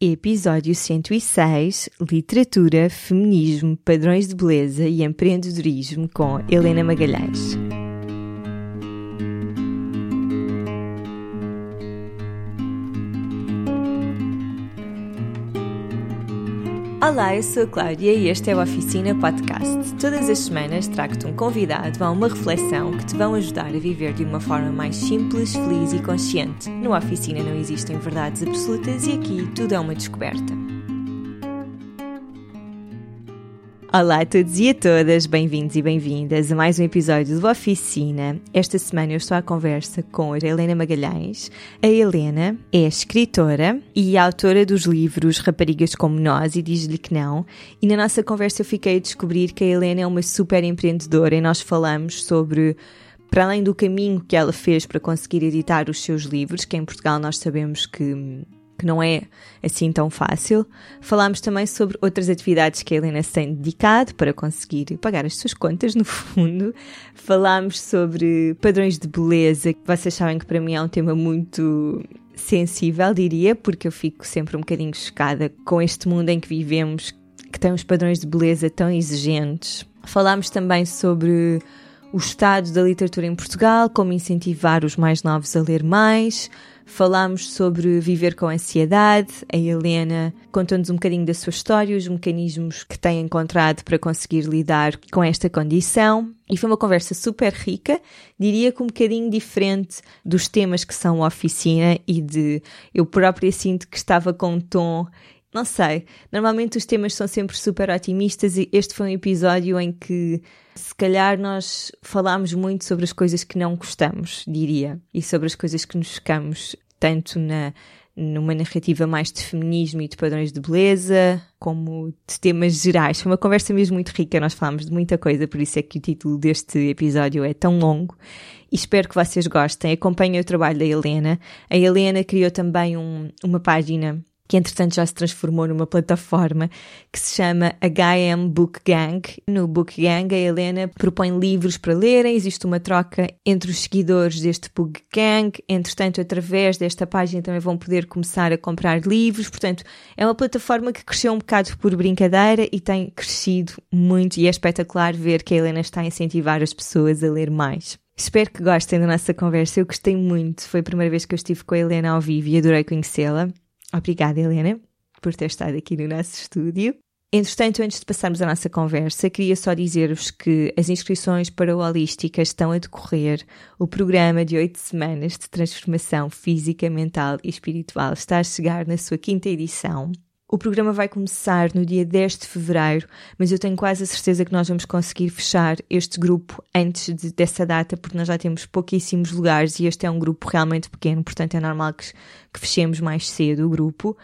Episódio 106 Literatura, Feminismo, Padrões de Beleza e Empreendedorismo com Helena Magalhães. Olá, eu sou a Cláudia e este é o Oficina Podcast. Todas as semanas trago-te um convidado a uma reflexão que te vão ajudar a viver de uma forma mais simples, feliz e consciente. No Oficina não existem verdades absolutas e aqui tudo é uma descoberta. Olá a todos e a todas, bem-vindos e bem-vindas a mais um episódio do Oficina. Esta semana eu estou à conversa com a Helena Magalhães. A Helena é escritora e autora dos livros Raparigas Como Nós e Diz-lhe Que Não. E na nossa conversa eu fiquei a descobrir que a Helena é uma super empreendedora e nós falamos sobre para além do caminho que ela fez para conseguir editar os seus livros, que em Portugal nós sabemos que que não é assim tão fácil. Falámos também sobre outras atividades que a Helena se tem dedicado para conseguir pagar as suas contas, no fundo. Falámos sobre padrões de beleza, que vocês sabem que para mim é um tema muito sensível, diria, porque eu fico sempre um bocadinho chocada com este mundo em que vivemos, que tem uns padrões de beleza tão exigentes. Falámos também sobre o estado da literatura em Portugal, como incentivar os mais novos a ler mais Falámos sobre viver com ansiedade. A Helena contou-nos um bocadinho da sua história, os mecanismos que tem encontrado para conseguir lidar com esta condição. E foi uma conversa super rica, diria que um bocadinho diferente dos temas que são oficina e de eu própria sinto que estava com um tom não sei, normalmente os temas são sempre super otimistas e este foi um episódio em que se calhar nós falámos muito sobre as coisas que não gostamos, diria, e sobre as coisas que nos ficamos tanto na numa narrativa mais de feminismo e de padrões de beleza, como de temas gerais. Foi uma conversa mesmo muito rica, nós falámos de muita coisa, por isso é que o título deste episódio é tão longo. E espero que vocês gostem. Acompanhem o trabalho da Helena. A Helena criou também um, uma página que entretanto já se transformou numa plataforma que se chama HM Book Gang. No Book Gang, a Helena propõe livros para lerem, existe uma troca entre os seguidores deste Book Gang. Entretanto, através desta página também vão poder começar a comprar livros. Portanto, é uma plataforma que cresceu um bocado por brincadeira e tem crescido muito. E é espetacular ver que a Helena está a incentivar as pessoas a ler mais. Espero que gostem da nossa conversa. Eu gostei muito. Foi a primeira vez que eu estive com a Helena ao vivo e adorei conhecê-la. Obrigada, Helena, por ter estado aqui no nosso estúdio. Entretanto, antes de passarmos a nossa conversa, queria só dizer-vos que as inscrições para o Holística estão a decorrer. O programa de oito semanas de transformação física, mental e espiritual está a chegar na sua quinta edição. O programa vai começar no dia 10 de fevereiro, mas eu tenho quase a certeza que nós vamos conseguir fechar este grupo antes de, dessa data, porque nós já temos pouquíssimos lugares e este é um grupo realmente pequeno, portanto é normal que, que fechemos mais cedo o grupo.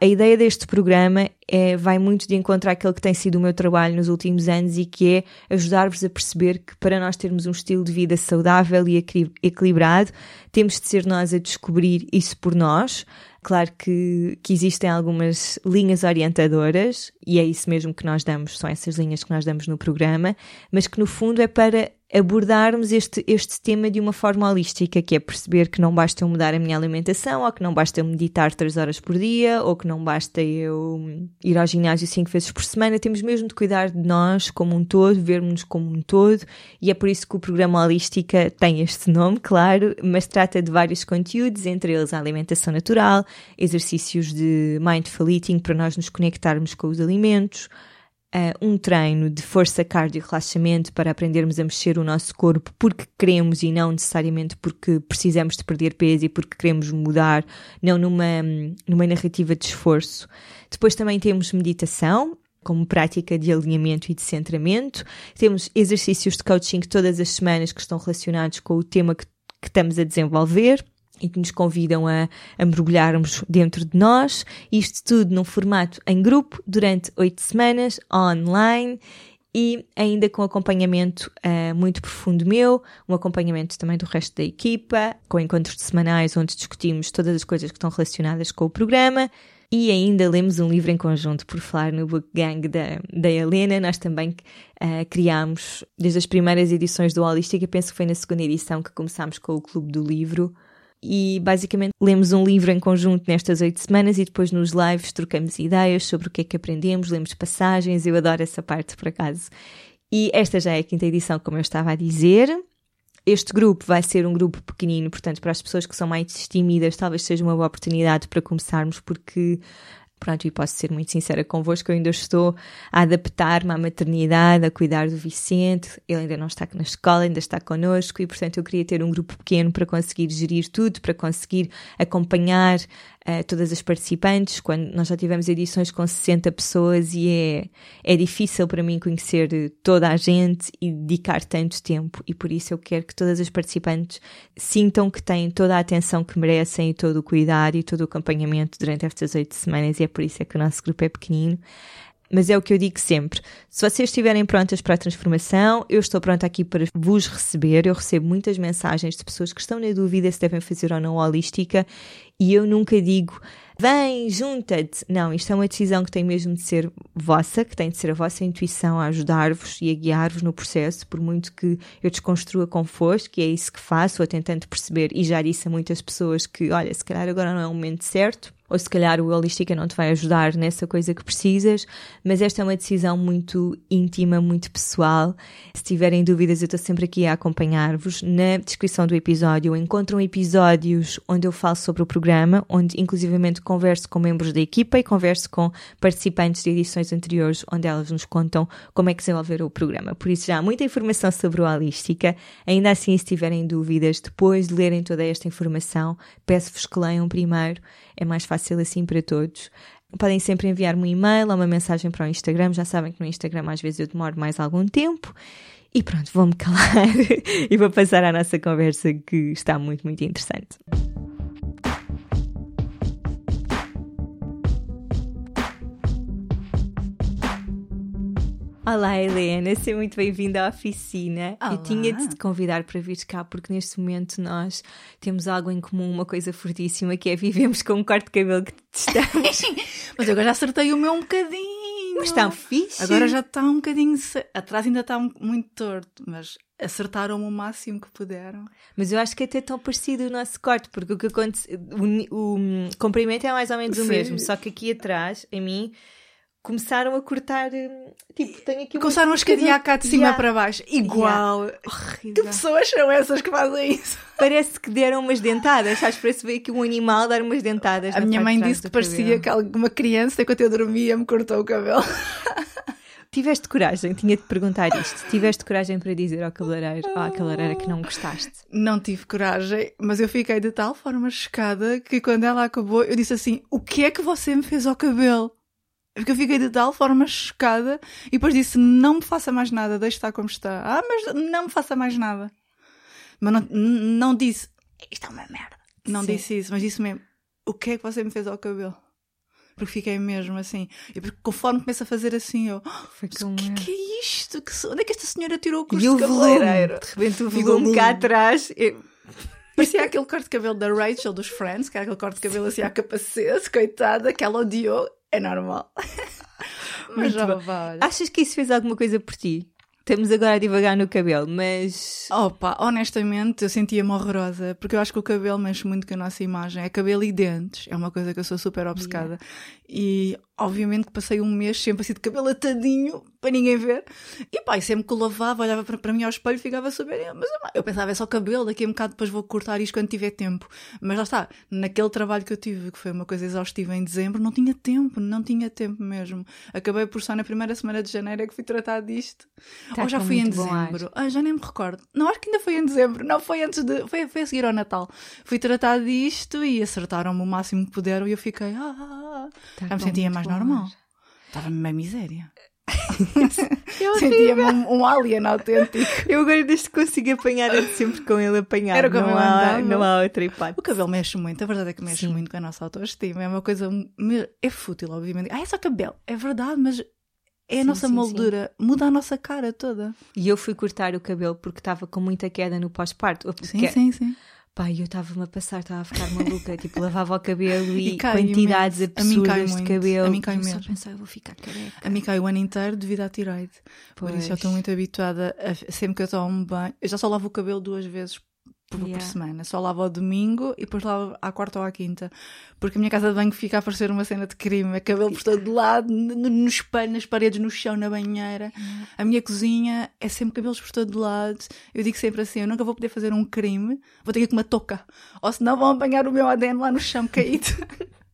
A ideia deste programa é, vai muito de encontro àquele que tem sido o meu trabalho nos últimos anos e que é ajudar-vos a perceber que para nós termos um estilo de vida saudável e equilibrado, temos de ser nós a descobrir isso por nós, Claro que, que existem algumas linhas orientadoras, e é isso mesmo que nós damos, são essas linhas que nós damos no programa, mas que no fundo é para abordarmos este, este tema de uma forma holística, que é perceber que não basta eu mudar a minha alimentação, ou que não basta eu meditar 3 horas por dia, ou que não basta eu ir ao ginásio 5 vezes por semana. Temos mesmo de cuidar de nós como um todo, vermos-nos como um todo, e é por isso que o programa Holística tem este nome, claro, mas trata de vários conteúdos, entre eles a alimentação natural, exercícios de mindful eating para nós nos conectarmos com os alimentos uh, um treino de força cardio-relaxamento para aprendermos a mexer o nosso corpo porque queremos e não necessariamente porque precisamos de perder peso e porque queremos mudar, não numa, numa narrativa de esforço. Depois também temos meditação, como prática de alinhamento e de centramento. Temos exercícios de coaching todas as semanas que estão relacionados com o tema que, que estamos a desenvolver e que nos convidam a, a, mergulharmos dentro de nós. Isto tudo num formato em grupo durante oito semanas, online e ainda com acompanhamento uh, muito profundo meu, um acompanhamento também do resto da equipa, com encontros semanais onde discutimos todas as coisas que estão relacionadas com o programa. E ainda lemos um livro em conjunto, por falar no Book Gang da, da Helena. Nós também uh, criámos, desde as primeiras edições do Holística, penso que foi na segunda edição que começámos com o Clube do Livro, e basicamente lemos um livro em conjunto nestas oito semanas e depois nos lives trocamos ideias sobre o que é que aprendemos, lemos passagens, eu adoro essa parte por acaso. E esta já é a quinta edição, como eu estava a dizer. Este grupo vai ser um grupo pequenino, portanto, para as pessoas que são mais tímidas, talvez seja uma boa oportunidade para começarmos, porque Pronto, e posso ser muito sincera convosco, eu ainda estou a adaptar-me à maternidade, a cuidar do Vicente, ele ainda não está na escola, ainda está connosco e, portanto, eu queria ter um grupo pequeno para conseguir gerir tudo, para conseguir acompanhar uh, todas as participantes, quando nós já tivemos edições com 60 pessoas e é, é difícil para mim conhecer toda a gente e dedicar tanto tempo e por isso eu quero que todas as participantes sintam que têm toda a atenção que merecem e todo o cuidado e todo o acompanhamento durante estas oito semanas e é por isso é que o nosso grupo é pequenino. Mas é o que eu digo sempre. Se vocês estiverem prontas para a transformação, eu estou pronta aqui para vos receber. Eu recebo muitas mensagens de pessoas que estão na dúvida se devem fazer ou não holística e eu nunca digo vem, junta-te. Não, isto é uma decisão que tem mesmo de ser vossa, que tem de ser a vossa intuição a ajudar-vos e a guiar-vos no processo, por muito que eu desconstrua convosco, que é isso que faço, a tentando perceber, e já disse a muitas pessoas que, olha, se calhar agora não é o momento certo, ou se calhar o Holística não te vai ajudar nessa coisa que precisas, mas esta é uma decisão muito íntima, muito pessoal. Se tiverem dúvidas, eu estou sempre aqui a acompanhar-vos. Na descrição do episódio encontram episódios onde eu falo sobre o programa, onde inclusivamente converso com membros da equipa e converso com participantes de edições anteriores, onde elas nos contam como é que desenvolveram o programa. Por isso já há muita informação sobre o Holística. Ainda assim, se tiverem dúvidas, depois de lerem toda esta informação, peço-vos que leiam primeiro é mais fácil assim para todos. Podem sempre enviar-me um e-mail ou uma mensagem para o Instagram. Já sabem que no Instagram às vezes eu demoro mais algum tempo. E pronto, vou-me calar e vou passar à nossa conversa que está muito, muito interessante. Olá, Helena, seja muito bem-vinda à oficina. Olá. Eu tinha de te convidar para vir cá porque neste momento nós temos algo em comum, uma coisa fortíssima, que é vivemos com um corte de cabelo que detestamos. Mas agora já acertei o meu um bocadinho. Mas está fixe. Agora já está um bocadinho. Atrás ainda está um- muito torto, mas acertaram o máximo que puderam. Mas eu acho que até tão parecido o nosso corte, porque o que acontece, o, o, hum, comprimento é mais ou menos o Sim. mesmo, só que aqui atrás, a mim, começaram a cortar, hum, tipo, tenho aqui Começaram a escadear cá de cima Yeah. para baixo. Igual. Que Horrível. pessoas são essas que fazem isso? Parece que deram umas dentadas, sabes? Parece ver aqui um animal dar umas dentadas A minha mãe disse que parecia cabelo. que uma criança, enquanto eu dormia, me cortou o cabelo. Tiveste coragem, tinha de perguntar isto. Tiveste coragem para dizer ao cabeleireiro à cabeleireira que não gostaste? Não tive coragem, mas eu fiquei de tal forma chocada que quando ela acabou, eu disse assim: O que é que você me fez ao cabelo? Porque eu fiquei de tal forma chocada e depois disse: Não me faça mais nada, deixe estar como está. Ah, mas não me faça mais nada. Mas não, não disse: Isto é uma merda. Não Sim. disse isso, mas disse mesmo: O que é que você me fez ao cabelo? Porque fiquei mesmo assim. E porque conforme começo a fazer assim, eu: "Mas O que, que é isto? Que onde é que esta senhora tirou o curso E o de cabeleireiro? de repente o volume cá atrás. eu- Parecia aquele corte de cabelo da Rachel dos Friends, que era aquele corte de cabelo assim à capacete, coitada, que ela odiou. É normal. Mas Muito olha. Achas que isso fez alguma coisa por ti? Estamos agora a divagar no cabelo, mas. Opa, honestamente, eu sentia-me horrorosa, porque eu acho que o cabelo mexe muito com a nossa imagem. É cabelo e dentes, é uma coisa que eu sou super obcecada. E, obviamente, que passei um mês sempre assim de cabelo atadinho, para ninguém ver. E pá, e sempre que o lavava, olhava para, para mim ao espelho, ficava super. Mas eu pensava, é só cabelo, daqui a um bocado depois vou cortar isto quando tiver tempo. Mas lá está, naquele trabalho que eu tive, que foi uma coisa exaustiva em dezembro, não tinha tempo, não tinha tempo mesmo. Acabei por só na primeira semana de janeiro é que fui tratar disto. Tá Ou já fui em dezembro. Ah, já nem me recordo. Não, acho que ainda foi em dezembro. Não, foi antes de. Foi, foi a seguir ao Natal. Fui tratar disto e acertaram-me o máximo que puderam e eu fiquei. Ah, ah, ah. Tá já me sentia muito mais normal. Estava-me uma miséria. Eu, Sentia-me um, um alien autêntico. eu agora desde que consigo apanhar é sempre com ele apanhado. Era como não, há, não há outra hipótese. O cabelo mexe muito, a verdade é que mexe Sim. muito com a nossa autoestima. É uma coisa. É fútil, obviamente. Ah, é só cabelo. É verdade, mas é a Sim, nossa sim, moldura. Muda a nossa cara toda. E eu fui cortar o cabelo porque estava com muita queda no pós-parto. Sim, sim, sim. Pá, eu estava-me a passar, estava a ficar maluca. tipo, lavava o cabelo e, E quantidades imenso. Absurdas de muito. cabelo. A mim cai eu só mesmo. pensava, eu vou ficar careca. A mim cai o ano inteiro devido à tiroide. Por isso Pois. estou muito habituada a sempre que eu tomo banho. Eu já só lavo o cabelo duas vezes por, por Yeah. semana. Só lavo ao domingo e depois lavo à quarta ou à quinta. Porque a minha casa de banho fica a parecer uma cena de crime. É cabelo por todo lado, no, espelho, nas paredes, no chão, na banheira. A minha cozinha é sempre cabelos por todo lado. Eu digo sempre assim: eu nunca vou poder fazer um crime, vou ter que ir com uma touca. Ou senão vão apanhar o meu ADN lá no chão caído.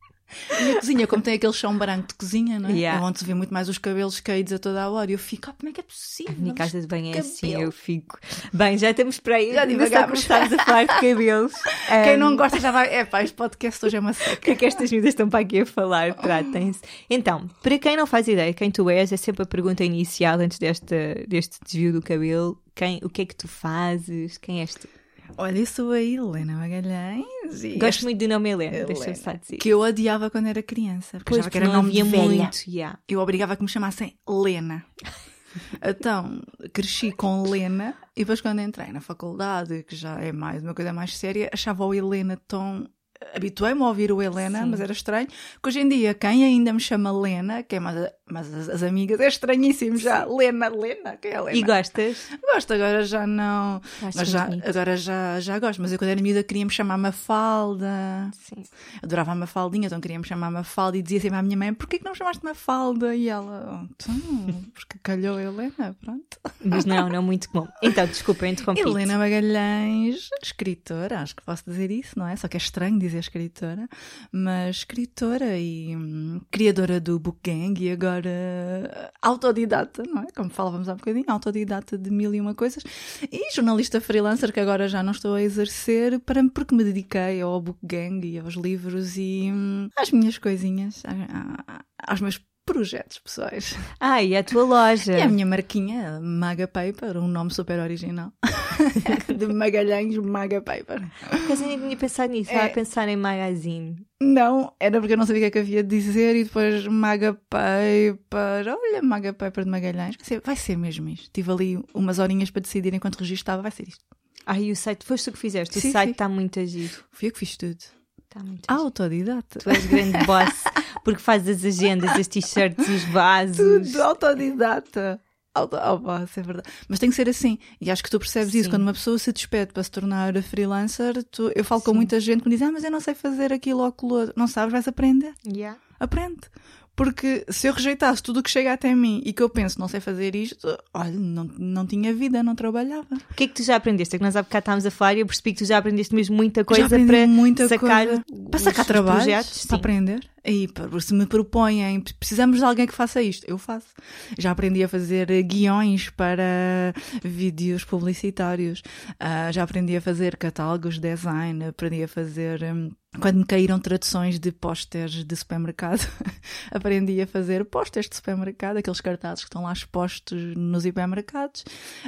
A minha cozinha, como tem aquele chão branco de cozinha, não é? Yeah. É onde se vê muito mais os cabelos caídos a toda a hora. E eu fico, ah, como é que é possível? A minha casa de banho é assim, eu fico. Bem, já estamos para aí. Já divagámos. começámos a falar de cabelos. Quem Um, não gosta já vai. É pá, este podcast hoje é uma O seca. que é que estas miúdas estão para aqui a falar? Tratem-se. Então, para quem não faz ideia quem tu és, é sempre a pergunta inicial antes desta, deste desvio do cabelo. Quem, o que é que tu fazes? Quem és tu? Olha, eu sou a Helena Magalhães. Gosto muito do nome Helena, deixa-me só dizer. que eu odiava quando era criança. Porque Pois, achava que era não nome de velha. muito. yeah. Eu obrigava a que me chamassem Lena. Então, cresci com Lena e depois quando entrei na faculdade, que já é mais uma coisa mais séria, achava o Helena tão... Habituei-me a ouvir o Helena, Sim. mas era estranho. Que hoje em dia, quem ainda me chama Lena, que é mais, mas as, as amigas, é estranhíssimo já. Lena, Lena, quem é Lena? E gostas? Gosto, agora já não. Acho Mas já, bonito. agora já, já gosto. Mas eu quando era miúda queria-me chamar Mafalda. Sim. Adorava a Mafaldinha, então queria-me chamar Mafalda e dizia sempre à minha mãe: porquê que não me chamaste Mafalda? E ela, então, porque calhou a Helena, pronto. Mas não, não muito comum. Então, desculpa, eu interrompi. Helena Magalhães, escritora, acho que posso dizer isso, não é? Só que é estranho dizer escritora, mas escritora e hum, criadora do Book Gang e agora autodidata, não é? Como falávamos há bocadinho, autodidata de mil e uma coisas e jornalista freelancer que agora já não estou a exercer para, porque me dediquei ao Book Gang e aos livros e hum, às minhas coisinhas, a- a- aos meus projetos pessoais. Ah, e a tua loja? E a minha marquinha, Maga Paper, um nome super original. de Magalhães Maga Paper. Por acaso eu nem tinha pensado nisso, estava É. a pensar em magazine. Não, era porque eu não sabia o que é que havia de dizer e depois Maga Paper. Olha, Maga Paper de Magalhães. Vai ser, vai ser mesmo isto. Tive ali umas horinhas para decidir enquanto registava, vai ser isto. Ah, e o site, foste tu que fizeste. O Sim, site está muito agito. Fui eu que fiz tudo. Está muito. Autodidata. Tu és grande boss, porque fazes as agendas, as t-shirts, os vasos. Tudo, autodidata. Auto, oh, isso é verdade. Mas tem que ser assim. E acho que tu percebes Sim. isso. Quando uma pessoa se despede para se tornar freelancer, tu- eu falo com Sim. muita gente que me diz: Ah, mas eu não sei fazer aquilo ou aquilo. Não sabes, vais aprender. Yeah. Aprende. Porque se eu rejeitasse tudo o que chega até mim e que eu penso, não sei fazer isto, olha, não, não tinha vida, não trabalhava. O que é que tu já aprendeste? É que nós há bocado estávamos a falar e eu percebi que tu já aprendeste mesmo muita coisa aprendi para muita sacar, coisa. para sacar trabalhos, projetos. para aprender. E se me propõem, precisamos de alguém que faça isto, eu faço. Já aprendi a fazer guiões para vídeos publicitários, Ah, já aprendi a fazer catálogos, design, aprendi a fazer. Quando me caíram traduções de pósteres de supermercado, aprendi a fazer pósteres de supermercado, aqueles cartazes que estão lá expostos nos hipermercados.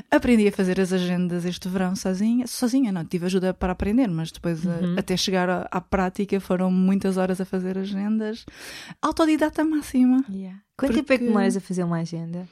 Aprendi a fazer as agendas este verão sozinha. Sozinha, não, tive ajuda para aprender, mas depois, a- Uhum. até chegar à, à prática, foram muitas horas a fazer agendas. Autodidata máxima. Yeah. Quanto tempo é que Porque- demoras a fazer uma agenda?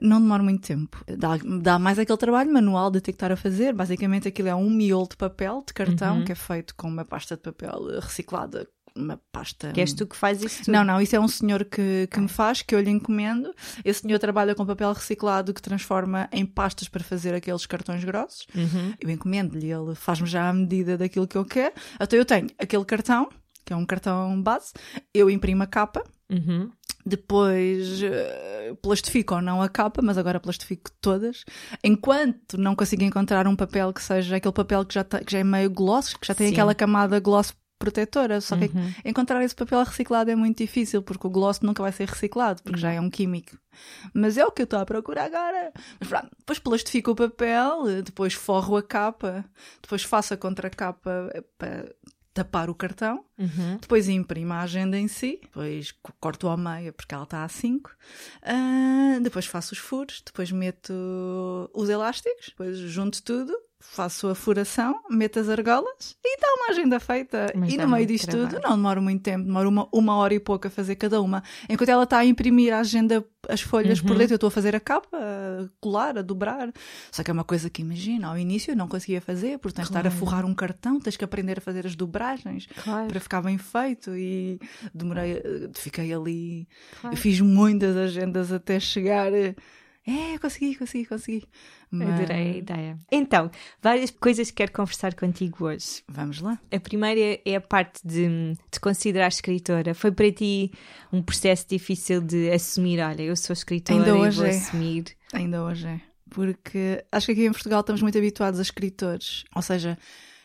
Não demora muito tempo. Dá, dá mais aquele trabalho manual de ter que estar a fazer. Basicamente, aquilo é um miolo de papel, de cartão, Uhum. que é feito com uma pasta de papel reciclada. Uma pasta. Que és tu que fazes isso tudo? Não, não, isso é um senhor que, que me faz, que eu lhe encomendo. Esse senhor trabalha com papel reciclado que transforma em pastas para fazer aqueles cartões grossos. Uhum. Eu encomendo-lhe, ele faz-me já à medida daquilo que eu quero. Então eu tenho aquele cartão, que é um cartão base, eu imprimo a capa, Uhum. Depois eh, plastifico ou não a capa, mas agora plastifico todas. Enquanto não consigo encontrar um papel que seja aquele papel que já, tá- que já é meio gloss, que já tem Sim. aquela camada gloss protetora, só que Uhum. encontrar esse papel reciclado é muito difícil, porque o gloss nunca vai ser reciclado, porque já é um químico. Mas é o que eu estou a procurar agora. Mas pronto, depois plastifico o papel, eh, depois forro a capa, depois faço a contracapa eh, para tapar o cartão, Uhum. depois imprimo a agenda em si, depois co- corto ao meio porque ela está a 5, depois faço os furos, depois meto os elásticos, depois junto tudo, faço a furação, meto as argolas e está uma agenda feita. Mas e no meio disto trabalho. tudo não demora muito tempo, demora uma, uma hora e pouco a fazer cada uma. Enquanto ela está a imprimir a agenda, as folhas por Uhum. dentro, eu estou a fazer a capa, a colar, a dobrar. Só que é uma coisa que imagina, ao início eu não conseguia fazer, porque tens de estar a Claro. forrar um cartão, tens que aprender a fazer as dobragens Claro. para ficar bem feito e demorei, eh, fiquei ali, Claro. fiz muitas agendas até chegar. eh, É, consegui, consegui, consegui. Mas... Adorei a ideia. Então, várias coisas que quero conversar contigo hoje. Vamos lá. A primeira é a parte de te considerar escritora. Foi para ti um processo difícil de assumir, olha, eu sou escritora Ainda e hoje vou é. assumir. Ainda hoje é. Porque acho que aqui em Portugal estamos muito habituados a escritores. Ou seja,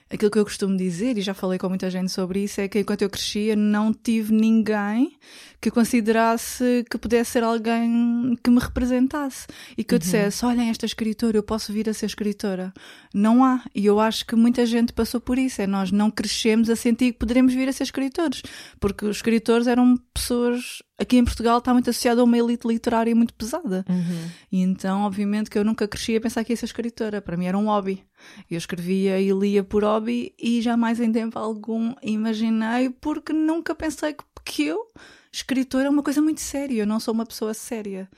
aquilo que eu costumo dizer, e já falei com muita gente sobre isso, é que enquanto eu crescia não tive ninguém que considerasse que pudesse ser alguém que me representasse e que eu dissesse: Olhem, esta escritora, eu posso vir a ser escritora. Não há. E eu acho que muita gente passou por isso. É nós não crescemos a sentir que poderemos vir a ser escritores. Porque os escritores eram pessoas. Aqui em Portugal está muito associado a uma elite literária muito pesada. Uhum. E então, obviamente, que eu nunca cresci a pensar que ia ser escritora. Para mim era um hobby. Eu escrevia e lia por hobby e jamais em tempo algum imaginei, porque nunca pensei que, que eu, escritora, é uma coisa muito séria. Eu não sou uma pessoa séria.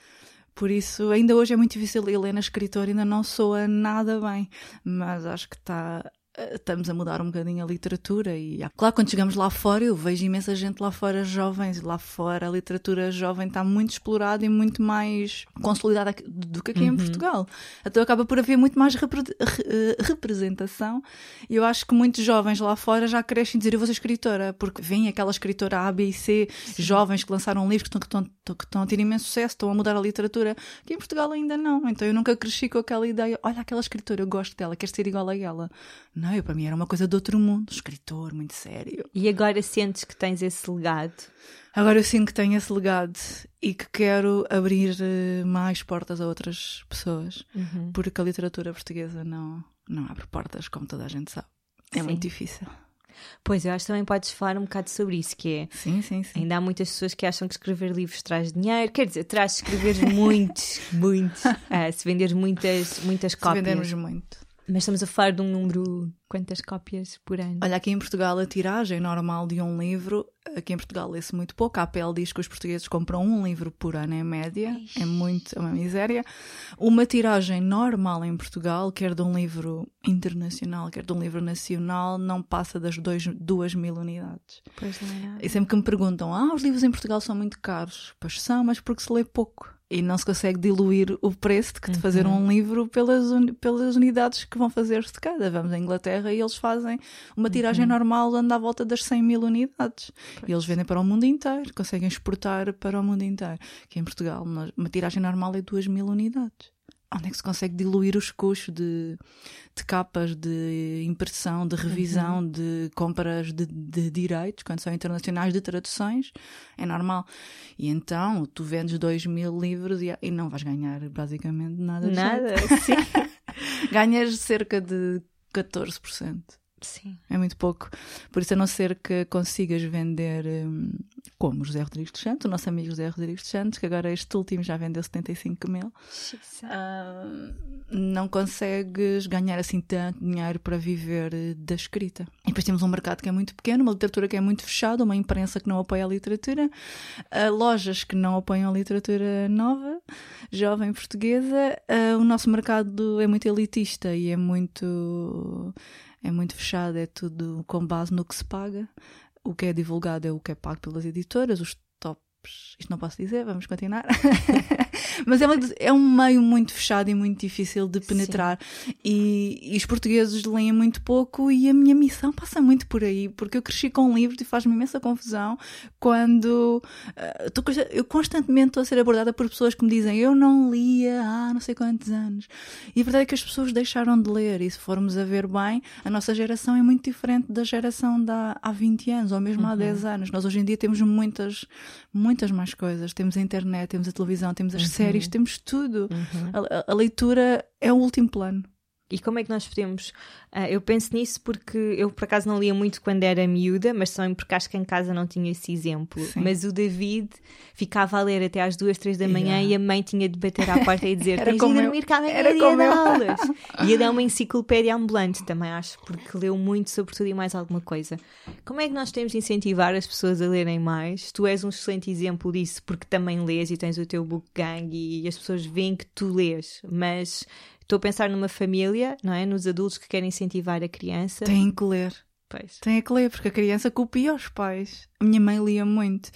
Por isso, ainda hoje é muito difícil. Helena, escritora, ainda não soa nada bem. Mas acho que está. Estamos a mudar um bocadinho a literatura e claro, quando chegamos lá fora, eu vejo imensa gente lá fora, jovens, e lá fora a literatura jovem está muito explorada e muito mais consolidada do que aqui em Portugal. Então acaba por haver muito mais repre- re- eh, representação e eu acho que muitos jovens lá fora já crescem dizer eu vou ser escritora, porque vem aquela escritora A, B e C, jovens que lançaram livros que estão, que, estão, que estão a ter imenso sucesso, estão a mudar a literatura. Aqui em Portugal ainda não. Então eu nunca cresci com aquela ideia, olha aquela escritora, eu gosto dela, quero ser igual a ela. Não, eu, para mim era uma coisa de outro mundo, escritor, muito sério. E agora sentes que tens esse legado? Agora eu sinto que tenho esse legado e que quero abrir eh, mais portas a outras pessoas, Uhum. porque a literatura portuguesa não, não abre portas, como toda a gente sabe. É Sim. muito difícil. Pois, eu acho que também podes falar um bocado sobre isso, que é Sim, sim, sim. Ainda há muitas pessoas que acham que escrever livros traz dinheiro. Quer dizer, traz escrever muitos, muitos. Ah, se venderes muitas, muitas Se cópias. vendermos muito. Mas estamos a falar de um número. Quantas cópias por ano? Olha, aqui em Portugal a tiragem normal de um livro, aqui em Portugal lê-se muito pouco. A APL diz que os portugueses compram um livro por ano em média, é muito, é uma miséria. Uma tiragem normal em Portugal, quer de um livro internacional, quer de um livro nacional, não passa das dois, duas mil unidades. Pois não é. E sempre que me perguntam, ah, os livros em Portugal são muito caros. Pois são, mas porque se lê pouco. E não se consegue diluir o preço de que de fazer um livro pelas, uni- pelas unidades que vão fazer-se de cada. Vamos à Inglaterra e eles fazem uma tiragem normal anda à volta das 100 mil unidades. E eles vendem para o mundo inteiro, conseguem exportar para o mundo inteiro. Que em Portugal uma tiragem normal é 2 mil unidades. Onde é que se consegue diluir os custos de, de capas, de impressão, de revisão, de compras de, de direitos, quando são internacionais, de traduções? É normal. E então, tu vendes 2 mil livros e, e não vais ganhar basicamente nada. Nada, sim. Ganhas cerca de 14%. Sim. É muito pouco. Por isso, a não ser que consigas vender hum, como José Rodrigues dos Santos, o nosso amigo José Rodrigues dos Santos, que agora este último já vendeu 75 mil, hum, não consegues ganhar assim tanto dinheiro para viver da escrita. E depois temos um mercado que é muito pequeno, uma literatura que é muito fechada, uma imprensa que não apoia a literatura, ah, lojas que não apoiam a literatura nova, jovem portuguesa. Ah, o nosso mercado é muito elitista e é muito é muito fechado, é tudo com base no que se paga. O que é divulgado é o que é pago pelas editoras, os. Isto não posso dizer, vamos continuar. Mas é, uma- é um meio muito fechado e muito difícil de penetrar. E, e os portugueses leem muito pouco, e a minha missão passa muito por aí, porque eu cresci com livros e faz-me imensa confusão quando ah, tô eu constantemente estou a ser abordada por pessoas que me dizem eu não lia há não sei quantos anos. E a verdade é que as pessoas deixaram de ler, e se formos a ver bem, a nossa geração é muito diferente da geração de há, há 20 anos, ou mesmo há 10 anos. Nós hoje em dia temos muitas, muitas mais coisas. Temos a internet, temos a televisão, temos as séries, temos tudo. A, a- a leitura é o último plano. E como é que nós podemos. ah, eu penso nisso porque eu por acaso não lia muito quando era miúda, mas só porque acho que em casa não tinha esse exemplo. Sim. Mas o David ficava a ler até às duas, três da manhã Yeah. e a mãe tinha de bater à porta e dizer: Era Tens de dormir que amanhã Era é dia de aulas. E a dar uma enciclopédia ambulante também, acho, porque leu muito sobre tudo e mais alguma coisa. Como é que nós temos de incentivar as pessoas a lerem mais? Tu és um excelente exemplo disso, porque também lês e tens o teu book gang e as pessoas veem que tu lês, mas. Estou a pensar numa família, não é? Nos adultos que querem incentivar a criança. Têm que ler. Pois. Tem que ler, porque a criança copia os pais. A minha mãe lia muito.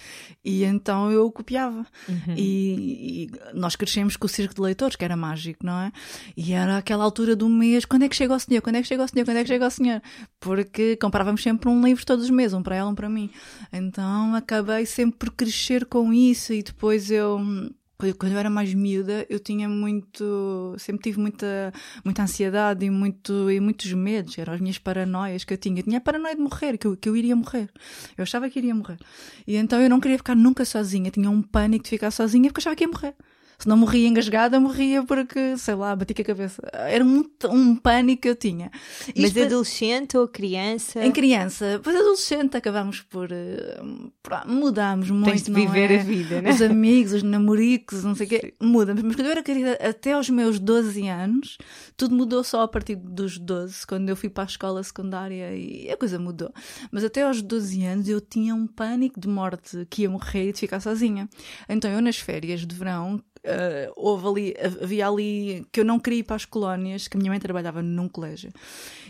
E então eu copiava. Uhum. E, e nós crescemos com o circo de leitores, que era mágico, não é? E era aquela altura do mês, quando é que chega o senhor? Quando é que chega o senhor? Quando é que chega o senhor? Porque comprávamos sempre um livro todos os meses, um para ela, um para mim. Então acabei sempre por crescer com isso e depois eu quando eu era mais miúda, eu tinha muito, sempre tive muita, muita ansiedade e, muito, e muitos medos, eram as minhas paranoias que eu tinha. Eu tinha a paranoia de morrer, que eu, que eu iria morrer. Eu achava que iria morrer. E então eu não queria ficar nunca sozinha, tinha um pânico de ficar sozinha porque eu achava que ia morrer. Se não morria engasgada, morria porque, sei lá, bati com a cabeça. Era um, um pânico que eu tinha. Mas Isto- adolescente ou criança? Em criança, depois adolescente, acabamos por. eh, por- Mudámos muito. Tens de viver é? a vida, né? Os amigos, os namoricos, não sei o quê, mudamos. Mas quando eu era querida, até aos meus 12 anos, tudo mudou só a partir dos 12, quando eu fui para a escola secundária e a coisa mudou. Mas até aos 12 anos eu tinha um pânico de morte, que ia morrer e de ficar sozinha. Então eu nas férias de verão. Eh, houve ali, havia ali que eu não queria ir para as colónias, que a minha mãe trabalhava num colégio.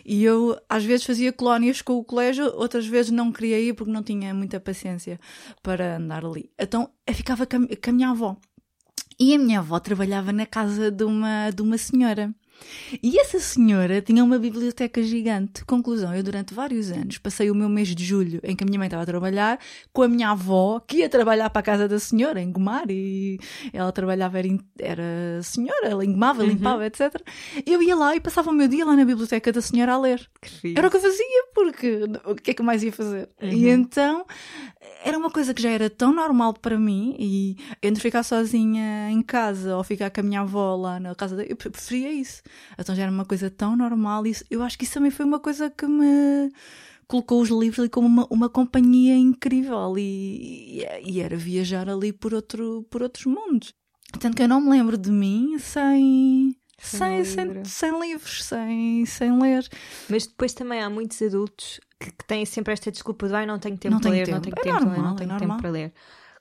E eu, às vezes, fazia colónias com o colégio, outras vezes não queria ir porque não tinha muita paciência para andar ali. Então, eu ficava com a, com a minha avó. E a minha avó trabalhava na casa de uma, de uma senhora. E essa senhora tinha uma biblioteca gigante. Conclusão, eu durante vários anos passei o meu mês de julho em que a minha mãe estava a trabalhar com a minha avó, que ia trabalhar para a casa da senhora, em Gomar, e ela trabalhava, era, era senhora, ela engomava, limpava, etc. Eu ia lá e passava o meu dia lá na biblioteca da senhora a ler. Era o que eu fazia, porque o que é que eu mais ia fazer? E então era uma coisa que já era tão normal para mim, e entre ficar sozinha em casa ou ficar com a minha avó lá na casa dela, eu pre- preferia isso. Então já era uma coisa tão normal, e isso- eu acho que isso também foi uma coisa que me colocou os livros ali como uma, uma companhia incrível e, e, e era viajar ali por, outro, por outros mundos. Tanto que eu não me lembro de mim sem. Sem Sem, sem, livro. sem livros, sem, sem ler. Mas depois também há muitos adultos que, que têm sempre esta desculpa de ai, não tenho tempo Não para tenho ler, não tempo." tenho É tempo para ler, não normal, é tenho tempo normal. para ler.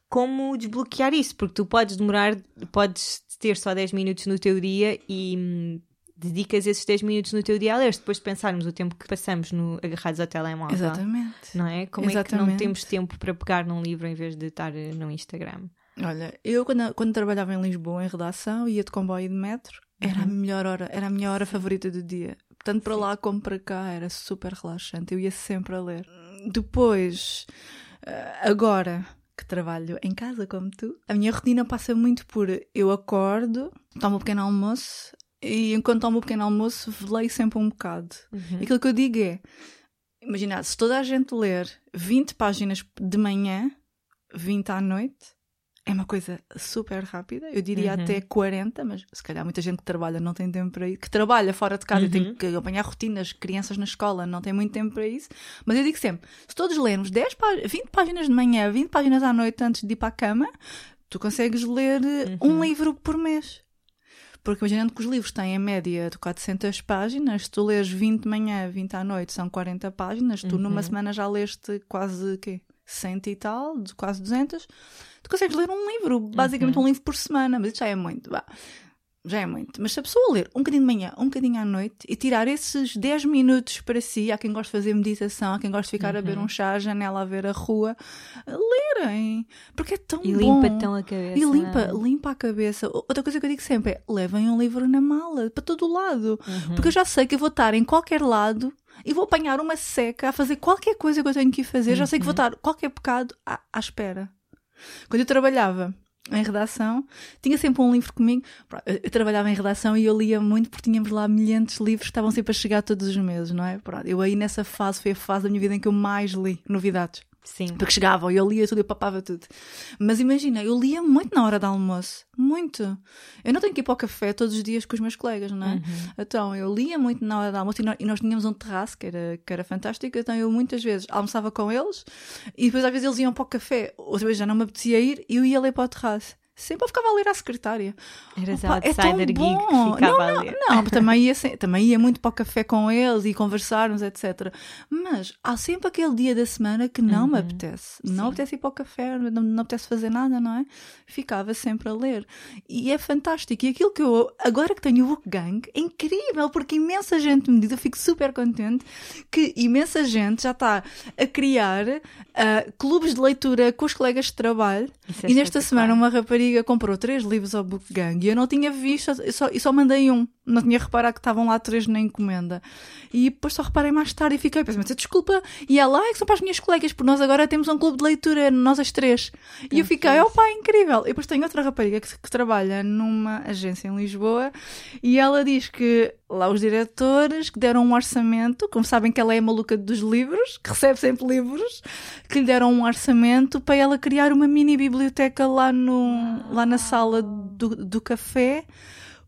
Como desbloquear isso? Porque tu podes demorar, podes ter só 10 minutos no teu dia e hum, dedicas esses 10 minutos no teu dia a ler. Depois pensarmos o tempo que passamos no, agarrados ao telemóvel. Exatamente. Não é? Como é que não Exatamente. temos tempo para pegar num livro em vez de estar eh, no Instagram? Olha, eu quando, quando trabalhava em Lisboa em redação, ia de comboio e de metro, era a melhor hora, era a minha hora favorita do dia. Tanto para lá como para cá, era super relaxante. Eu ia sempre a ler. Depois, eh, agora que trabalho em casa como tu, a minha rotina passa muito por eu acordo, tomo um pequeno almoço e enquanto tomo o pequeno almoço, leio sempre um bocado. E Aquilo que eu digo é: imagina, se toda a gente ler 20 páginas de manhã, 20 à noite, é uma coisa super rápida. Eu diria Uhum. até 40, mas se calhar muita gente que trabalha não tem tempo para isso. Que trabalha fora de casa e Uhum. tem que acompanhar rotinas, crianças na escola, não tem muito tempo para isso. Mas eu digo sempre: se todos lermos 10 pá 20 páginas de manhã, 20 páginas à noite antes de ir para a cama, tu consegues ler Uhum. um livro por mês. Porque imaginando que os livros têm a média de 400 páginas, se tu lês 20 de manhã, 20 à noite, são 40 páginas, tu Uhum. numa semana já leste quase quê? 100 e tal, quase 200. Tu consegues ler um livro, basicamente Uhum. um livro por semana, mas isso já é muito, vá. Já é muito. Mas se a pessoa ler um bocadinho de manhã, um bocadinho à noite e tirar esses 10 minutos para si, há quem gosta de fazer meditação, há quem gosta de ficar a beber Uhum. um chá, a janela a ver a rua, lerem. Porque é tão E bom. limpa tão a cabeça. E limpa, não é? limpa a cabeça. Outra coisa que eu digo sempre é: levem um livro na mala, para todo lado. Uhum. Porque eu já sei que eu vou estar em qualquer lado e vou apanhar uma seca a fazer qualquer coisa que eu tenho que ir fazer. Já sei que vou Uhum. estar qualquer bocado à, à espera. Quando eu trabalhava em redação, tinha sempre um livro comigo. Eu trabalhava em redação e eu lia muito porque tínhamos lá milhares de livros que estavam sempre a chegar todos os meses, não é? Pronto, eu aí nessa fase foi a fase da minha vida em que eu mais li novidades. Sim. Porque chegavam e eu lia tudo, eu papava tudo. Mas imagina, eu lia muito na hora do almoço. Muito. Eu não tenho que ir para o café todos os dias com os meus colegas, não é? Uhum. Então, eu lia muito na hora do almoço e nós, e nós tínhamos um terraço que era, que era fantástico. Então, eu muitas vezes almoçava com eles e depois às vezes eles iam para o café. Outra vez já não me apetecia ir e eu ia ler para o terraço. Sempre eu ficava a ler à secretária. Eras Opa, a outsider geek que ficava não, a não, ler. Não, também ia, também ia muito para o café com eles e conversarmos, etc. Mas há sempre aquele dia da semana que não me apetece. Não Sim. apetece ir para o café, não, não apetece fazer nada, não é? Ficava sempre a ler. E é fantástico. E aquilo que eu, agora que tenho o Book Gang, é incrível, porque imensa gente me diz, eu fico super contente, que imensa gente já está a criar ah, clubes de leitura com os colegas de trabalho. Isso é e nesta espetacular. semana uma rapariga comprou três livros ao Book Gang e eu não tinha visto, eu só, só mandei um. Não tinha reparado que estavam lá três na encomenda. E depois só reparei mais tarde e fiquei, pensei, desculpa. E ela, ah, é que são para as minhas colegas, porque nós agora temos um clube de leitura, nós as três. E eu fiquei, opa, incrível. E depois tem outra rapariga que, que trabalha numa agência em Lisboa e ela diz que lá os diretores que deram um orçamento, como sabem que ela é a maluca dos livros, que recebe sempre livros, que lhe deram um orçamento para ela criar uma mini biblioteca lá, no, lá na sala do, do café.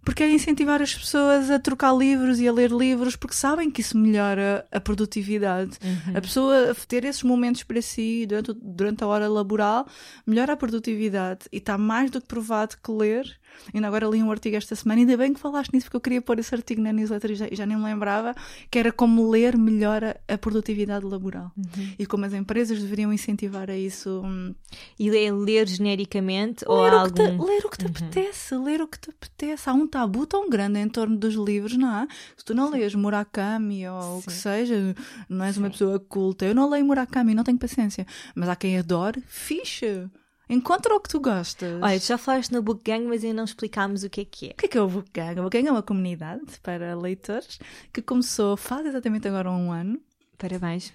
Porque é incentivar as pessoas a trocar livros e a ler livros, porque sabem que isso melhora a produtividade. A pessoa ter esses momentos para si durante, durante a hora laboral melhora a produtividade e está mais do que provado que ler. Ainda agora li um artigo esta semana, ainda bem que falaste nisso, porque eu queria pôr esse artigo na newsletter e já, já nem me lembrava, que era como ler melhora a produtividade laboral. E como as empresas deveriam incentivar a isso. hum, E é ler genericamente ou ler, há o que te, algum... ler o que te apetece, ler o que te apetece. Há um tabu tão grande em torno dos livros, não há? Se tu não lês Murakami ou o que Sim. seja, não és uma Sim. pessoa culta. Eu não leio Murakami, não tenho paciência. Mas há quem adore, fixe. Encontra o que tu gostas. Olha, tu já falaste no Book Gang, mas ainda não explicámos o que é que é. O que é que é o Book Gang? O Book Gang é uma comunidade para leitores que começou faz exatamente agora um ano. Parabéns.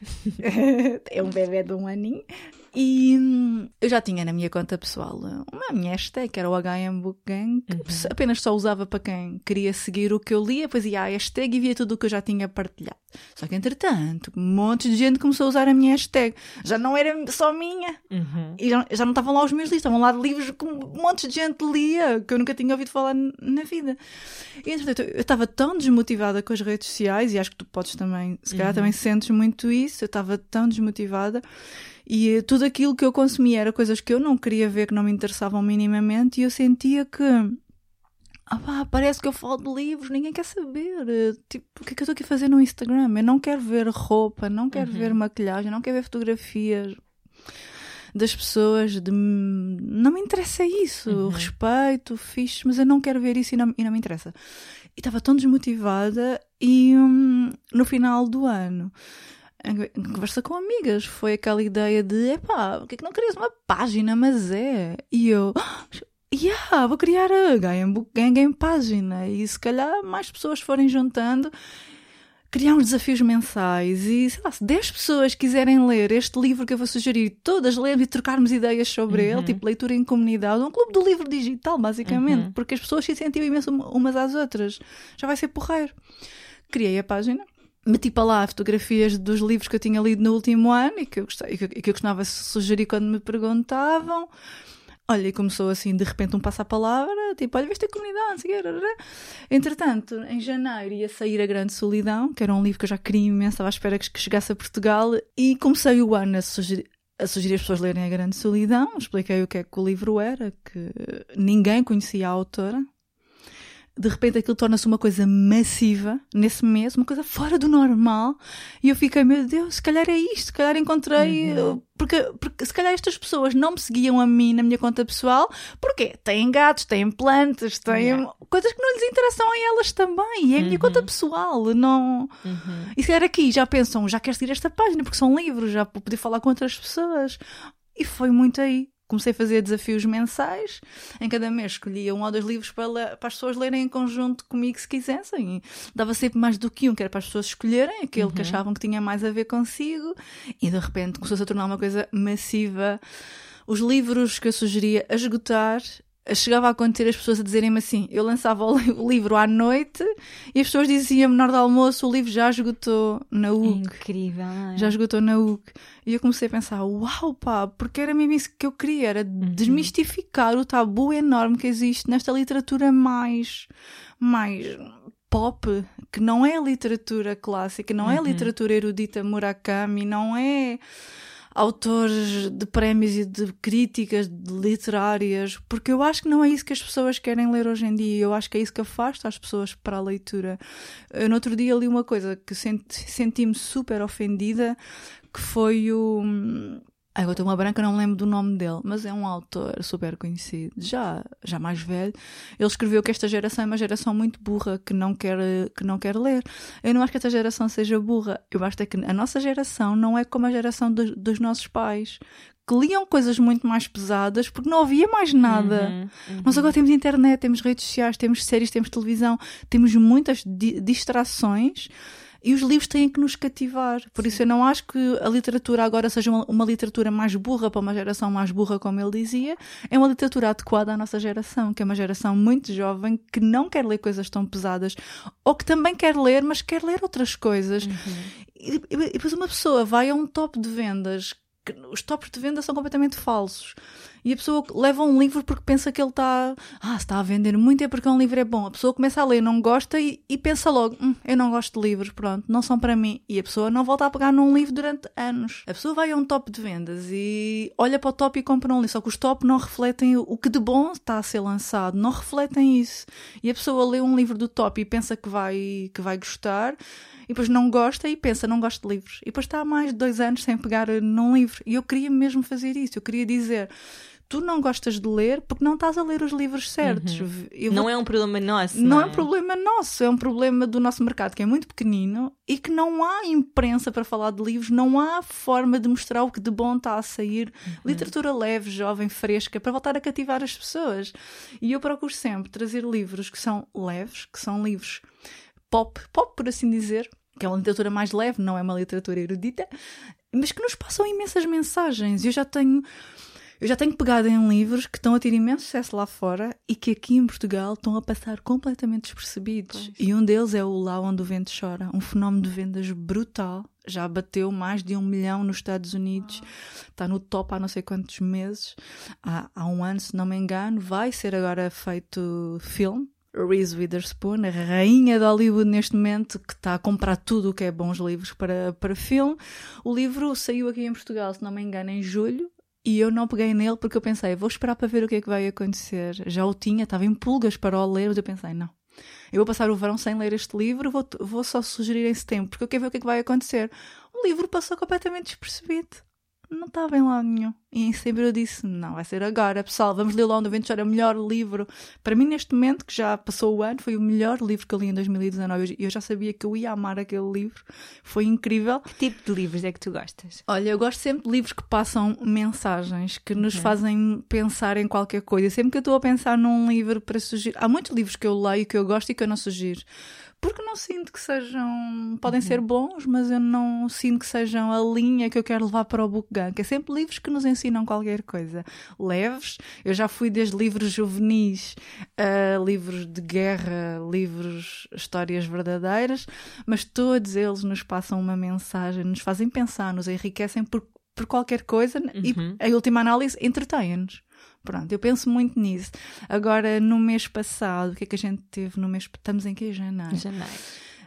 é um bebê de um aninho. E hum, eu já tinha na minha conta pessoal uma minha hashtag, que era o HM Book Gang, que se- apenas só usava para quem queria seguir o que eu lia, depois ia à hashtag e via tudo o que eu já tinha partilhado. Só que entretanto, um monte de gente começou a usar a minha hashtag. Já não era só minha. Uhum. E já, já não estavam lá os meus livros, estavam lá livros que um monte de gente lia, que eu nunca tinha ouvido falar na vida. E entretanto, eu estava tão desmotivada com as redes sociais, e acho que tu podes também, se calhar também sentes muito isso, eu estava tão desmotivada. E eh, tudo aquilo que eu consumia era coisas que eu não queria ver, que não me interessavam minimamente, e eu sentia que. Ah pá, parece que eu falo de livros, ninguém quer saber. Eh, Tipo, o que é que eu estou aqui a fazer no Instagram? Eu não quero ver roupa, não quero ver maquilhagem, não quero ver fotografias das pessoas. De... Não me interessa isso. Respeito, fixe, mas eu não quero ver isso e não, e não me interessa. E estava tão desmotivada e hum, no final do ano em conversa com amigas, foi aquela ideia de epá, porque é que não crias uma página, mas é. E eu, "Ah, yeah, vou criar a Book Gang em página. E se calhar mais pessoas forem juntando, criar uns desafios mensais. E sei lá, se 10 pessoas quiserem ler este livro que eu vou sugerir, todas lermos e trocarmos ideias sobre ele, tipo leitura em comunidade, um clube do livro digital, basicamente, porque as pessoas se incentivam imenso umas às outras. Já vai ser porreiro. Criei a página meti para lá fotografias dos livros que eu tinha lido no último ano e que eu, gostei, e que, eu costumava sugerir quando me perguntavam. Olha, e começou assim, de repente, um passa-palavra, tipo, olha, veste a comunidade, não. Entretanto, em janeiro ia sair A Grande Solidão, que era um livro que eu já queria imenso, estava à espera que chegasse a Portugal, e comecei o ano a sugerir, a sugerir as pessoas lerem A Grande Solidão, expliquei o que é que o livro era, que ninguém conhecia a autora, de repente aquilo torna-se uma coisa massiva nesse mês, uma coisa fora do normal, e eu fiquei, meu Deus, se calhar é isto, se calhar encontrei. Porque, porque se calhar estas pessoas não me seguiam a mim na minha conta pessoal, porque têm gatos, têm plantas, têm Yeah. coisas que não lhes interessam a elas também, e é a minha conta pessoal, não. Uhum. E se calhar aqui já pensam, já quero seguir esta página, porque são livros, já vou poder falar com outras pessoas. E foi muito aí. Comecei a fazer desafios mensais. Em cada mês escolhia um ou dois livros para, para as pessoas lerem em conjunto comigo se quisessem. E dava sempre mais do que um, que era para as pessoas escolherem aquele que achavam que tinha mais a ver consigo. E de repente começou-se a tornar uma coisa massiva. Os livros que eu sugeria a esgotar chegava a acontecer as pessoas a dizerem-me assim: eu lançava o li- o livro à noite e as pessoas diziam-me na hora do almoço: o livro já esgotou na É UC. incrível, não é? Já esgotou na UC. E eu comecei a pensar: uau, pá, porque era mesmo isso que eu queria: era desmistificar o tabu enorme que existe nesta literatura mais. mais pop, que não é literatura clássica, não é literatura erudita Murakami, não é autores de prémios e de críticas literárias, porque eu acho que não é isso que as pessoas querem ler hoje em dia. Eu acho que é isso que afasta as pessoas para a leitura. Eu, no outro dia li uma coisa que senti, senti-me super ofendida, que foi o Agora estou uma branca, não me lembro do nome dele, mas é um autor super conhecido, já, já mais velho. Ele escreveu que esta geração é uma geração muito burra, que não quer, que não quer ler. Eu não acho que esta geração seja burra. Eu acho que a nossa geração não é como a geração do, dos nossos pais, que liam coisas muito mais pesadas porque não havia mais nada. Uhum, uhum. Nós agora temos internet, temos redes sociais, temos séries, temos televisão, temos muitas di distrações e os livros têm que nos cativar. Por Sim. isso eu não acho que a literatura agora seja uma, uma, literatura mais burra para uma geração mais burra, como ele dizia. É uma literatura adequada à nossa geração, que é uma geração muito jovem que não quer ler coisas tão pesadas ou que também quer ler, mas quer ler outras coisas. Uhum. E, e, e depois uma pessoa vai a um top de vendas os tops de venda são completamente falsos. E a pessoa leva um livro porque pensa que ele está. Ah, se está a vender muito é porque um livro é bom. A pessoa começa a ler, não gosta e, e pensa logo: hum, eu não gosto de livros, pronto, não são para mim. E a pessoa não volta a pegar num livro durante anos. A pessoa vai a um top de vendas e olha para o top e compra um livro. Só que os top não refletem o que de bom está a ser lançado, não refletem isso. E a pessoa lê um livro do top e pensa que vai, que vai gostar e depois não gosta e pensa, não gosto de livros. E depois está há mais de dois anos sem pegar num livro. E eu queria mesmo fazer isso. Eu queria dizer. Tu não gostas de ler porque não estás a ler os livros certos. Uhum. Não vou... é um problema nosso. Não, não é? é um problema nosso, é um problema do nosso mercado que é muito pequenino e que não há imprensa para falar de livros, não há forma de mostrar o que de bom está a sair. Uhum. Literatura leve, jovem, fresca, para voltar a cativar as pessoas. E eu procuro sempre trazer livros que são leves, que são livros pop, pop por assim dizer, que é uma literatura mais leve, não é uma literatura erudita, mas que nos passam imensas mensagens. Eu já tenho. Eu já tenho pegado em livros que estão a ter imenso sucesso lá fora e que aqui em Portugal estão a passar completamente despercebidos. Pois. E um deles é o Lá Onde o Vento Chora, um fenómeno de vendas brutal. Já bateu mais de um milhão nos Estados Unidos, está no top há não sei quantos meses. Há, há um ano, se não me engano, vai ser agora feito filme Reese Witherspoon, a rainha de Hollywood neste momento, que está a comprar tudo o que é bons livros para, para filme. O livro saiu aqui em Portugal, se não me engano, em julho. E eu não peguei nele porque eu pensei, vou esperar para ver o que é que vai acontecer. Já o tinha, estava em pulgas para o ler, mas eu pensei, não. Eu vou passar o verão sem ler este livro, vou, vou só sugerir em setembro, porque eu quero ver o que é que vai acontecer. O livro passou completamente despercebido não estava em lado nenhum. E em setembro eu disse: não, vai ser agora, pessoal, vamos ler lá onde o vento chora, o melhor livro. Para mim, neste momento, que já passou o ano, foi o melhor livro que eu li em 2019. E eu já sabia que eu ia amar aquele livro. Foi incrível. Que tipo de livros é que tu gostas? Olha, eu gosto sempre de livros que passam mensagens, que nos uhum. fazem pensar em qualquer coisa. Sempre que eu estou a pensar num livro para sugerir. Há muitos livros que eu leio que eu gosto e que eu não sugiro porque não sinto que sejam. Podem uhum. ser bons, mas eu não sinto que sejam a linha que eu quero levar para o book que É sempre livros que nos ensinam qualquer coisa. Leves. Eu já fui desde livros juvenis a livros de guerra, livros, histórias verdadeiras, mas todos eles nos passam uma mensagem, nos fazem pensar, nos enriquecem por, por qualquer coisa uhum. e, em última análise, entretêm-nos. Pronto, eu penso muito nisso. Agora, no mês passado, o que é que a gente teve no mês... Estamos em que? Janeiro. Janeiro.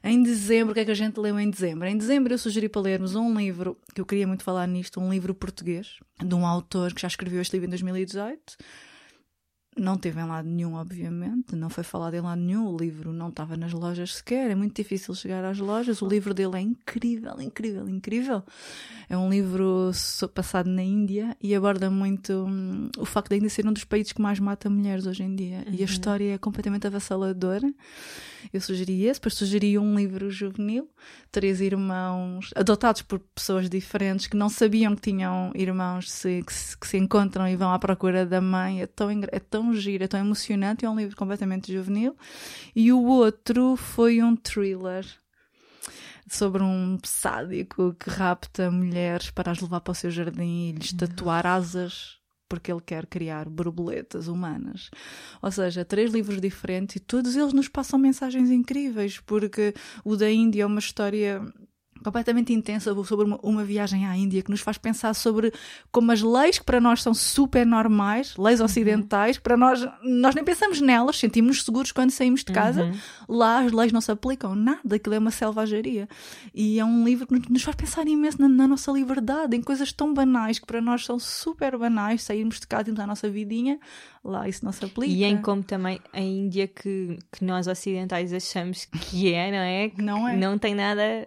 Em dezembro, o que é que a gente leu em dezembro? Em dezembro eu sugeri para lermos um livro, que eu queria muito falar nisto, um livro português, de um autor que já escreveu este livro em 2018, não teve em lado nenhum, obviamente, não foi falado em lado nenhum. O livro não estava nas lojas sequer, é muito difícil chegar às lojas. O livro dele é incrível, incrível, incrível. É um livro passado na Índia e aborda muito hum, o facto de ainda ser um dos países que mais mata mulheres hoje em dia. Uhum. E a uhum. história é completamente avassaladora. Eu sugeri esse, depois sugeri um livro juvenil, três irmãos adotados por pessoas diferentes que não sabiam que tinham irmãos se, que, se, que se encontram e vão à procura da mãe. É tão, é tão giro, é tão emocionante. É um livro completamente juvenil. E o outro foi um thriller sobre um sádico que rapta mulheres para as levar para o seu jardim e lhes tatuar asas porque ele quer criar borboletas humanas. Ou seja, três livros diferentes e todos eles nos passam mensagens incríveis, porque o da Índia é uma história completamente intensa sobre uma, uma, viagem à Índia que nos faz pensar sobre como as leis que para nós são super normais, leis uhum. ocidentais, uhum. para nós, nós nem pensamos nelas, sentimos-nos seguros quando saímos de casa. Uhum. Lá as leis não se aplicam, nada, aquilo é uma selvageria. E é um livro que nos faz pensar imenso na, na nossa liberdade, em coisas tão banais que para nós são super banais, sairmos de casa e temos a nossa vidinha, lá isso não se aplica. E em como também a Índia que, que nós ocidentais achamos que é, não é? Não é. Não tem nada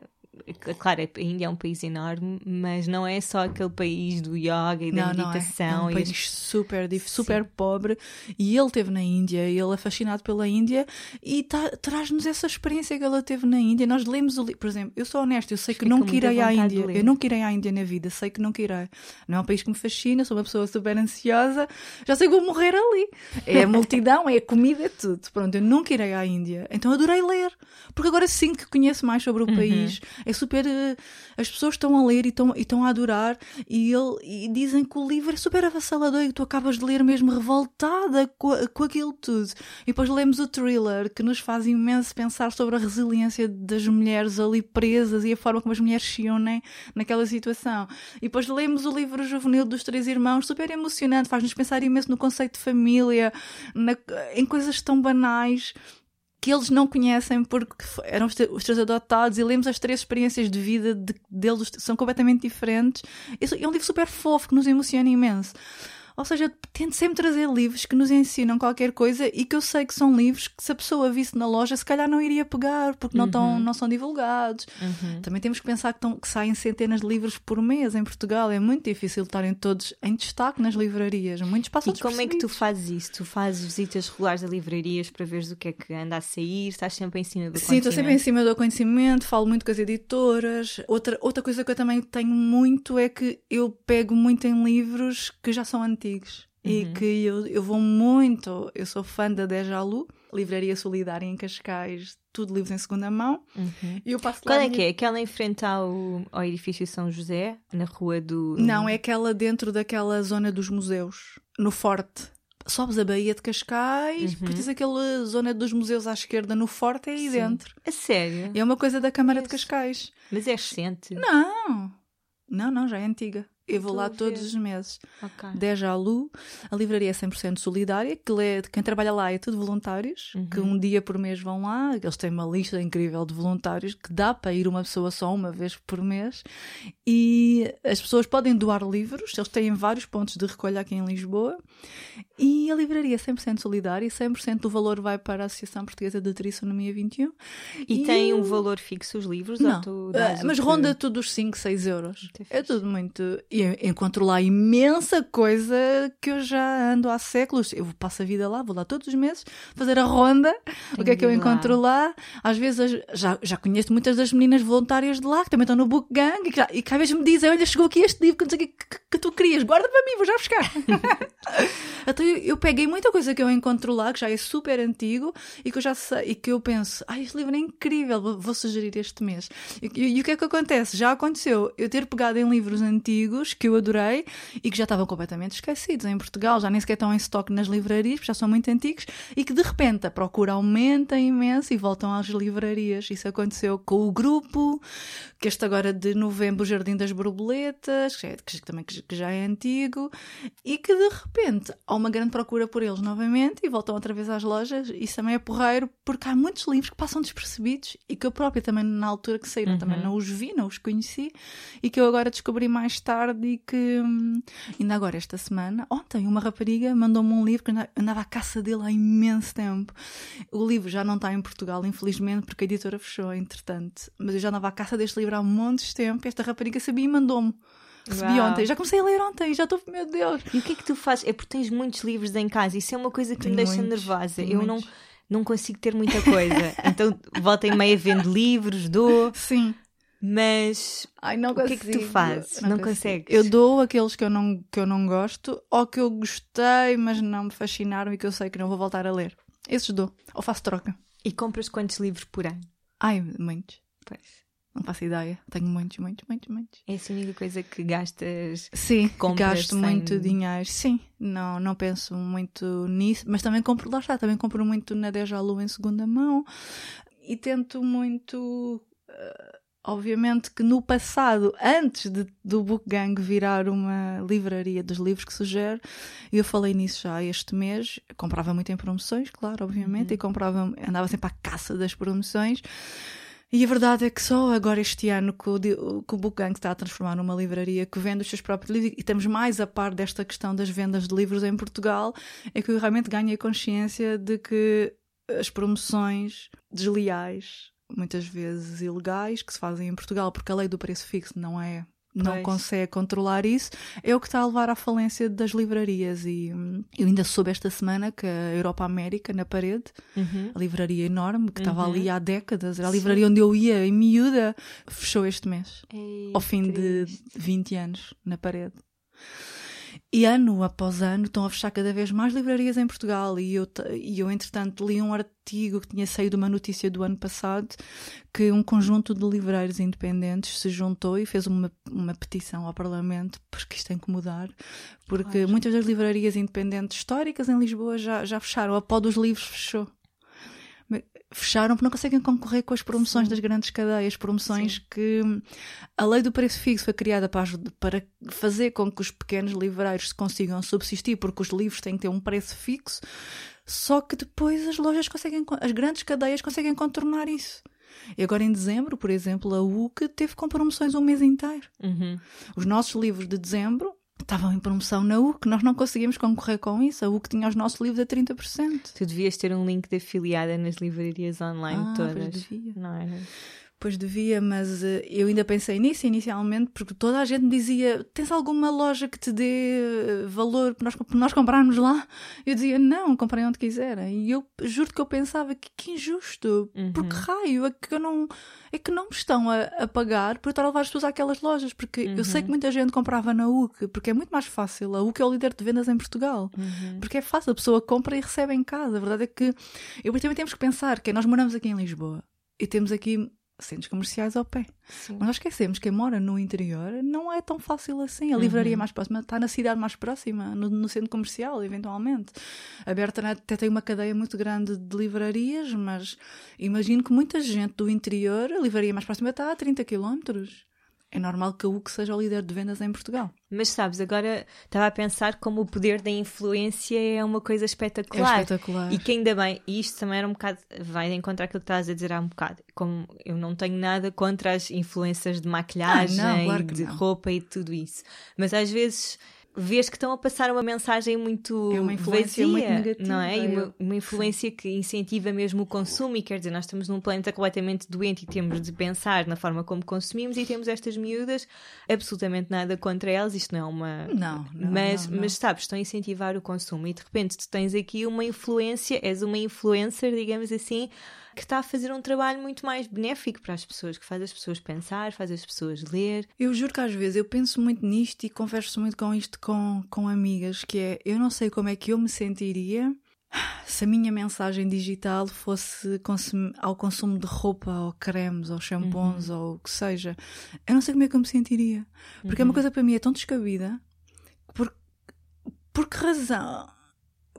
Claro, a Índia é um país enorme, mas não é só aquele país do yoga e da não, meditação. Não é. é um país as... super, super pobre. E ele teve na Índia, e ele é fascinado pela Índia e tá, traz-nos essa experiência que ele teve na Índia. Nós lemos o livro, por exemplo, eu sou honesta, eu sei que não irei à Índia. Eu não irei à Índia na vida, sei que não irei. Não é um país que me fascina, sou uma pessoa super ansiosa, já sei que vou morrer ali. É a multidão, é a comida, é tudo. Pronto, eu nunca irei à Índia. Então adorei ler, porque agora sinto que conheço mais sobre o uhum. país é super. Eh, as pessoas estão a ler e estão, e estão a adorar, e, ele, e dizem que o livro é super avassalador e tu acabas de ler mesmo revoltada com, com aquilo tudo. E depois lemos o thriller que nos faz imenso pensar sobre a resiliência das mulheres ali presas e a forma como as mulheres se unem naquela situação. E depois lemos o livro juvenil dos Três Irmãos, super emocionante, faz-nos pensar imenso no conceito de família, na, em coisas tão banais que eles não conhecem porque eram os, três adotados e lemos as três experiências de vida de, deles, são completamente diferentes. É um livro super fofo que nos emociona imenso. Ou seja, tento sempre trazer livros que nos ensinam qualquer coisa e que eu sei que são livros que se a pessoa visse na loja, se calhar não iria pegar, porque não, tão, uhum. não são divulgados. Uhum. Também temos que pensar que, tão, que, saem centenas de livros por mês em Portugal. É muito difícil estarem todos em destaque nas livrarias. Muitos passam E como é que tu fazes isso? Tu fazes visitas regulares a livrarias para veres o que é que anda a sair? Estás sempre em cima do Sim, estou sempre em cima do conhecimento, falo muito com as editoras. Outra, outra coisa que eu também tenho muito é que eu pego muito em livros que já são antigos antigos. Uhum. E que eu, eu vou muito, eu sou fã da Dejalu, Livraria Solidária em Cascais, tudo livros em segunda mão. Uhum. E eu passo Qual é que é? Aquela em frente ao, ao edifício São José, na rua do. Não, é aquela dentro daquela zona dos museus, no Forte. Sobes a Baía de Cascais, uhum. depois tens aquela zona dos museus à esquerda no Forte, é aí Sim. dentro. A sério? É uma coisa da Câmara de Cascais. Mas é recente? Não, não, não, já é antiga. Eu vou lá todos os meses. Okay. Deja a Lu, a livraria é 100% solidária, que lê, quem trabalha lá é tudo voluntários, uhum. que um dia por mês vão lá, eles têm uma lista incrível de voluntários que dá para ir uma pessoa só uma vez por mês. E as pessoas podem doar livros, eles têm vários pontos de recolha aqui em Lisboa. E a livraria é 100% solidária, 100% do valor vai para a Associação Portuguesa de Trissonomia 21. E, e tem eu... um valor fixo os livros? Não, uh, mas ronda tudo os 5, 6 euros. É tudo muito encontro lá imensa coisa que eu já ando há séculos. Eu passo a vida lá, vou lá todos os meses fazer a ronda. Tenho o que é que eu encontro lá. lá? Às vezes já, já conheço muitas das meninas voluntárias de lá que também estão no book gang e que, e que às vezes me dizem: Olha, chegou aqui este livro que, que, que, que tu querias, guarda para mim, vou já buscar. então eu, eu, peguei muita coisa que eu encontro lá, que já é super antigo e que eu já sei, e que eu penso: Ai, este livro é incrível, vou, vou sugerir este mês. E, e, e o que é que acontece? Já aconteceu eu ter pegado em livros antigos livros que eu adorei e que já estavam completamente esquecidos em Portugal, já nem sequer estão em estoque nas livrarias, porque já são muito antigos, e que de repente a procura aumenta imenso e voltam às livrarias. Isso aconteceu com o grupo, que este agora de novembro, o Jardim das Borboletas, que, é, que também que, já é antigo, e que de repente há uma grande procura por eles novamente e voltam outra vez às lojas. Isso também é porreiro, porque há muitos livros que passam despercebidos e que eu própria também, na altura que saíram, uhum. também não os vi, não os conheci, e que eu agora descobri mais tarde tarde e que hum, ainda agora esta semana, ontem, uma rapariga mandou-me um livro que andava à caça dele há imenso tempo. O livro já não está em Portugal, infelizmente, porque a editora fechou, entretanto. Mas eu já andava à caça deste livro há montes de tempo. Esta rapariga sabia e mandou-me. Recebi Uau. ontem, já comecei a ler ontem, já estou, meu Deus. E o que é que tu fazes? É porque tens muitos livros em casa, isso é uma coisa que Tenho me deixa muitos, nervosa. Eu muitos. não, não consigo ter muita coisa, então volta e meia vendo livros, dou. Sim. Mas Ai, não o que é que tu fazes? Não, não consegues? Eu dou aqueles que eu, não, que eu não gosto ou que eu gostei, mas não me fascinaram e que eu sei que não vou voltar a ler. Esses dou. Ou faço troca. E compras quantos livros por ano? Ai, muitos. Pois. Não faço ideia. Tenho muitos, muitos, muitos, muitos. É a única coisa que gastas? Sim, gasto sem... muito dinheiro. Sim, não, não penso muito nisso. Mas também compro, lá está, também compro muito na Dejalu em segunda mão. E tento muito... Obviamente que no passado, antes de, do Book Gang virar uma livraria dos livros que sugere, eu falei nisso já este mês. comprava muito em promoções, claro, obviamente, uhum. e comprava, andava sempre à caça das promoções. E a verdade é que só agora este ano que o, que o Book Gang está a transformar numa livraria que vende os seus próprios livros e estamos mais a par desta questão das vendas de livros em Portugal, é que eu realmente ganhei consciência de que as promoções desleais muitas vezes ilegais que se fazem em Portugal, porque a lei do preço fixo não é não pois. consegue controlar isso, é o que está a levar à falência das livrarias. E hum, eu ainda soube esta semana que a Europa América, na parede, uhum. a livraria enorme, que uhum. estava ali há décadas, era a livraria Sim. onde eu ia em miúda, fechou este mês, Ei, ao fim triste. de 20 anos, na parede. E ano após ano estão a fechar cada vez mais livrarias em Portugal. E eu, e eu, entretanto, li um artigo que tinha saído uma notícia do ano passado que um conjunto de livreiros independentes se juntou e fez uma, uma petição ao Parlamento porque isto tem que mudar. Porque claro. muitas das livrarias independentes históricas em Lisboa já, já fecharam. A pó dos livros fechou fecharam porque não conseguem concorrer com as promoções Sim. das grandes cadeias, promoções Sim. que a lei do preço fixo foi criada para, para fazer com que os pequenos livreiros consigam subsistir, porque os livros têm que ter um preço fixo, só que depois as lojas conseguem, as grandes cadeias conseguem contornar isso. E agora em dezembro, por exemplo, a UC teve com promoções um mês inteiro. Uhum. Os nossos livros de dezembro estavam em promoção na UC, nós não conseguimos concorrer com isso. A UC tinha os nossos livros a 30%. Tu devias ter um link de afiliada nas livrarias online ah, todas. Não era? Pois devia, mas uh, eu ainda pensei nisso inicialmente, porque toda a gente dizia: Tens alguma loja que te dê uh, valor para nós, para nós comprarmos lá? Eu dizia: Não, comprei onde quiserem. E eu juro que eu pensava que, que injusto, uhum. porque raio, é que, eu não, é que não me estão a, a pagar por estar a levar as pessoas àquelas lojas, porque uhum. eu sei que uhum. muita gente comprava na UC, porque é muito mais fácil. A UC é o líder de vendas em Portugal, uhum. porque é fácil, a pessoa compra e recebe em casa. A verdade é que eu também temos que pensar que nós moramos aqui em Lisboa e temos aqui centros comerciais ao pé. Sim. Mas nós esquecemos que quem mora no interior não é tão fácil assim. A livraria uhum. mais próxima está na cidade mais próxima, no, no, centro comercial, eventualmente. A Berta até tem uma cadeia muito grande de livrarias, mas imagino que muita gente do interior, a livraria mais próxima está a 30 quilómetros é normal que a UC seja o líder de vendas em Portugal. Mas sabes, agora estava a pensar como o poder da influência é uma coisa espetacular. É espetacular. E que ainda bem, e isto também era um bocado, vai encontrar aquilo que estás a dizer há um bocado. Como eu não tenho nada contra as influências de maquilhagem, ah, não, claro de não. roupa e tudo isso. Mas às vezes vês que estão a passar uma mensagem muito é uma influência vazia, muito negativa, não é? Uma, uma influência que incentiva mesmo o consumo e quer dizer, nós estamos num planeta completamente doente e temos de pensar na forma como consumimos e temos estas miúdas, absolutamente nada contra elas, isto não é uma... Não, não mas, não, não. mas sabes, estão a incentivar o consumo e de repente tu tens aqui uma influência, és uma influencer, digamos assim, que está a fazer um trabalho muito mais benéfico para as pessoas, que faz as pessoas pensar, faz as pessoas ler. Eu juro que às vezes eu penso muito nisto e converso muito com isto com, com amigas, que é, eu não sei como é que eu me sentiria se a minha mensagem digital fosse ao consumo de roupa, ou cremes, ou shampoos, uhum. ou o que seja, eu não sei como é que eu me sentiria. Porque uhum. é uma uhum. coisa para mim é tão descabida. Por, por que razão?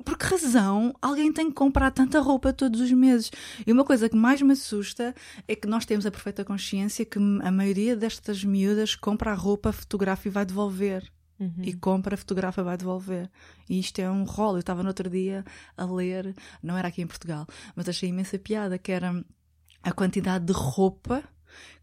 Por que razão alguém tem que comprar tanta roupa todos os meses? E uma coisa que mais me assusta é que nós temos a perfeita consciência que a maioria destas miúdas compra a roupa, fotografa e vai devolver. Uhum. E compra, fotografa e vai devolver. E isto é um rolo. Eu estava no outro dia a ler, não era aqui em Portugal, mas achei imensa piada, que era a quantidade de roupa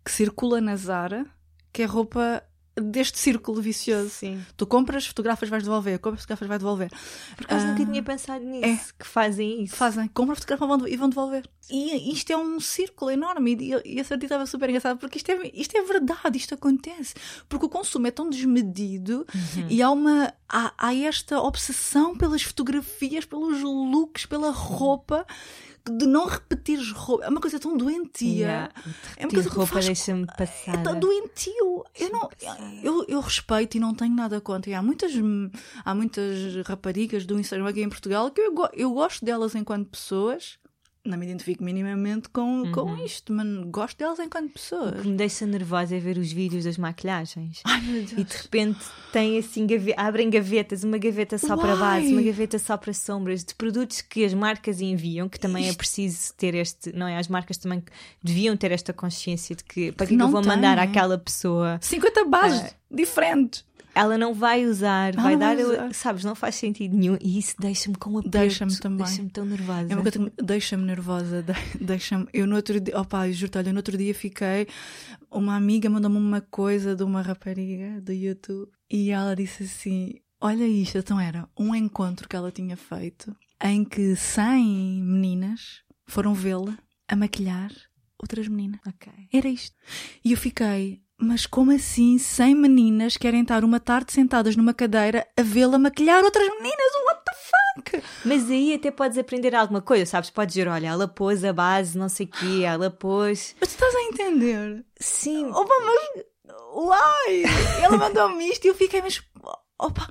que circula na Zara, que é roupa deste círculo vicioso. Sim. Tu compras, fotografas, vais devolver, compras, fotografas, vais devolver. Por acaso nunca tinha pensado nisso, é, que fazem isso. Fazem, compram, fotografam e vão devolver. E isto é um círculo enorme e, e esse artigo estava super engraçado porque isto é, isto é verdade, isto acontece. Porque o consumo é tão desmedido uhum. e há uma há, há esta obsessão pelas fotografias, pelos looks, pela roupa de não repetir roupa. É uma coisa tão doentia. Yeah. É uma coisa que roupa deixa-me passar. É tão doentio. Eu, não, eu, eu respeito e não tenho nada contra. E há muitas, há muitas raparigas do Instagram aqui em Portugal que eu, eu gosto delas enquanto pessoas. Não me identifico minimamente com, Uhum. com isto, mas gosto delas enquanto O pessoas. que me deixa nervosa é ver os vídeos das maquilhagens. Ai meu E de Deus. repente tem assim, gave- abrem gavetas, uma gaveta só para base, uma gaveta só para sombras, de produtos que as marcas enviam, que também é Isto- preciso ter este, não é? As marcas também deviam ter esta consciência de que para que, é que não eu vou mandar têm. àquela pessoa? 50 bases Ah. diferentes. Ela não vai usar, Ela vai dar, vai usar. sabes, não faz sentido nenhum e isso deixa-me com aperto, Deixa-me também. deixa-me tão nervosa. É deixa-me nervosa, de- deixa-me. Eu no outro dia, opa, eu juro-te, olha, no outro dia fiquei. Uma amiga mandou-me uma coisa de uma rapariga do YouTube e ela disse assim: Olha isto, então era um encontro que ela tinha feito em que 100 meninas foram vê-la a maquilhar outras meninas. Era isto. E eu fiquei, mas como assim 100 meninas querem estar uma tarde sentadas numa cadeira a vê-la maquilhar outras meninas? What the fuck? Mas aí até podes aprender alguma coisa, sabes? Podes dizer, olha, ela pôs a base, não sei o quê, ela pôs. Mas tu estás a entender? Sim, Opa, mas. Uai! Ela mandou-me isto e eu fiquei, mas. Opa!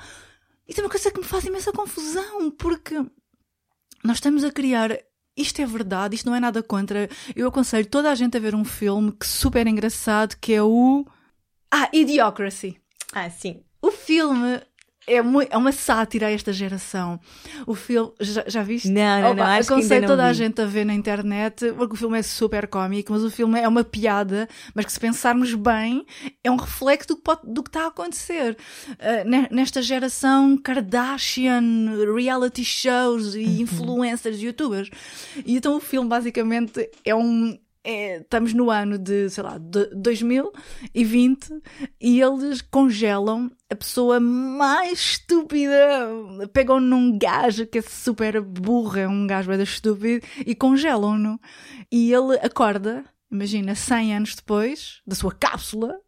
Isso é uma coisa que me faz imensa confusão, porque nós estamos a criar. Isto é verdade, isto não é nada contra. Eu aconselho toda a gente a ver um filme que super engraçado que é o. Ah, Idiocracy. Ah, sim. O filme é, é uma sátira a esta geração. O filme. Já, já viste? Não, não, não, Opa, acho aconselho toda a vi. gente a ver na internet, porque o filme é super cómico, mas o filme é uma piada, mas que se pensarmos bem, é um reflexo do que, pode- do que está a acontecer. Uh, ne- nesta geração Kardashian, reality shows Uhum. e influencers, youtubers. E então o filme basicamente é um. É- estamos no ano de, sei lá, de 2020 e eles congelam a pessoa mais estúpida. Pegam num gajo que é super burro, é um gajo bem estúpido, e congelam-no. E ele acorda, imagina, 100 anos depois da sua cápsula,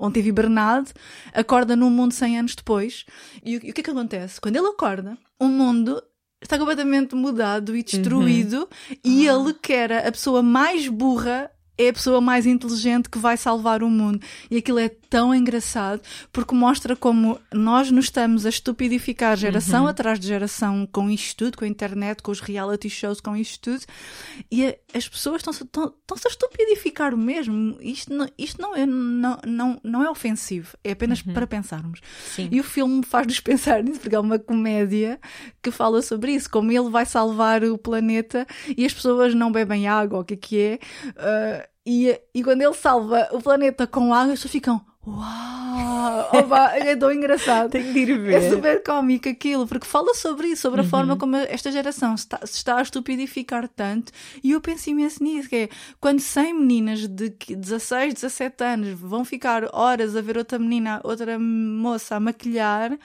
onde teve hibernado, acorda num mundo 100 anos depois. E o, e o que é que acontece? Quando ele acorda, o mundo está completamente mudado e destruído e ele, que era a pessoa mais burra, é a pessoa mais inteligente que vai salvar o mundo. E aquilo é tão engraçado porque mostra como nós nos estamos a estupidificar geração atrás de geração com isto tudo, com a internet, com os reality shows, com isto tudo. E a- as pessoas estão-se estão, a estupidificar mesmo. Isto, não, isto não, é, não, não, não é ofensivo, é apenas para pensarmos. Sim. E o filme faz-nos pensar nisso, porque é uma comédia que fala sobre isso, como ele vai salvar o planeta e as pessoas não bebem água, o que é que é. Ah, e, e quando ele salva o planeta com água, as pessoas ficam. Uau! Opa, é tão engraçado. Tenho de ir É ver. super cómico aquilo, porque fala sobre isso, sobre a forma como esta geração se está, se está a estupidificar tanto. E eu penso imenso nisso, que é quando 100 meninas de que- 16, 17 anos vão ficar horas a ver outra menina, outra moça a maquilhar,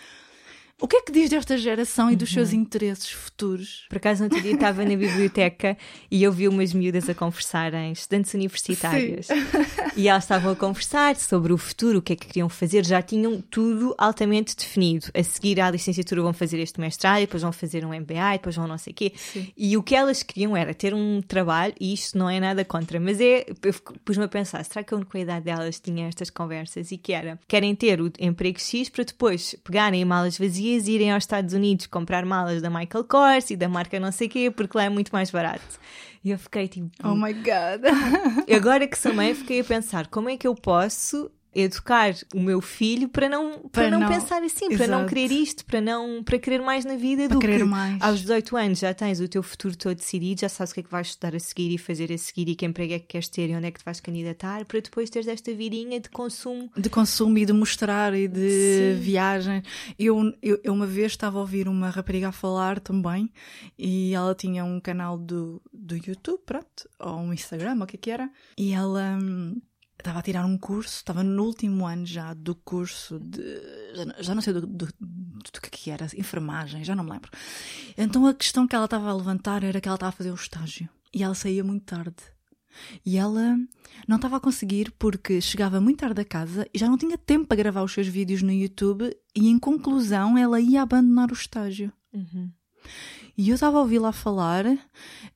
o que é que diz desta geração e dos seus interesses futuros? Por acaso, no outro dia estava na biblioteca e eu vi umas miúdas a conversarem, estudantes universitárias. E elas estavam a conversar sobre o futuro, o que é que queriam fazer. Já tinham tudo altamente definido. A seguir à licenciatura vão fazer este mestrado, depois vão fazer um MBA, depois vão não sei o quê. Sim. E o que elas queriam era ter um trabalho, e isto não é nada contra, mas é, eu pus-me a pensar, será que a única idade delas tinha estas conversas? E que era, querem ter o emprego X para depois pegarem malas vazias e irem aos Estados Unidos comprar malas da Michael Kors e da marca não sei quê, porque lá é muito mais barato. E eu fiquei tipo, Oh my god! agora que sou mãe, fiquei a pensar, como é que eu posso educar o meu filho para não, para Para não, não- pensar assim, para não Exato. querer isto, para não para querer mais na vida Para do querer que mais. aos 18 anos já tens o teu futuro todo decidido, já sabes o que é que vais estudar a seguir e fazer a seguir e que emprego é que queres ter e onde é que te vais candidatar, para depois teres esta vidinha de consumo. de consumo e de mostrar e de Sim. viagem. Eu, eu, eu uma vez estava a ouvir uma rapariga a falar também e ela tinha um canal do, do YouTube, pronto, ou um Instagram, ou o que é que era, e ela hum, estava a tirar um curso, estava no último ano já do curso de. Já, não- sei do, do, do que é que era, enfermagem, já não me lembro. Então a questão que ela estava a levantar era que ela estava a fazer um estágio e ela saía muito tarde. E ela não estava a conseguir porque chegava muito tarde a casa e já não tinha tempo para gravar os seus vídeos no YouTube e em conclusão ela ia abandonar o estágio. Uhum. E eu estava a ouvi-la falar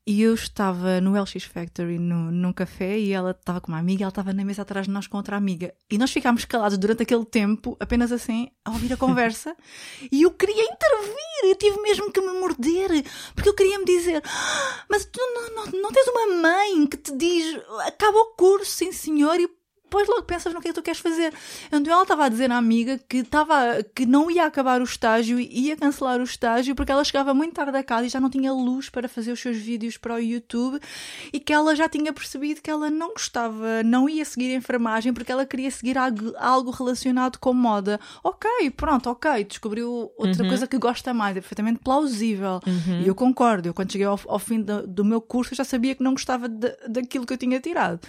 e eu estava no LX Factory no, num café e ela estava com uma amiga e ela estava na mesa atrás de nós com outra amiga. E nós ficámos calados durante aquele tempo, apenas assim, a ouvir a conversa. e eu queria intervir, eu tive mesmo que me morder, porque eu queria me dizer: "Ah, Mas tu não, não, não tens uma mãe que te diz acaba o curso, sim senhor, e depois logo pensas no que é que tu queres fazer. Então ela estava a dizer à amiga que, estava, que não ia acabar o estágio e ia cancelar o estágio porque ela chegava muito tarde a casa e já não tinha luz para fazer os seus vídeos para o YouTube e que ela já tinha percebido que ela não gostava, não ia seguir a enfermagem porque ela queria seguir algo, algo relacionado com moda. Ok, pronto, ok, descobriu outra Uhum. coisa que gosta mais, é perfeitamente plausível. E eu concordo, eu quando cheguei ao, ao fim do, do meu curso já sabia que não gostava de- daquilo que eu tinha tirado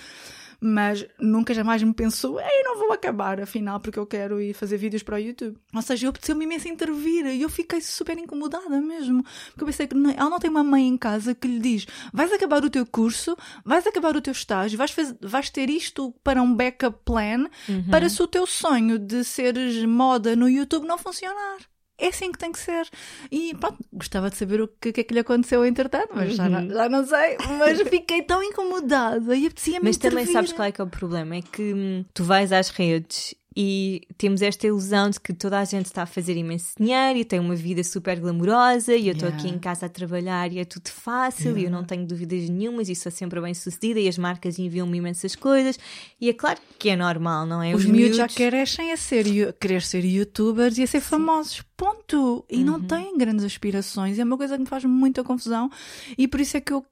mas nunca jamais me pensou, ei, não vou acabar, afinal, porque eu quero ir fazer vídeos para o YouTube. Ou seja, eu apeteceu-me imenso intervir e eu fiquei super incomodada mesmo. Porque eu pensei que não- ela não tem uma mãe em casa que lhe diz: vais acabar o teu curso, vais acabar o teu estágio, vais, faz- vais ter isto para um backup plan, para se o teu sonho de seres moda no YouTube não funcionar. É assim que tem que ser. E pronto, gostava de saber o que, que é que lhe aconteceu entretanto, mas já, não, já não sei. Mas fiquei tão incomodada e apetecia-me Mas também intervir. sabes qual é que é o problema? É que hum, tu vais às redes e temos esta ilusão de que toda a gente está a fazer imenso dinheiro e tem uma vida super glamourosa e eu estou Yeah. aqui em casa a trabalhar e é tudo fácil e eu não tenho dúvidas nenhumas e sou sempre bem sucedida e as marcas enviam-me imensas coisas e é claro que é normal, não é? Os, miúdos já crescem a ser, querer ser youtubers e a ser famosos. Ponto. E não têm grandes aspirações. É uma coisa que me faz muita confusão. E por isso é que eu,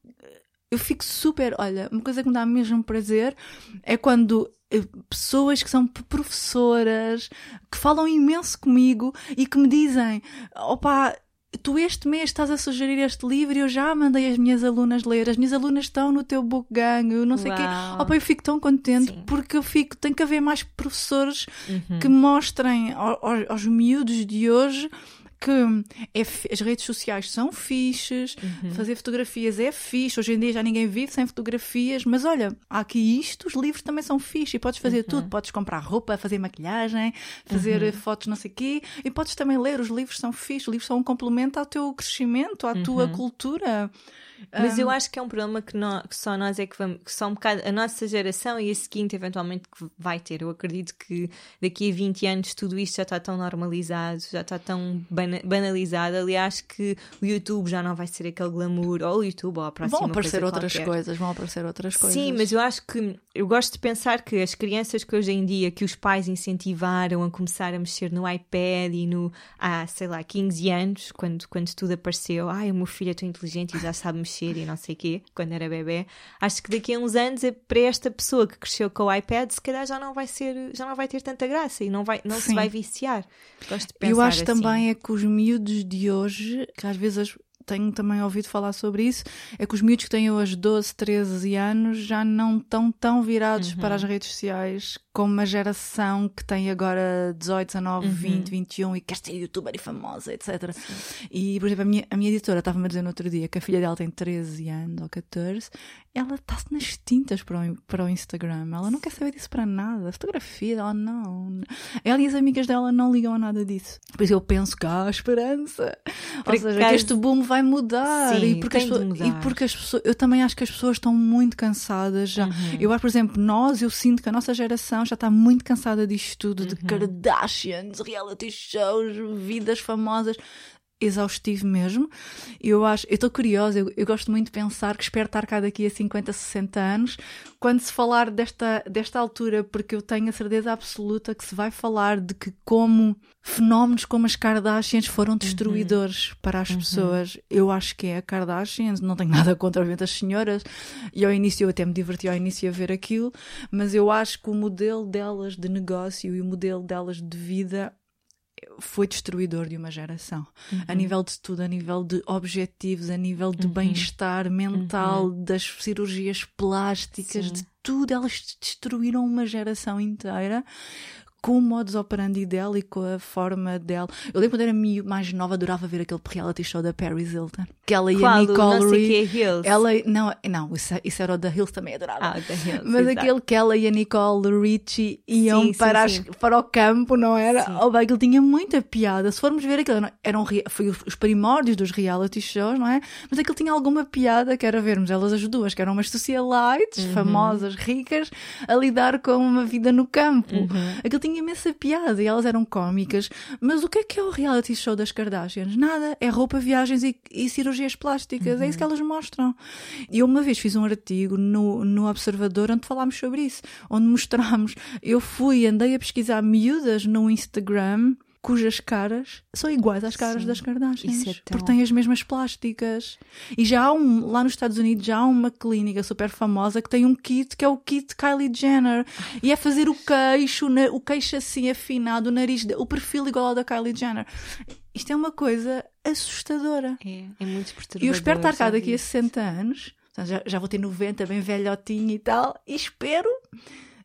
eu fico super. Olha, uma coisa que me dá mesmo prazer é quando pessoas que são professoras, que falam imenso comigo e que me dizem: opa. Tu este mês estás a sugerir este livro e eu já mandei as minhas alunas ler. As minhas alunas estão no teu book gang, eu não sei o quê. Opa, eu fico tão contente Sim. porque eu fico, tem que haver mais professores Uhum. que mostrem ao- ao- aos, miúdos de hoje que é as redes sociais são fixes, Uhum. fazer fotografias é fixe. Hoje em dia já ninguém vive sem fotografias, mas olha, há aqui isto, os livros também são fixe e podes fazer Uhum. tudo. Podes comprar roupa, fazer maquilhagem, fazer eh, fotos, não sei o quê, e podes também ler. Os livros são fixe, os livros são um complemento ao teu crescimento, à tua cultura. Mas eu acho que é um problema que, que só nós é que vamos, que só um bocado a nossa geração e a seguinte eventualmente que vai ter. Eu acredito que daqui a 20 anos tudo isto já está tão normalizado, já está tão bana- banalizado. Aliás, que o YouTube já não vai ser aquele glamour, ou o YouTube, ou a próxima Vão aparecer coisa outras qualquer. coisas, vão aparecer outras coisas. Sim, mas eu acho que eu gosto de pensar que as crianças que hoje em dia que os pais incentivaram a começar a mexer no iPad e no há, sei lá, 15 anos, quando, quando tudo apareceu, ai, o meu filho é tão inteligente e já sabe mexer e não sei o quê, quando era bebê. Acho que daqui a uns anos, é para esta pessoa que cresceu com o iPad, se calhar já não vai ser, já não vai ter tanta graça e não, vai, não se Sim. vai viciar. Gosto de pensar Eu acho assim. também é que os miúdos de hoje, que às vezes tenho também ouvido falar sobre isso, é que os miúdos que têm hoje 12, 13 anos já não estão tão virados Uhum. para as redes sociais como uma geração que tem agora 18, 19, Uhum. 20, 21 e quer ser youtuber e famosa, etc. E, por exemplo, a minha, a minha editora estava-me a dizer no outro dia que a filha dela tem 13 anos ou 14, ela está-se nas tintas para o, para o Instagram. Ela não quer saber disso para nada. Fotografia dela, não. Ela e as amigas dela não ligam a nada disso. Por isso eu penso que há esperança. Por Ou seja, acaso- que este boom vai mudar. Sim, e, porque as mudar. e porque as pessoas, eu também acho que as pessoas estão muito cansadas já. Uhum. Eu acho, por exemplo, nós, eu sinto que a nossa geração já está muito cansada disto tudo, de Uhum. Kardashians, reality shows, vidas famosas. Exaustivo mesmo. Eu acho, eu estou curiosa, eu, eu gosto muito de pensar que espero estar cá daqui a 50, 60 anos, quando se falar desta, desta altura, porque eu tenho a certeza absoluta que se vai falar de que como fenómenos como as Kardashians foram destruidores para as pessoas. Eu acho que é a Kardashians, não tenho nada contra as senhoras, e ao início eu até me diverti ao início a ver aquilo, mas eu acho que o modelo delas de negócio e o modelo delas de vida foi destruidor de uma geração. A nível de tudo, a nível de objetivos, a nível de bem-estar mental, das cirurgias plásticas, Sim. de tudo. Elas destruíram uma geração inteira com o modus operandi dela e com a forma dela. Eu lembro quando era mais nova, adorava ver aquele reality show da Paris Hilton. Que ela e Qual? a O Nicole Reed. é. Ela, não, não isso, isso era o da Hills também adorava. Ah, o da Hills, Mas exato. aquele que ela e a Nicole Richie iam Sim, sim, para, as- sim. para o campo, não era? Sim. Oh, bem, aquilo tinha muita piada. Se formos ver aquilo, eram, foi os os primórdios dos reality shows, não é? Mas aquilo tinha alguma piada que era vermos elas as duas, que eram umas socialites, Uhum. famosas, ricas, a lidar com uma vida no campo. Uhum. Aquilo tinha imensa piada e elas eram cómicas. Mas o que é que é o reality show das Kardashians? Nada. É roupa, viagens e, e cirurgias plásticas. É isso que elas mostram. E eu uma vez fiz um artigo no, no Observador onde falámos sobre isso. Onde mostrámos. Eu fui, andei a pesquisar miúdas no Instagram cujas caras são iguais às caras Sim. das Kardashians. Isso é tão- Porque têm as mesmas plásticas. E já há um, lá nos Estados Unidos, já há uma clínica super famosa que tem um kit que é o kit Kylie Jenner. E é fazer o queixo, o queixo assim afinado, o nariz, o perfil igual ao da Kylie Jenner. Isto é uma coisa assustadora. É, é muito E perturbador. eu espero estar cá daqui a isso. 60 anos, já, já vou ter 90, bem velhotinho e tal, e espero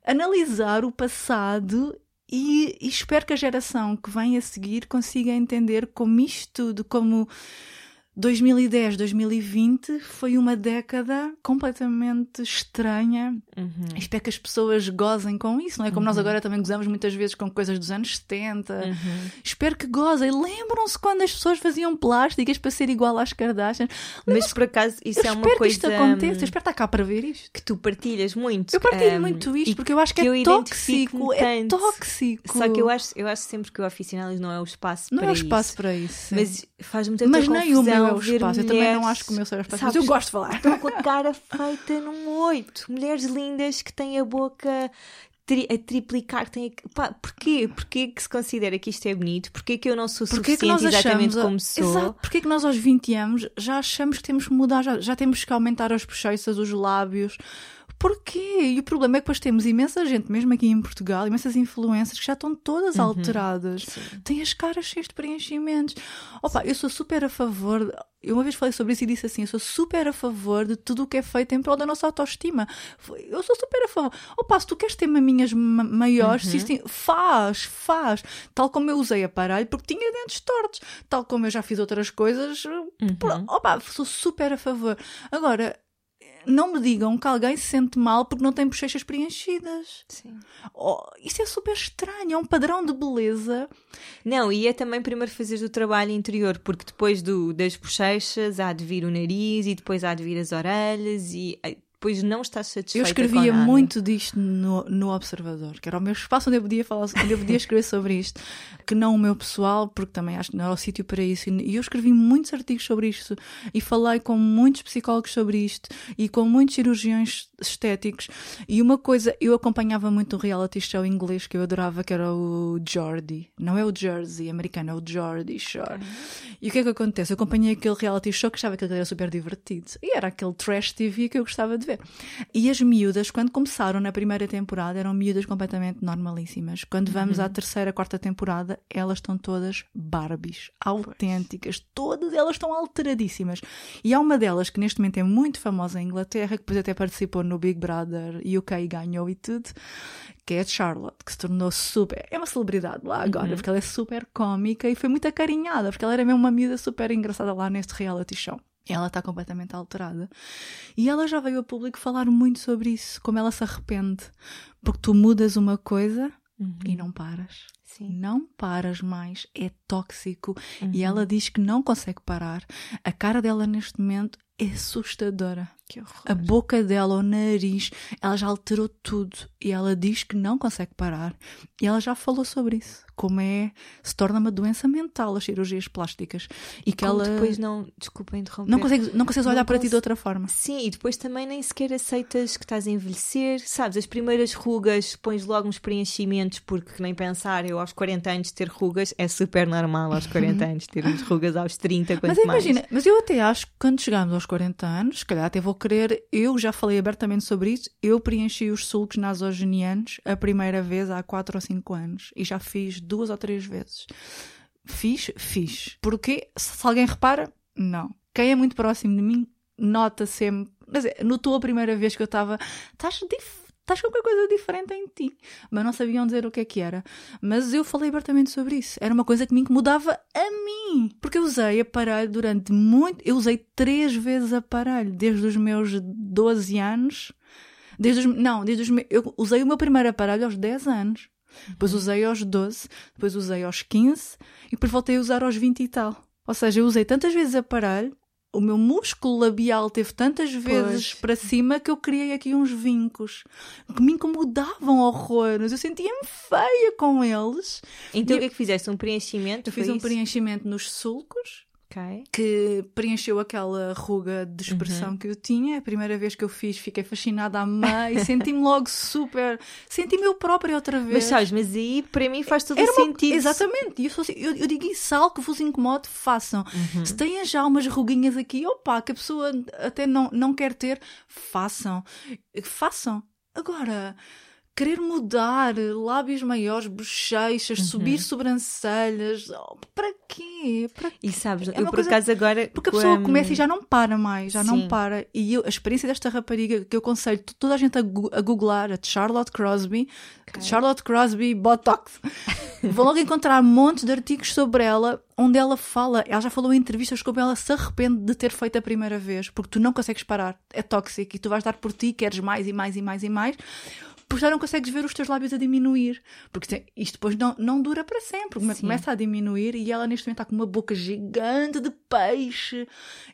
analisar o passado e, e espero que a geração que vem a seguir consiga entender como isto tudo, como 2010, 2020 foi uma década completamente estranha. Uhum. Espero que as pessoas gozem com isso, não é? Como nós agora também gozamos muitas vezes com coisas dos anos 70. Uhum. Espero que gozem. Lembram-se quando as pessoas faziam plásticas para ser igual às Kardashians? Mas por acaso isso eu é uma espero coisa que isto aconteça. Eu espero estar cá para ver isto. que tu partilhas muito. Eu partilho um, muito isto porque eu acho que, que eu é tóxico. É tóxico. Só que eu acho, eu acho sempre que o Aficionados não é o espaço Não para é o espaço isso. para isso. Mas faz muita Mas nem o meu espaço. Eu também não mulheres, acho que o meu seja o espaço. Mas sabes, eu gosto de falar. Estão com a cara feita num oito. Mulheres lindas que têm a boca tri- a triplicar. que Têm a... Pá, porquê? Porquê que se considera que isto é bonito? Porquê que eu não sou Porquê suficiente que nós exatamente achamos, como sou? Exato, porquê que nós aos 20 anos já achamos que temos que mudar, já, já temos que aumentar as bochechas, os lábios? Porquê? E o problema é que depois temos imensa gente, mesmo aqui em Portugal, imensas influências que já estão todas Uhum. alteradas. Têm as caras cheias de preenchimentos. Opa, eu sou super a favor. Eu uma vez falei sobre isso e disse assim: eu sou super a favor de tudo o que é feito em prol da nossa autoestima. Eu sou super a favor. Opa, se tu queres ter maminhas ma- maiores, Uhum. faz, faz. Tal como eu usei aparelho porque tinha dentes tortos. Tal como eu já fiz outras coisas. Uhum. por- Opa, sou super a favor. Agora. Não me digam que alguém se sente mal porque não tem bochechas preenchidas. Sim. Oh, isso é super estranho. É um padrão de beleza. Não, e é também primeiro fazeres o trabalho interior, porque depois do, das bochechas há de vir o nariz e depois há de vir as orelhas e ai, depois não estás Eu satisfeita escrevia com nada. muito disto no, no Observador, que era o meu espaço onde eu podia falar, onde eu podia escrever sobre isto, que não o meu pessoal, porque também acho que não era o sítio para isso. E eu escrevi muitos artigos sobre isto e falei com muitos psicólogos sobre isto e com muitos cirurgiões estéticos. E uma coisa, eu acompanhava muito um reality show inglês que eu adorava, que era o Geordie. Não é o Jersey americano, é o Geordie Shore. E o que é que acontece? Eu acompanhei aquele reality show que achava que era super divertido. E era aquele trash TV que eu gostava de ver. E as miúdas, quando começaram na primeira temporada, eram miúdas completamente normalíssimas. Quando vamos à terceira, quarta temporada, elas estão todas Barbies, autênticas. Todas elas estão alteradíssimas. E há uma delas que neste momento é muito famosa em Inglaterra, que depois até participou no Big Brother UK ganhou e tudo, que é a Charlotte, que se tornou super. É uma celebridade lá agora, porque ela é super cómica e foi muito acarinhada, porque ela era mesmo uma miúda super engraçada lá neste reality show. Ela está completamente alterada. E ela já veio a público falar muito sobre isso, como ela se arrepende. Porque tu mudas uma coisa e não paras. Sim. Não paras mais, é tóxico. Uhum. E ela diz que não consegue parar. A cara dela neste momento é assustadora. A boca dela, o nariz, ela já alterou tudo. E ela diz que não consegue parar. E ela já falou sobre isso. Como é, se torna uma doença mental as cirurgias plásticas. E que Como ela depois não, desculpa interromper. não, consegue, não consegues Não olhar para ti cons- de outra forma. Sim, e depois também nem sequer aceitas que estás a envelhecer, sabes? As primeiras rugas, pões logo uns preenchimentos, porque nem pensar, eu aos 40 anos ter rugas é super normal aos 40 anos ter umas rugas aos 30, quanto Mas mais. imagina, mas eu até acho que quando chegarmos aos 40 anos, se calhar até vou eu já falei abertamente sobre isso, eu preenchi os sulcos nasogenianos a primeira vez há 4 ou 5 anos e já fiz duas ou três vezes. Fiz, fiz. Porque se alguém repara, não. Quem é muito próximo de mim nota sempre. Quer dizer, notou a primeira vez que eu estava. Estás dif- estás com qualquer coisa diferente em ti. Mas não sabiam dizer o que é que era. Mas eu falei abertamente sobre isso. Era uma coisa que me incomodava a mim. Porque eu usei aparelho durante muito. Eu usei três vezes aparelho, desde os meus 12 anos. Desde os, não, desde os, eu usei o meu primeiro aparelho aos 10 anos. Depois usei aos 12, depois usei aos 15 e depois voltei a usar aos 20 e tal. Ou seja, eu usei tantas vezes aparelho o meu músculo labial teve tantas vezes pois. para cima que eu criei aqui uns vincos que me incomodavam horrores. Eu sentia-me feia com eles. Então e o que é que fizeste? Um preenchimento? Eu fiz um preenchimento nos sulcos Okay. que preencheu aquela ruga de expressão uhum. que eu tinha. A primeira vez que eu fiz, fiquei fascinada, amei, senti-me logo super. Senti-me eu própria outra vez. Mas sabes, mas aí para mim faz todo o sentido. Exatamente, eu, assim, eu, eu, digo isso, algo que vos incomode, façam. Uhum. Se têm já umas ruguinhas aqui, opa, que a pessoa até não, não quer ter, façam. Façam. Agora querer mudar lábios maiores, bochechas, uhum. subir sobrancelhas. Oh, para quê? Para quê? E sabes, é eu por coisa... acaso agora. Porque a pessoa começa e já não para mais, já Sim. não para. E eu, a experiência desta rapariga que eu aconselho toda a gente a, a googlar, a Charlotte Crosby, okay. Charlotte Crosby Botox. Vão logo encontrar montes de artigos sobre ela, onde ela fala, ela já falou em entrevistas como ela se arrepende de ter feito a primeira vez, porque tu não consegues parar, é tóxico e tu vais dar por ti, queres mais e mais e mais e mais porque já não consegues ver os teus lábios a diminuir. Porque isto depois não, não dura para sempre. Sim. Começa a diminuir e ela neste momento está com uma boca gigante de peixe.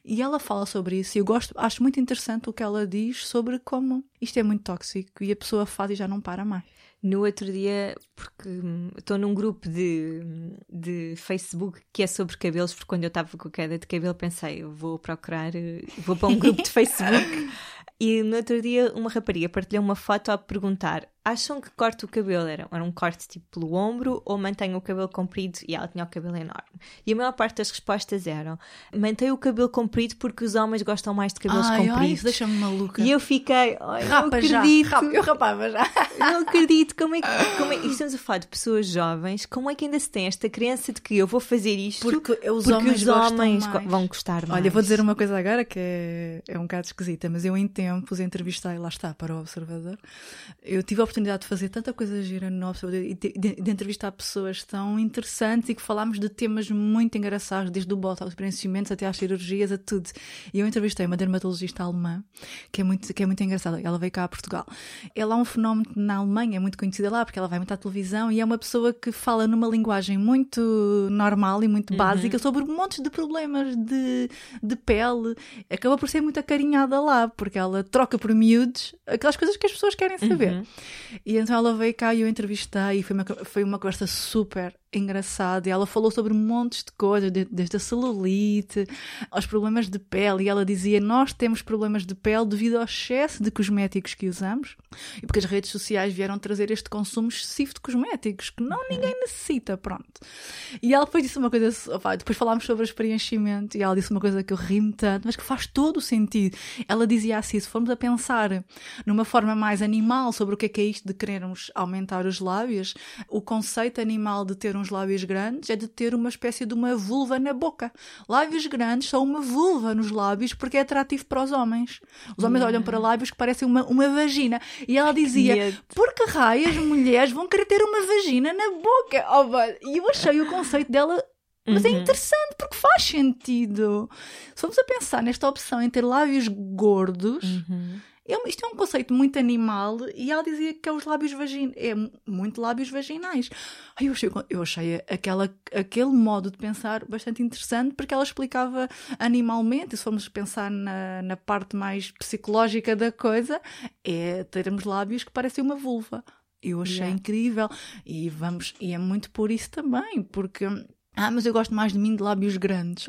E ela fala sobre isso. E eu gosto, acho muito interessante o que ela diz sobre como isto é muito tóxico e a pessoa faz e já não para mais. No outro dia, porque estou num grupo de, de Facebook que é sobre cabelos, porque quando eu estava com queda de cabelo pensei, vou procurar, vou para um grupo de Facebook E no outro dia, uma rapariga partilhou uma foto a perguntar: acham que corto o cabelo era, era um corte tipo pelo ombro ou mantenho o cabelo comprido? E ela tinha o cabelo enorme. E a maior parte das respostas eram: mantenho o cabelo comprido porque os homens gostam mais de cabelos ai, compridos. Ai, isso deixa-me maluca. E eu fiquei: rapa não acredito. Já, eu rapava já. Não acredito. Como é que. Como é, estamos a falar de pessoas jovens, como é que ainda se tem esta crença de que eu vou fazer isto porque os porque homens, os homens vão gostar mais? Olha, vou dizer uma coisa agora que é, é um bocado esquisita, mas eu em tempos entrevistei, lá está, para o Observador. Eu tive a oportunidade de fazer tanta coisa gira no Observador e de, de, de, entrevistar pessoas tão interessantes e que falámos de temas muito engraçados, desde o botox, aos preenchimentos até às cirurgias, a tudo. E eu entrevistei uma dermatologista alemã, que é muito, que é muito engraçada. Ela veio cá a Portugal. Ela é um fenómeno na Alemanha, é muito conhecida lá, porque ela vai muito à televisão e é uma pessoa que fala numa linguagem muito normal e muito uhum. básica sobre um monte de problemas de, de pele. Acaba por ser muito acarinhada lá, porque ela troca por miúdos aquelas coisas que as pessoas querem saber. Uhum. E então ela veio cá e eu entrevistei e foi uma, foi uma conversa super engraçada. E ela falou sobre montes de coisas, desde a celulite aos problemas de pele. E ela dizia: Nós temos problemas de pele devido ao excesso de cosméticos que usamos e porque as redes sociais vieram trazer este consumo excessivo de cosméticos que não ninguém necessita. Pronto. E ela depois disse uma coisa, opa, depois falámos sobre o preenchimento e ela disse uma coisa que eu ri-me tanto, mas que faz todo o sentido. Ela dizia assim: se formos a pensar numa forma mais animal sobre o que é que é isto de querermos aumentar os lábios, o conceito animal de ter uns lábios grandes é de ter uma espécie de uma vulva na boca. Lábios grandes são uma vulva nos lábios porque é atrativo para os homens. Os homens olham para lábios que parecem uma, uma vagina. E ela dizia: por que raio as mulheres vão querer ter uma vagina na boca? Oh, e eu achei o conceito dela mas é uhum. é interessante porque faz sentido. Se formos a pensar nesta opção em ter lábios gordos, uhum. É, isto é um conceito muito animal e ela dizia que é os lábios vaginais, é muito lábios vaginais. Ai, eu achei, eu achei aquela, aquele modo de pensar bastante interessante porque ela explicava animalmente, e se formos pensar na, na parte mais psicológica da coisa, é termos lábios que parecem uma vulva. Eu achei yeah. incrível e vamos, e é muito por isso também, porque ah, mas eu gosto mais de mim de lábios grandes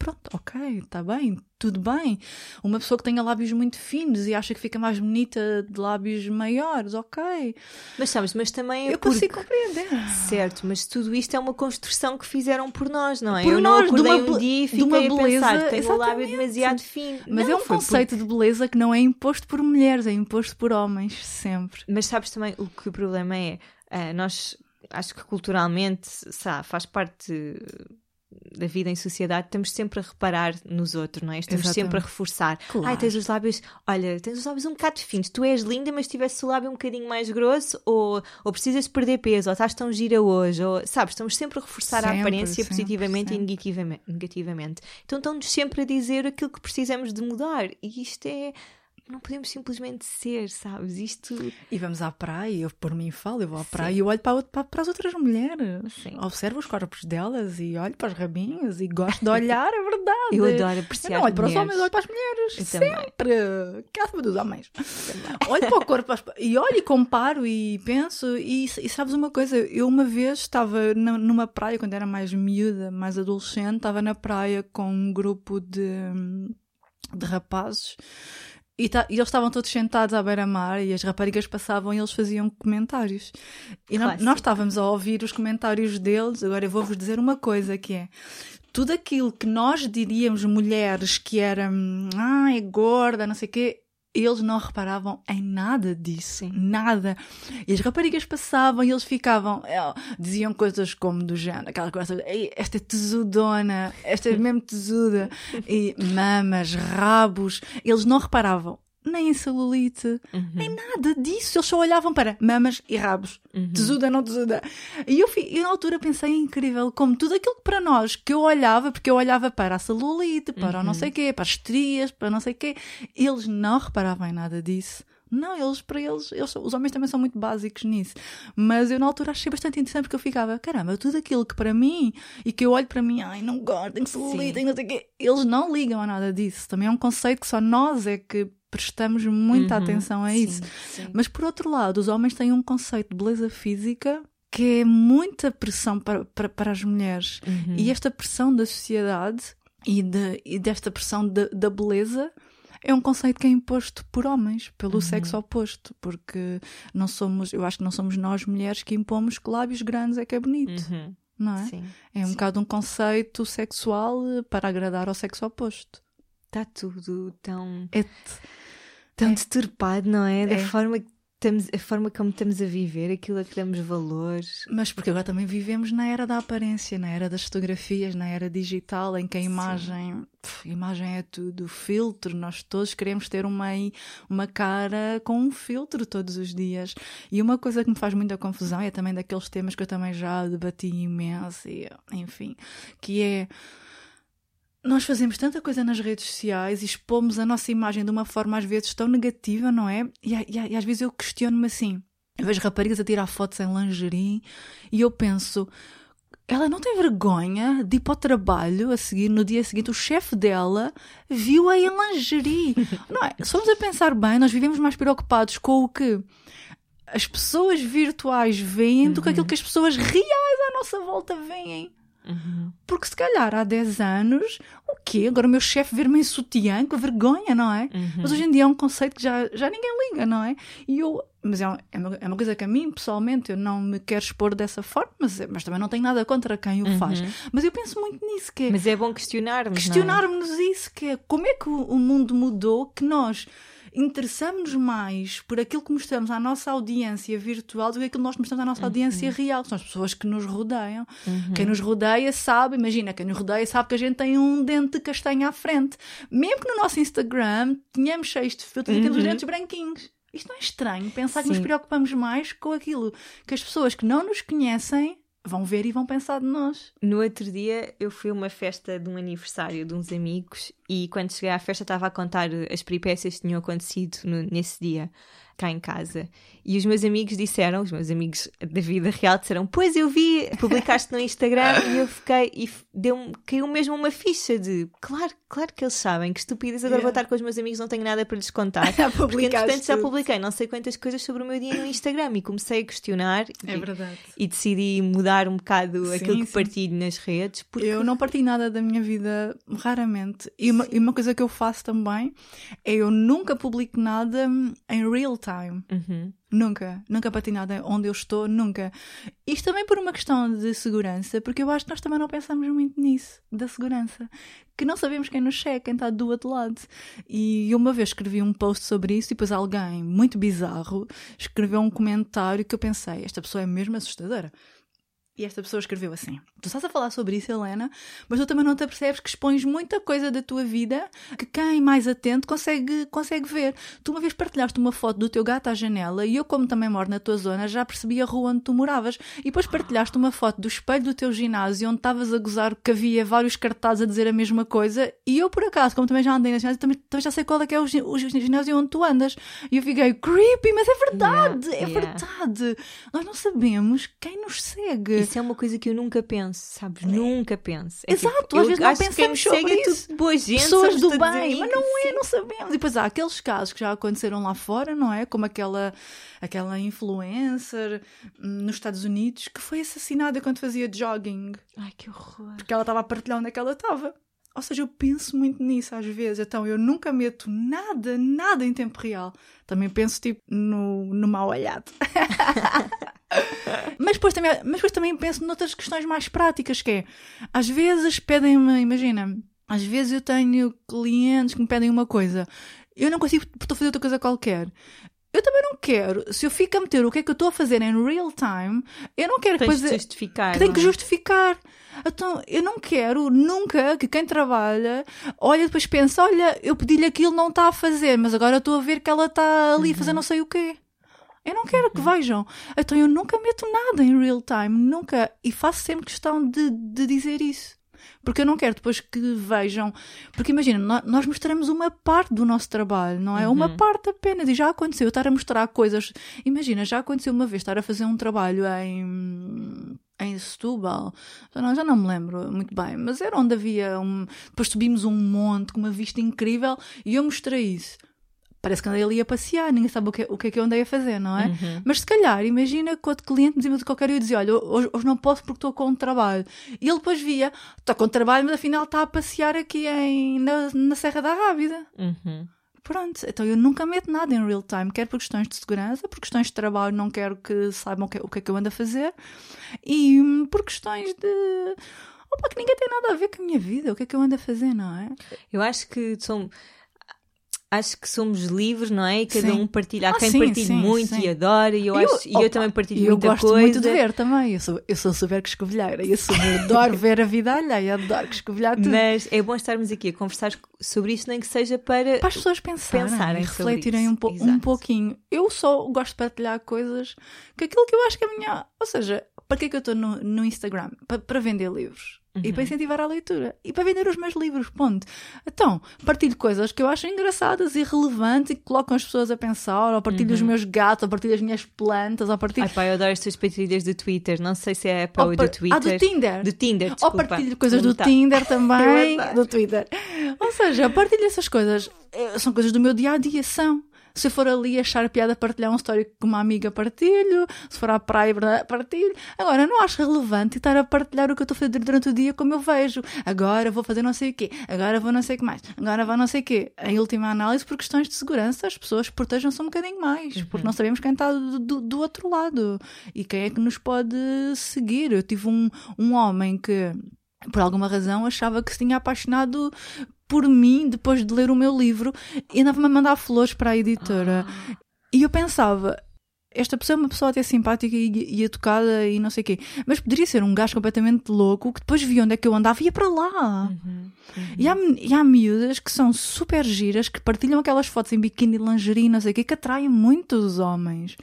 pronto, ok, está bem, tudo bem. Uma pessoa que tenha lábios muito finos e acha que fica mais bonita de lábios maiores, ok. Mas sabes, mas também é Eu porque... consigo compreender. Certo, mas tudo isto é uma construção que fizeram por nós, não é? Por Eu nós, não de uma, um dia e fiquei uma beleza, a pensar, tenho o lábio demasiado fino. Mas não, é um conceito de beleza que não é imposto por mulheres, é imposto por homens, sempre. Mas sabes também o que o problema é? Uh, nós acho que culturalmente sabe, faz parte da vida em sociedade, estamos sempre a reparar nos outros, não é? Estamos Exatamente. sempre a reforçar. Claro. Ai, tens os lábios, olha, tens os lábios um bocado finos, tu és linda, mas se tivesse o lábio um bocadinho mais grosso, ou, ou precisas de perder peso, ou estás tão gira hoje, ou sabes, estamos sempre a reforçar a Sempre, aparência sempre, positivamente sempre. e negativamente, negativamente. Então estão-nos sempre a dizer aquilo que precisamos de mudar, e isto é. Não podemos simplesmente ser, sabes? Isto. E vamos à praia, eu por mim falo, eu vou à praia e olho para, para, para as outras mulheres. Sim. Observo os corpos delas e olho para os rabinhos e gosto de olhar, é verdade. Eu adoro apreciar Eu não olho para os homens, olho para as mulheres. Eu sempre. Caso dos homens. olho para o corpo as- e olho e comparo e penso. E, e sabes uma coisa? Eu uma vez estava na- numa praia, quando era mais miúda, mais adolescente, estava na praia com um grupo de, de rapazes. E, ta- e eles estavam todos sentados à beira-mar e as raparigas passavam e eles faziam comentários. E Clássico. nós estávamos a ouvir os comentários deles. Agora eu vou-vos dizer uma coisa que é tudo aquilo que nós diríamos mulheres que era ah, é gorda, não sei o quê, eles não reparavam em nada disso, Sim. nada. E as raparigas passavam e eles ficavam, eh, diziam coisas como do género, aquela coisa, "Ei, esta é tesudona, esta é mesmo tesuda, e mamas, rabos, eles não reparavam nem em celulite, nem nada disso. Eles só olhavam para mamas e rabos. Tesuda, não tesuda. E eu, eu na altura pensei, é incrível, como tudo aquilo que para nós, que eu olhava, porque eu olhava para a celulite, para o não sei quê, para as estrias, para não sei quê, eles não reparavam em nada disso. Não, eles, para eles, eles, os homens também são muito básicos nisso. Mas eu na altura achei bastante interessante porque eu ficava, caramba, tudo aquilo que para mim, e que eu olho para mim, ai, não gosto, tenho celulite, Sim. tenho não sei o quê, eles não ligam a nada disso. Também é um conceito que só nós é que prestamos muita Uhum, atenção a sim, isso. sim. Mas por outro lado, os homens têm um conceito de beleza física que é muita pressão para, para, para as mulheres. Uhum. E esta pressão da sociedade e, de, e desta pressão da- da beleza é um conceito que é imposto por homens, pelo Uhum. sexo oposto, porque não somos, eu acho que não somos nós mulheres que impomos que lábios grandes é que é bonito, Uhum, não é? Sim. É um sim. bocado um conceito sexual eh, para agradar ao sexo oposto. Está tudo tão, É tão É. deturpado, não é? Da É. forma que estamos, a forma como estamos a viver, aquilo a que damos valor. Mas porque agora também vivemos na era da aparência, na era das fotografias, na era digital, em que a imagem, pff, imagem é tudo, filtro, nós todos queremos ter uma, uma cara com um filtro todos os dias. E uma coisa que me faz muita confusão é também daqueles temas que eu também já debati imenso, e, enfim, que é nós fazemos tanta coisa nas redes sociais e expomos a nossa imagem de uma forma às vezes tão negativa, não é? E, e e às vezes eu questiono-me assim. Eu vejo raparigas a tirar fotos em lingerie e eu penso, ela não tem vergonha de ir para o trabalho a seguir, no dia seguinte, o chefe dela viu-a em lingerie. não é? Se formos a pensar bem, nós vivemos mais preocupados com o que as pessoas virtuais veem do que aquilo que as pessoas reais à nossa volta veem. Uhum. Porque se calhar há 10 anos, o quê? Agora o meu chefe ver-me em sutiã, com vergonha, não é? Uhum. Mas hoje em dia é um conceito que já, já ninguém liga, não é? E eu, mas é, é, uma, é uma coisa que a mim, pessoalmente, eu não me quero expor dessa forma, mas, mas também não tenho nada contra quem o faz. Mas eu penso muito nisso, que é Mas é bom questionarmos. não é? questionarmos isso, que é como é que o, o mundo mudou, que nós interessamos mais por aquilo que mostramos à nossa audiência virtual do que aquilo que nós mostramos à nossa audiência real, que são as pessoas que nos rodeiam. Quem nos rodeia sabe, imagina, quem nos rodeia sabe que a gente tem um dente de castanha à frente. Mesmo que no nosso Instagram tenhamos cheios de filtros e temos os dentes branquinhos. Isto não é estranho pensar que nos Sim. preocupamos mais com aquilo que as pessoas que não nos conhecem vão ver e vão pensar de nós. No outro dia eu fui a uma festa de um aniversário de uns amigos e quando cheguei à festa estava a contar as peripécias que tinham acontecido no- nesse dia cá em casa. E os meus amigos disseram, os meus amigos da vida real disseram, pois eu vi, publicaste no Instagram e eu fiquei, e deu caiu mesmo uma ficha de, claro, claro que eles sabem, que estupidez, agora Yeah. vou estar com os meus amigos, não tenho nada para lhes contar. Já Porque entretanto já publiquei não sei quantas coisas sobre o meu dia no Instagram e comecei a questionar É e, verdade. e decidi mudar um bocado Sim, aquilo que sim. partilho nas redes. Porque... Eu não partilho nada da minha vida, raramente. E uma, e uma coisa que eu faço também é eu nunca publico nada em real time. Uhum. Nunca. Nunca partilho nada onde eu estou, nunca. Isto também por uma questão de segurança, porque eu acho que nós também não pensamos muito nisso, da segurança. Que não sabemos quem nos checa, quem está do outro lado. E uma vez escrevi um post sobre isso e depois alguém, muito bizarro, escreveu um comentário que eu pensei, esta pessoa é mesmo assustadora. E esta pessoa escreveu assim: Tu estás a falar sobre isso, Helena, mas tu também não te apercebes que expões muita coisa da tua vida que quem mais atento consegue, consegue ver. Tu uma vez partilhaste uma foto do teu gato à janela e eu, como também moro na tua zona, já percebi a rua onde tu moravas. E depois partilhaste uma foto do espelho do teu ginásio onde estavas a gozar que havia vários cartazes a dizer a mesma coisa. E eu, por acaso, como também já andei na ginásio, também, também já sei qual é que é o, o ginásio onde tu andas. E eu fiquei creepy, mas é verdade, Yeah, é yeah. verdade. Nós não sabemos quem nos segue. Isso é uma coisa que eu nunca penso, sabes? Nunca penso. É Exato, tipo, às vezes não pensamos sobre segue é isso. tudo boa gente, pessoas do bem, mas não é, sim. não sabemos. E depois há aqueles casos que já aconteceram lá fora, não é? Como aquela, aquela influencer hum, nos Estados Unidos que foi assassinada quando fazia jogging, Ai, que horror. porque ela estava a partilhar onde é que ela estava. Ou seja, eu penso muito nisso às vezes, então eu nunca meto nada, nada em tempo real. Também penso tipo no, no mal olhado. mas, depois também, mas depois também penso noutras questões mais práticas, que é, às vezes pedem-me, imagina, às vezes eu tenho clientes que me pedem uma coisa, eu não consigo, estou a fazer outra coisa qualquer. Eu também não quero, se eu fico a meter o que é que eu estou a fazer em real time, eu não quero Tens de justificar. que tenho não que é? justificar. Então, eu não quero nunca que quem trabalha olha e depois pensa: olha, eu pedi-lhe aquilo, não está a fazer, mas agora estou a ver que ela está ali a fazer não sei o quê. Eu não quero que vejam. Então, eu nunca meto nada em real time, nunca. E faço sempre questão de, de dizer isso. Porque eu não quero depois que vejam. Porque imagina, nó- nós mostramos uma parte do nosso trabalho, não é? Uma parte apenas. E já aconteceu eu estar a mostrar coisas. Imagina, já aconteceu uma vez estar a fazer um trabalho em. Em Setúbal, já não, já não me lembro muito bem, mas era onde havia um. Depois subimos um monte com uma vista incrível e eu mostrei isso. Parece que andei ali a passear, ninguém sabe o que, o que é que eu andei a fazer, não é? Mas se calhar, imagina que outro cliente dizia de qualquer e eu dizia: Olha, hoje, hoje não posso porque estou com trabalho. E ele depois via: Está com trabalho, mas afinal está a passear aqui em, na, na Serra da Rábida. Uhum. Pronto, então eu nunca meto nada em real time, quer por questões de segurança, por questões de trabalho, não quero que saibam o que, o que é que eu ando a fazer, e hum, por questões de. Opa, que ninguém tem nada a ver com a minha vida, o que é que eu ando a fazer, não é? Eu acho que são. Acho que somos livres, não é? E cada Sim. um partilha. Há Ah, quem sim, partilhe sim, muito e adora, e eu, Eu- acho, e eu também partilho eu muita gosto coisa. muito de ver também. Eu sou, eu sou super escovilheira. Eu sou, eu adoro ver a vida alheia, adoro escovilhar tudo. Mas é bom estarmos aqui a conversar sobre isso, nem que seja para. Para as pessoas pensarem, Pensarem e refletirem um, po- um Exato. pouquinho. Eu só gosto de partilhar coisas que aquilo que eu acho que é a minha. Ou seja, para que é que eu estou no, no Instagram? Pa- para vender livros. E Uhum. para incentivar a leitura. E para vender os meus livros, ponto. Então, partilho coisas que eu acho engraçadas e relevantes e que colocam as pessoas a pensar, ou partilho Uhum. os meus gatos, ou partilho as minhas plantas, ou partilho. Ai pá, eu adoro as tuas partilhas do Twitter. Não sei se é para ou par- do Twitter. Ah, do Tinder. Do Tinder, Ou desculpa. partilho coisas do tá. Tinder também, adoro. do Twitter. Ou seja, partilho essas coisas. Eh, São coisas do meu dia a dia, são. Se eu for ali achar piada partilhar um story com uma amiga, partilho. Se for à praia, partilho. Agora, não acho relevante estar a partilhar o que eu estou a fazer durante o dia como eu vejo. Agora vou fazer não sei o quê. Agora vou não sei o que mais. Agora vou não sei o quê. Em última análise, por questões de segurança, as pessoas protejam-se um bocadinho mais. Porque não sabemos quem está do, do, do outro lado. E quem é que nos pode seguir. Eu tive um, um homem que por alguma razão achava que se tinha apaixonado por mim depois de ler o meu livro e andava-me a mandar flores para a editora. E eu pensava, esta pessoa é uma pessoa até simpática e, e educada e não sei o quê, mas poderia ser um gajo completamente louco que depois via onde é que eu andava e ia para lá. Uhum. E, há, e há miúdas que são super giras, que partilham aquelas fotos em biquíni, lingerie, não sei o quê, que atraem muito os homens.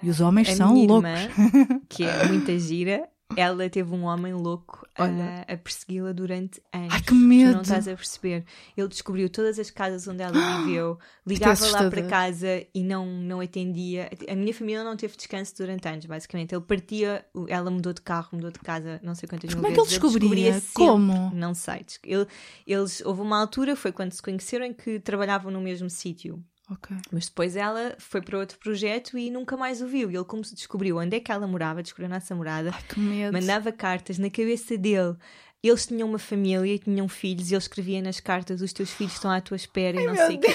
E os homens A são loucos. irmã, que é muita gira, ela teve um homem louco a- Olha. a, persegui-la durante anos. Ai, que Tu medo. não estás a perceber. Ele descobriu todas as casas onde ela viveu, ligava lá para casa e não, não atendia. A minha família não teve descanso durante anos, basicamente. Ele partia, ela mudou de carro, mudou de casa, não sei quantas mil Como é que ele vezes. descobria? sempre. Como? Não sei. Ele, eles, houve uma altura, foi quando se conheceram, em que trabalhavam no mesmo sítio. Ok. Mas depois ela foi para outro projeto e nunca mais o viu. E ele como se descobriu onde é que ela morava, descobriu a nossa morada, Ai, que medo. mandava cartas na cabeça dele. Eles tinham uma família e tinham filhos e ele escrevia nas cartas: os teus filhos estão à tua espera e não sei o quê.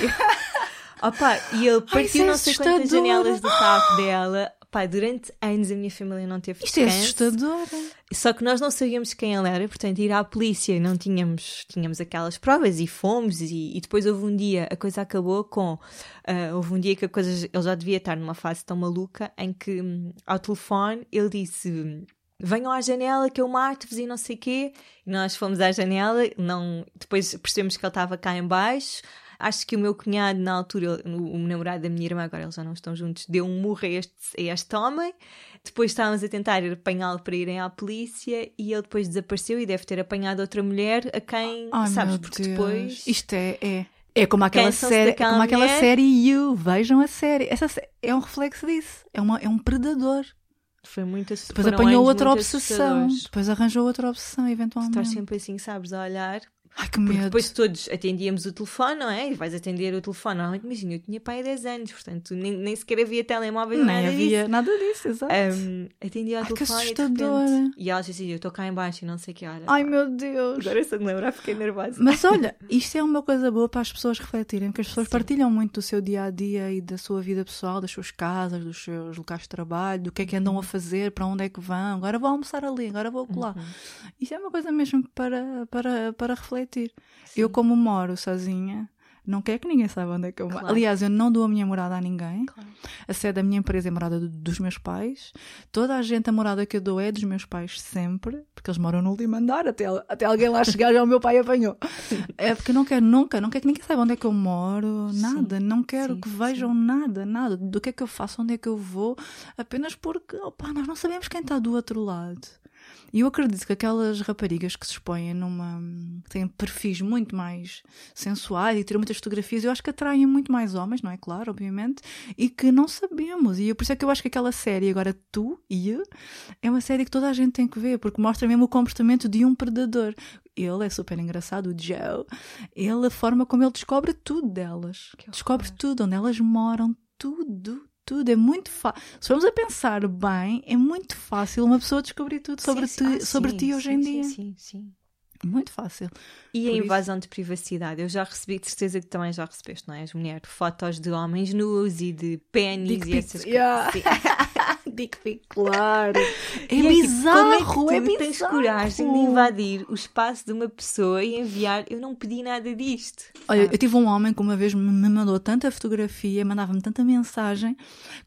Opa, e ele partiu isso é não sei quantas janelas do carro dela. Pá, durante anos a minha família não teve Isto é descanso. assustador. Só que nós não sabíamos quem ele era, portanto, ir à polícia não tínhamos, tínhamos aquelas provas e fomos. E, e depois houve um dia, a coisa acabou com. ah, houve um dia que a coisa. Ele já devia estar numa fase tão maluca em que, hum, ao telefone, ele disse. venham à janela que eu mato-vos e não sei o quê. E nós fomos à janela, não, depois percebemos que ele estava cá em baixo. Acho que o meu cunhado, na altura, o, o namorado da minha irmã, agora eles já não estão juntos, deu um murro a este, a este homem. Depois estávamos a tentar apanhá-lo para irem à polícia e ele depois desapareceu e deve ter apanhado outra mulher a quem, Ai, sabes, porque Deus. depois. Isto é. é. É como aquela série, daquela como aquela mulher. série You, vejam a série. Essa é um reflexo disso. É, uma, é um predador. Foi muito Depois apanhou outra obsessão. Depois arranjou outra obsessão, eventualmente. Estás sempre assim, sabes, a olhar. Ai, que Porque medo. depois todos atendíamos o telefone, não é? E vais atender o telefone. Normalmente, imagina, eu tinha pai há 10 anos, portanto, nem, nem sequer havia telemóvel, Nem nada havia disso. nada disso, exato. Um, atendia ao Ai, que telefone e de assustadora. repente- E ela disse assim, eu estou cá em baixo e não sei que hora. Ai, meu Deus. Agora se me lembrar, fiquei nervosa. Mas olha, isto é uma coisa boa para as pessoas refletirem, porque as pessoas partilham muito do seu dia a dia e da sua vida pessoal, das suas casas, dos seus locais de trabalho, do que é que andam a fazer, para onde é que vão, agora vou almoçar ali, agora vou colar. Isso é uma coisa mesmo para, para, para refletir. Eu, como moro sozinha, não quero que ninguém saiba onde é que eu moro. Claro. Aliás, eu não dou a minha morada a ninguém. Claro. A sede da minha empresa é morada do- dos meus pais. Toda a gente, a morada que eu dou é dos meus pais sempre, porque eles moram no último andar, até, até alguém lá chegar já o meu pai apanhou. É porque eu não quero nunca, não quero que ninguém saiba onde é que eu moro, nada, não quero sim, que vejam nada, nada, do que é que eu faço, onde é que eu vou, apenas porque, opa, nós não sabemos quem está do outro lado. E eu acredito que aquelas raparigas que se expõem numa. que têm perfis muito mais sensuais e tiram muitas fotografias, eu acho que atraem muito mais homens, não é claro, obviamente, e que não sabemos. E eu- por isso é que eu acho que aquela série, agora tu e eu, é uma série que toda a gente tem que ver, porque mostra mesmo o comportamento de um predador. Ele é super engraçado, o Joe. Ele, a forma como ele descobre tudo delas. Que Descobre horror. tudo, onde elas moram, tudo. Tudo é muito fácil. Se formos a pensar bem, é muito fácil uma pessoa descobrir tudo sobre, Sim, ti, sim. sobre Ah, ti hoje sim, em dia. Sim, sim. Muito fácil. E Por a isso- invasão de privacidade? Eu já recebi, de certeza que também já recebeste, não é? As mulheres, fotos de homens nus e de pênis e essas yeah. coisas. Sim. Dick pic, claro. É E tipo, bizarro, é é que tu tens bizarro. coragem de invadir o espaço de uma pessoa e enviar? Eu não pedi nada disto. Olha, sabe? eu tive um homem que uma vez me mandou tanta fotografia, mandava-me tanta mensagem,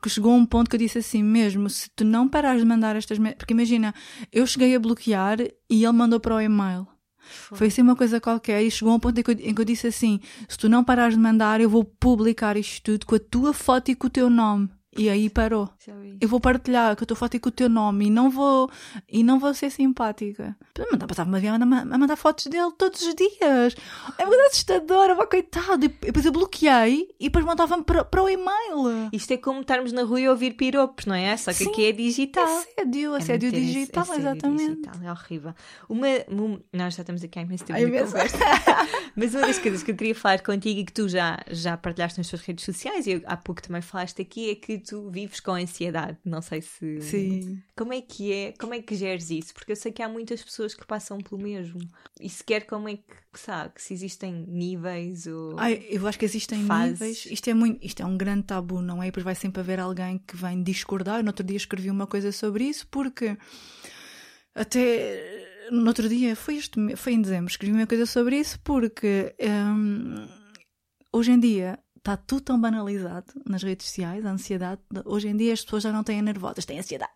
que chegou a um ponto que eu disse assim mesmo, se tu não parares de mandar estas... Porque imagina, eu cheguei a bloquear e ele mandou para o e-mail. Foi assim uma coisa qualquer e chegou a um ponto em que, eu, em que eu disse assim, se tu não parares de mandar, eu vou publicar isto tudo com a tua foto e com o teu nome. E aí parou. Eu vou partilhar com a tua foto e com o teu nome e não vou, e não vou ser simpática. Passava-me a mandar, a mandar fotos dele todos os dias. É uma coisa assustadora, vá, coitado. E depois eu bloqueei e depois mandava-me para, para o e-mail. Isto é como estarmos na rua e ouvir piropos, não é? Só que Sim, aqui é digital. Assédio, É assédio esse- digital, assédio exatamente. digital, é horrível. Uma, uma- nós já estamos aqui há imenso tempo Ai, na conversa. Mas uma das coisas que eu queria falar contigo e que tu já, já partilhaste nas tuas redes sociais e eu, há pouco também falaste aqui é que tu vives com ansiedade. Não sei se. Sim. Como é que é? Como é que geres isso? Porque eu sei que há muitas pessoas que passam pelo mesmo. E sequer como é que sabe se existem níveis ou. Ai, eu acho que existem Fases. níveis. Isto é, muito, isto é um grande tabu, não é? E depois vai sempre haver alguém que vem discordar. Eu, no outro dia escrevi uma coisa sobre isso porque até no outro dia, foi, este, foi em dezembro, escrevi uma coisa sobre isso porque hum, hoje em dia está tudo tão banalizado nas redes sociais, a ansiedade. Hoje em dia as pessoas já não têm nervosas, têm ansiedade.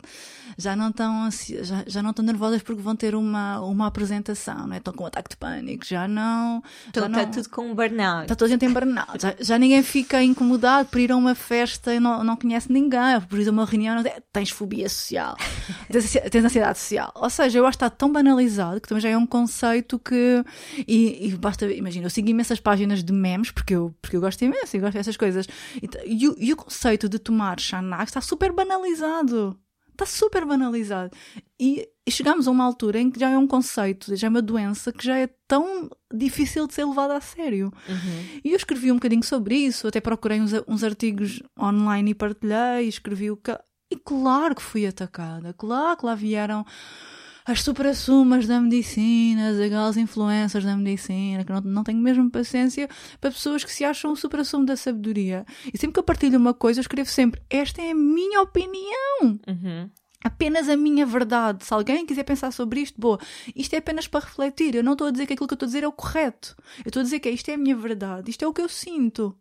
Já não estão, já, já não estão nervosas porque vão ter uma, uma apresentação, não é? Estão com um ataque de pânico, já não. então já está tudo com um burnout. Está toda a gente em burnout. Já, já ninguém fica incomodado por ir a uma festa e não, não conhece ninguém, por ir a uma reunião. Não, tens fobia social, tens ansiedade social. Ou seja, eu acho que está tão banalizado que também já é um conceito que. E, e basta, imagina, eu sigo imensas páginas de memes, porque eu, porque eu gosto imenso e gosto dessas coisas. E, e o- e o conceito de tomar Xanax está super banalizado. Está super banalizado. E, e chegamos a uma altura em que já é um conceito, já é uma doença que já é tão difícil de ser levada a sério. Uhum. E eu escrevi um bocadinho sobre isso, até procurei uns, uns artigos online e partilhei, escrevi o que. E claro que fui atacada, claro que lá vieram as supra-sumas da medicina, as aquelas influências da medicina, que não, não tenho mesmo paciência para pessoas que se acham o supra-sumo da sabedoria. E sempre que eu partilho uma coisa, eu escrevo sempre: esta é a minha opinião Uhum. apenas a minha verdade. Se alguém quiser pensar sobre isto, boa, isto é apenas para refletir. Eu não estou a dizer que aquilo que eu estou a dizer é o correto. Eu estou a dizer que isto é a minha verdade, isto é o que eu sinto.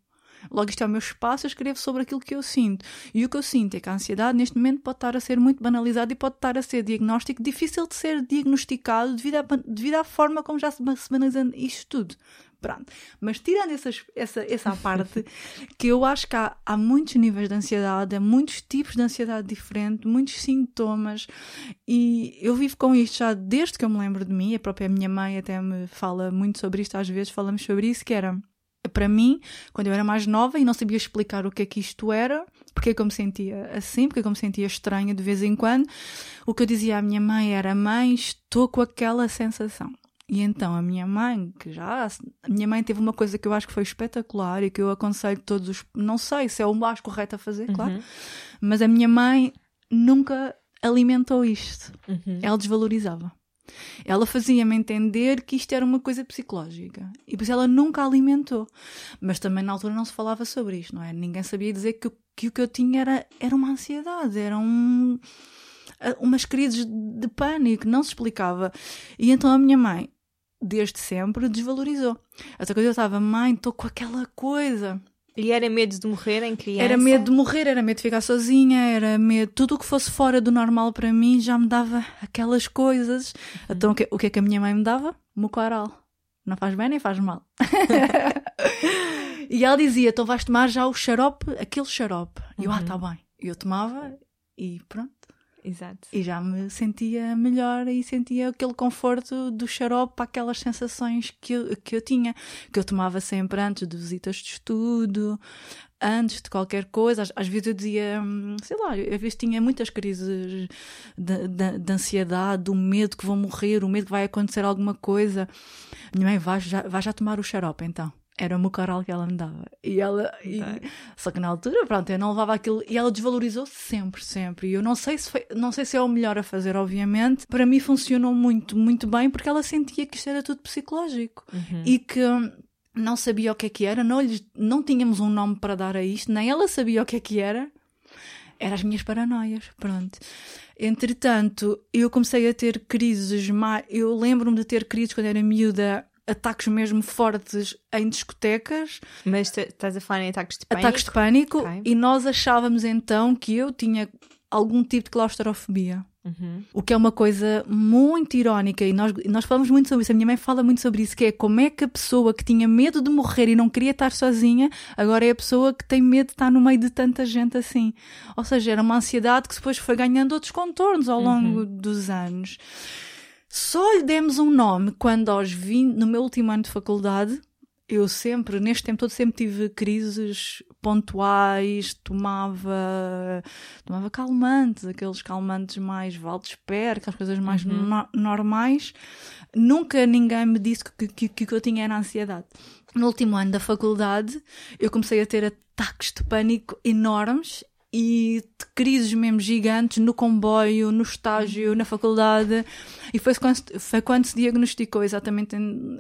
Logo, isto é o meu espaço, eu escrevo sobre aquilo que eu sinto. E o que eu sinto é que a ansiedade, neste momento, pode estar a ser muito banalizada e pode estar a ser diagnóstico difícil de ser diagnosticado devido, à, devido à forma como já se banaliza isto tudo. Pronto. Mas tirando essas, essa, essa parte, que eu acho que há, há muitos níveis de ansiedade, há muitos tipos de ansiedade diferentes, muitos sintomas, e eu vivo com isto já desde que eu me lembro de mim, a própria minha mãe até me fala muito sobre isto, às vezes falamos sobre isso, que era para mim, quando eu era mais nova e não sabia explicar o que é que isto era, porque é que eu me sentia assim, porque é que eu me sentia estranha de vez em quando, o que eu dizia à minha mãe era: Mãe, estou com aquela sensação. E então a minha mãe, que já. A minha mãe teve uma coisa que eu acho que foi espetacular e que eu aconselho todos os. Não sei se é o mais correto a fazer, uhum. claro, mas a minha mãe nunca alimentou isto. Uhum. Ela desvalorizava. Ela fazia-me entender que isto era uma coisa psicológica e por isso ela nunca alimentou. Mas também na altura não se falava sobre isto, não é? Ninguém sabia dizer que, que o que eu tinha era, era uma ansiedade, era um, umas crises de pânico, não se explicava. E então a minha mãe, desde sempre, desvalorizou. Até quando eu estava, mãe, estou com aquela coisa. E era medo de morrer em criança? Era medo de morrer, era medo de ficar sozinha, era medo. Tudo o que fosse fora do normal para mim já me dava aquelas coisas. Uhum. Então o que, o que é que a minha mãe me dava? Mucoral. Não faz bem nem faz mal. e ela dizia: então vais tomar já o xarope, aquele xarope. E eu, ah, uhum. ah, tá bem. E eu tomava e pronto. Exato. E já me sentia melhor e sentia aquele conforto do xarope aquelas sensações que eu, que eu tinha, que eu tomava sempre antes de visitas de estudo, antes de qualquer coisa. Às, às vezes eu dizia, hum, sei lá, às vezes tinha muitas crises de, de, de, ansiedade, do medo que vou morrer, o medo que vai acontecer alguma coisa. Minha mãe, vai já, vai já tomar o xarope então era o mucaral que ela me dava. E ela. E, só que na altura, pronto, eu não levava aquilo. E ela desvalorizou sempre, sempre. E eu não sei se foi, não sei se é o melhor a fazer, obviamente. Para mim funcionou muito, muito bem, porque ela sentia que isto era tudo psicológico. Uhum. E que não sabia o que é que era, não, não tínhamos um nome para dar a isto, nem ela sabia o que é que era. Eram as minhas paranoias, pronto. Entretanto, eu comecei a ter crises, eu lembro-me de ter crises quando era miúda ataques mesmo fortes em discotecas. Mas estás a falar em ataques de pânico? Ataques de pânico. Okay. E nós achávamos então que eu tinha algum tipo de claustrofobia. Uhum. O que é uma coisa muito irónica e nós, nós falamos muito sobre isso. A minha mãe fala muito sobre isso: que é como é que a pessoa que tinha medo de morrer e não queria estar sozinha, agora é a pessoa que tem medo de estar no meio de tanta gente assim. Ou seja, era uma ansiedade que depois foi ganhando outros contornos ao longo uhum. dos anos. Só lhe demos um nome quando aos 20, no meu último ano de faculdade, eu sempre, neste tempo todo, sempre tive crises pontuais, tomava, tomava calmantes, aqueles calmantes mais Valdesper, aquelas coisas mais uhum. no, normais. Nunca ninguém me disse que, que, que eu tinha era ansiedade. No último ano da faculdade, eu comecei a ter ataques de pânico enormes e de crises mesmo gigantes no comboio, no estágio, na faculdade. E foi quando, foi quando se diagnosticou exatamente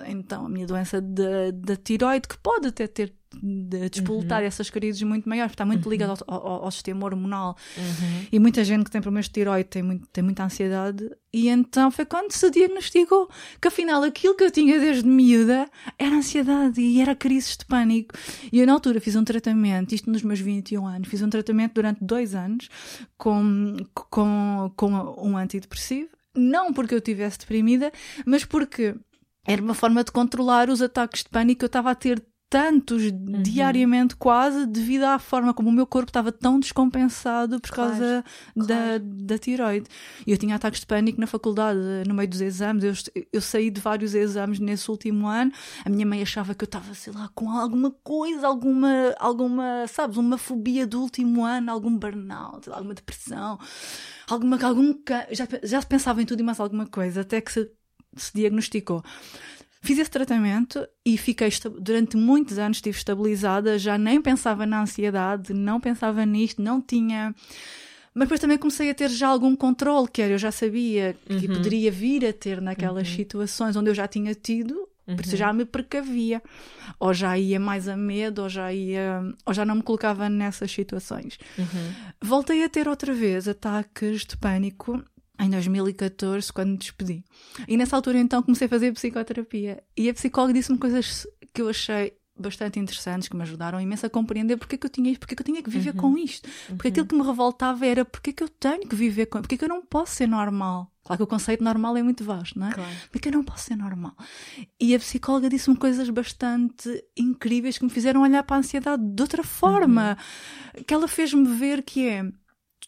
então a minha doença da tiroide, que pode até ter de despolutar uhum. essas crises muito maiores, porque está muito ligado uhum. ao, ao, ao, sistema hormonal. Uhum. E muita gente que tem problemas de tiroide tem, muito, tem muita ansiedade. E então foi quando se diagnosticou que afinal aquilo que eu tinha desde miúda era ansiedade e era crises de pânico. E eu na altura fiz um tratamento, isto nos meus 21 anos, fiz um tratamento durante dois anos com, com, com um antidepressivo. Não porque eu estivesse deprimida, mas porque era uma forma de controlar os ataques de pânico que eu estava a ter tantos uhum. diariamente quase devido à forma como o meu corpo estava tão descompensado por claro, causa claro. Da, da tiroide. E eu tinha ataques de pânico na faculdade, no meio dos exames. Eu, eu saí de vários exames nesse último ano. A minha mãe achava que eu estava, sei lá, com alguma coisa, alguma, alguma, sabes, uma fobia do último ano, algum burnout, alguma depressão, alguma, algum. Já, já pensava em tudo e mais alguma coisa, até que se, se diagnosticou. Fiz esse tratamento e fiquei durante muitos anos estive estabilizada, já nem pensava na ansiedade, não pensava nisto, não tinha. Mas depois também comecei a ter já algum controle, que era, eu já sabia que uhum. poderia vir a ter naquelas uhum. situações onde eu já tinha tido, por isso uhum. já me precavia. Ou já ia mais a medo, ou já ia. ou já não me colocava nessas situações. Uhum. Voltei a ter outra vez ataques de pânico em 2014, quando me despedi. E nessa altura então comecei a fazer psicoterapia. E a psicóloga disse-me coisas que eu achei bastante interessantes que me ajudaram imenso a compreender porque é que eu tinha, porque é que eu tinha que viver Uhum. com isto. Porque aquilo que me revoltava era porque é que eu tenho que viver com porque é que eu não posso ser normal. Claro que o conceito normal é muito vasto, não é? Claro. Porque eu não posso ser normal. E a psicóloga disse-me coisas bastante incríveis que me fizeram olhar para a ansiedade de outra forma. Que ela fez-me ver que é.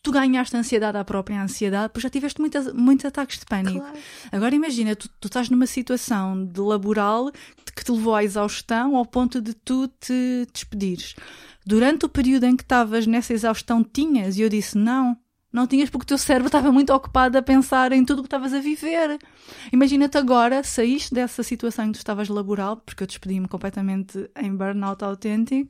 Tu ganhaste ansiedade à própria ansiedade, porque já tiveste muitas, muitos ataques de pânico. Claro. Agora imagina, tu, tu estás numa situação de laboral que te levou à exaustão ao ponto de tu te despedires. Durante o período em que estavas nessa exaustão, tinhas? E eu disse: não. Não tinhas porque o teu cérebro estava muito ocupado a pensar em tudo o que estavas a viver. Imagina-te agora, saíste dessa situação em que tu estavas laboral, porque eu despedi-me completamente em burnout autêntico,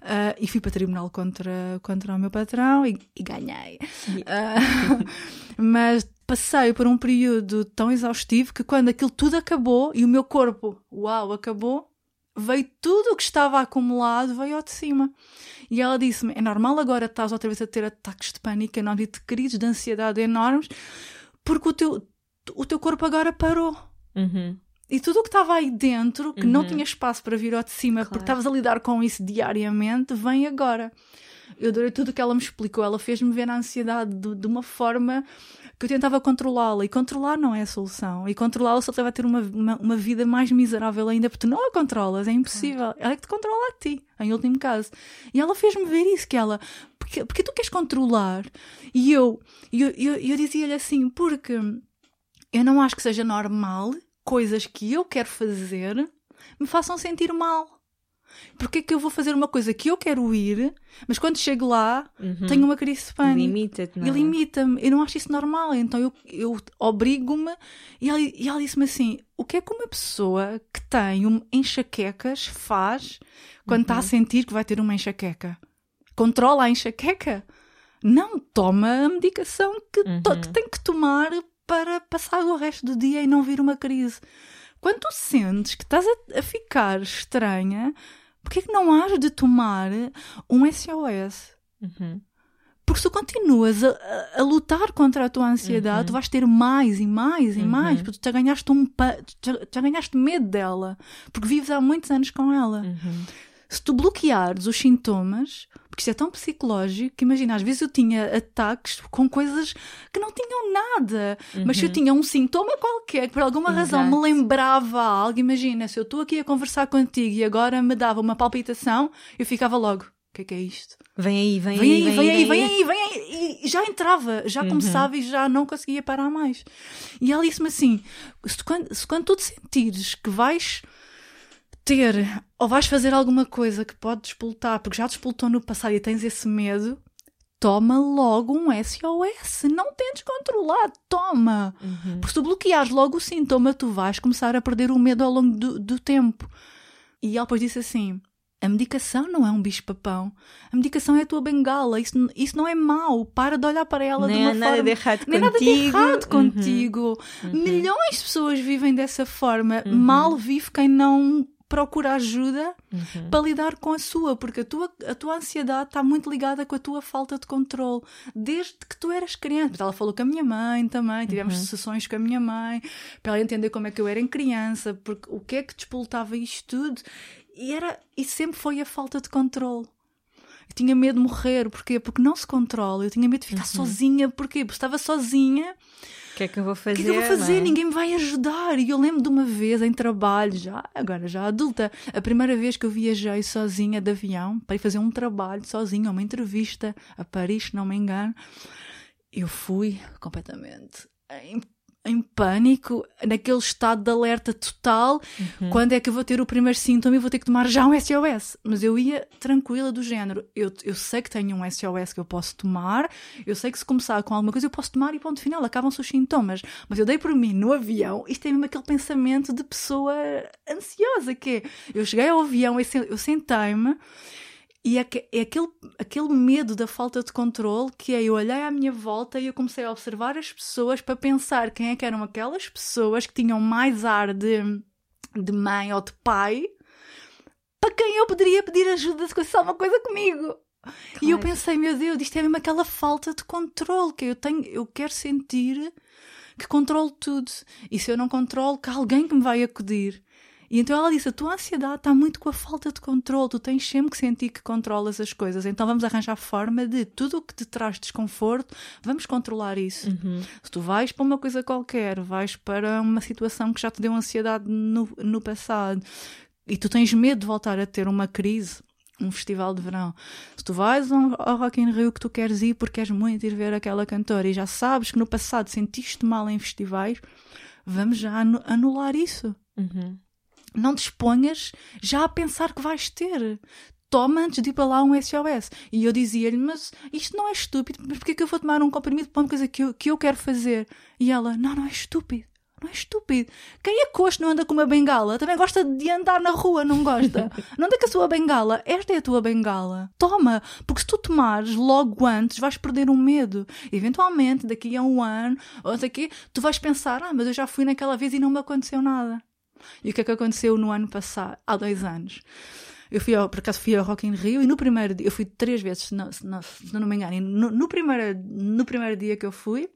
ah, e fui para tribunal contra, contra o meu patrão e, e ganhei. Ah, mas passei por um período tão exaustivo que quando aquilo tudo acabou e o meu corpo, uau, acabou, veio tudo o que estava acumulado, veio ao de cima. E ela disse-me: é normal agora estás outra vez a ter ataques de pânico enormes e de crises de ansiedade enormes, porque o teu, o teu corpo agora parou. Uhum. E tudo o que estava aí dentro, que não Uhum. tinha espaço para vir ao de cima, Claro. porque estavas a lidar com isso diariamente, vem agora. Eu adorei tudo o que ela me explicou. Ela fez-me ver a ansiedade de, de uma forma que eu tentava controlá-la. E controlar não é a solução. E controlá-la só te a ter uma, uma, uma vida mais miserável ainda, porque tu não a controlas. É impossível. Ela é que te controla a ti, em último caso. E ela fez-me ver isso, que ela... Porque, porque tu queres controlar? E eu, eu, eu, eu dizia-lhe assim, porque eu não acho que seja normal coisas que eu quero fazer me façam sentir mal. Porque é que eu vou fazer uma coisa que eu quero ir, mas quando chego lá Uhum. tenho uma crise de pânico. Limita-te, não E é? limita-me. Eu não acho isso normal. Então eu, eu obrigo-me. E ela, e ela disse-me assim: o que é que uma pessoa que tem um enxaquecas faz quando está a sentir que vai ter uma enxaqueca? Controla a enxaqueca? Não, toma a medicação que, Uhum. que tem que tomar para passar o resto do dia e não vir uma crise. Quando tu sentes que estás a, a ficar estranha, porquê é que não has de tomar um SOS? Uhum. Porque se tu continuas a, a- a lutar contra a tua ansiedade, Uhum. tu vais ter mais e mais e Uhum. mais, porque tu já ganhaste um tu já ganhaste medo dela, porque vives há muitos anos com ela. Uhum. Se tu bloqueares os sintomas, porque isto é tão psicológico que imagina, às vezes eu tinha ataques com coisas que não tinham nada, mas se eu tinha um sintoma qualquer que por alguma razão me Uhum. Exato. lembrava algo, imagina, se eu estou aqui a conversar contigo e agora me dava uma palpitação, eu ficava logo, o que é que é isto? Vem aí, vem, Vem aí, aí, vem aí, vem aí, vem aí. E já entrava, já Uhum. começava e já não conseguia parar mais. E ela disse-me assim: se, quando, se quando tu te sentires que vais ter ou vais fazer alguma coisa que pode despoltar, porque já despoltou no passado e tens esse medo, toma logo um SOS. Não tentes controlar, toma. Uhum. Porque se tu bloqueares logo o sintoma, tu vais começar a perder o medo ao longo do, do tempo. E ela depois disse assim: a medicação não é um bicho-papão. A medicação é a tua bengala. Isso, isso não é mau. Para de olhar para ela de Nem uma há nada forma. de errado Nem nada de contigo. errado Uhum. contigo. Milhões de pessoas vivem dessa forma. Mal vive quem não procura ajuda Uhum. para lidar com a sua, porque a tua, a tua ansiedade está muito ligada com a tua falta de controle, desde que tu eras criança. Ela falou com a minha mãe também, tivemos Uhum. sessões com a minha mãe, para ela entender como é que eu era em criança, porque o que é que despoltava isto tudo, e, era, e sempre foi a falta de controle. Eu tinha medo de morrer, porquê? Porque não se controla. Eu tinha medo de ficar Uhum. sozinha, porquê? Porque estava sozinha que é que eu vou o fazer? que é que eu vou fazer? não é? Ninguém me vai ajudar. E eu lembro de uma vez em trabalho, já, agora já adulta, a primeira vez que eu viajei sozinha de avião para ir fazer um trabalho sozinha, uma entrevista a Paris, se não me engano, eu fui completamente em, em pânico, naquele estado de alerta total. Uhum. Quando é que eu vou ter o primeiro síntoma e vou ter que tomar já um SOS? Mas eu ia tranquila do género. Eu, eu sei que tenho um SOS que eu posso tomar, eu sei que se começar com alguma coisa eu posso tomar e ponto final, acabam-se os sintomas. Mas eu dei por mim no avião, isto é mesmo aquele pensamento de pessoa ansiosa que é. Eu cheguei ao avião, eu sentei-me e é, que- é aquele, aquele medo da falta de controle que é eu olhei à minha volta e eu comecei a observar as pessoas para pensar quem é que eram aquelas pessoas que tinham mais ar de, de mãe ou de pai para quem eu poderia pedir ajuda se acontecesse alguma coisa comigo. E eu Claro. pensei, meu Deus, isto é mesmo aquela falta de controle que eu tenho, eu quero sentir que controlo tudo. E se eu não controlo, que há alguém que me vai acudir. E então ela disse: a tua ansiedade está muito com a falta de controle, tu tens sempre que sentir que controlas as coisas. Então vamos arranjar forma de tudo o que te traz desconforto, vamos controlar isso. Uhum. Se tu vais para uma coisa qualquer, vais para uma situação que já te deu ansiedade no, no passado e tu tens medo de voltar a ter uma crise, um festival de verão. Se tu vais ao, Rock in Rio que tu queres ir porque queres muito ir ver aquela cantora e já sabes que no passado sentiste mal em festivais, vamos já anu- anular isso. Uhum. Não te exponhas já a pensar que vais ter. Toma antes de ir para lá um SOS. E eu dizia-lhe, mas isto não é estúpido, mas porquê que eu vou tomar um comprimido para uma coisa que eu, que eu quero fazer? E ela, não, não é estúpido. Não é estúpido. Quem é coxo não anda com uma bengala? Também gosta de andar na rua, não gosta? Não anda com a sua bengala. Esta é a tua bengala. Toma, porque se tu tomares logo antes, vais perder um medo. Eventualmente, daqui a um ano, ou daqui, tu vais pensar, ah, mas eu já fui naquela vez e não me aconteceu nada. E o que é que aconteceu no ano passado, há dois anos? Eu fui ao, por acaso fui ao Rock in Rio e no primeiro dia, eu fui três vezes, se não, se não, se não me engano, e no, no, primeiro, no primeiro dia que eu fui,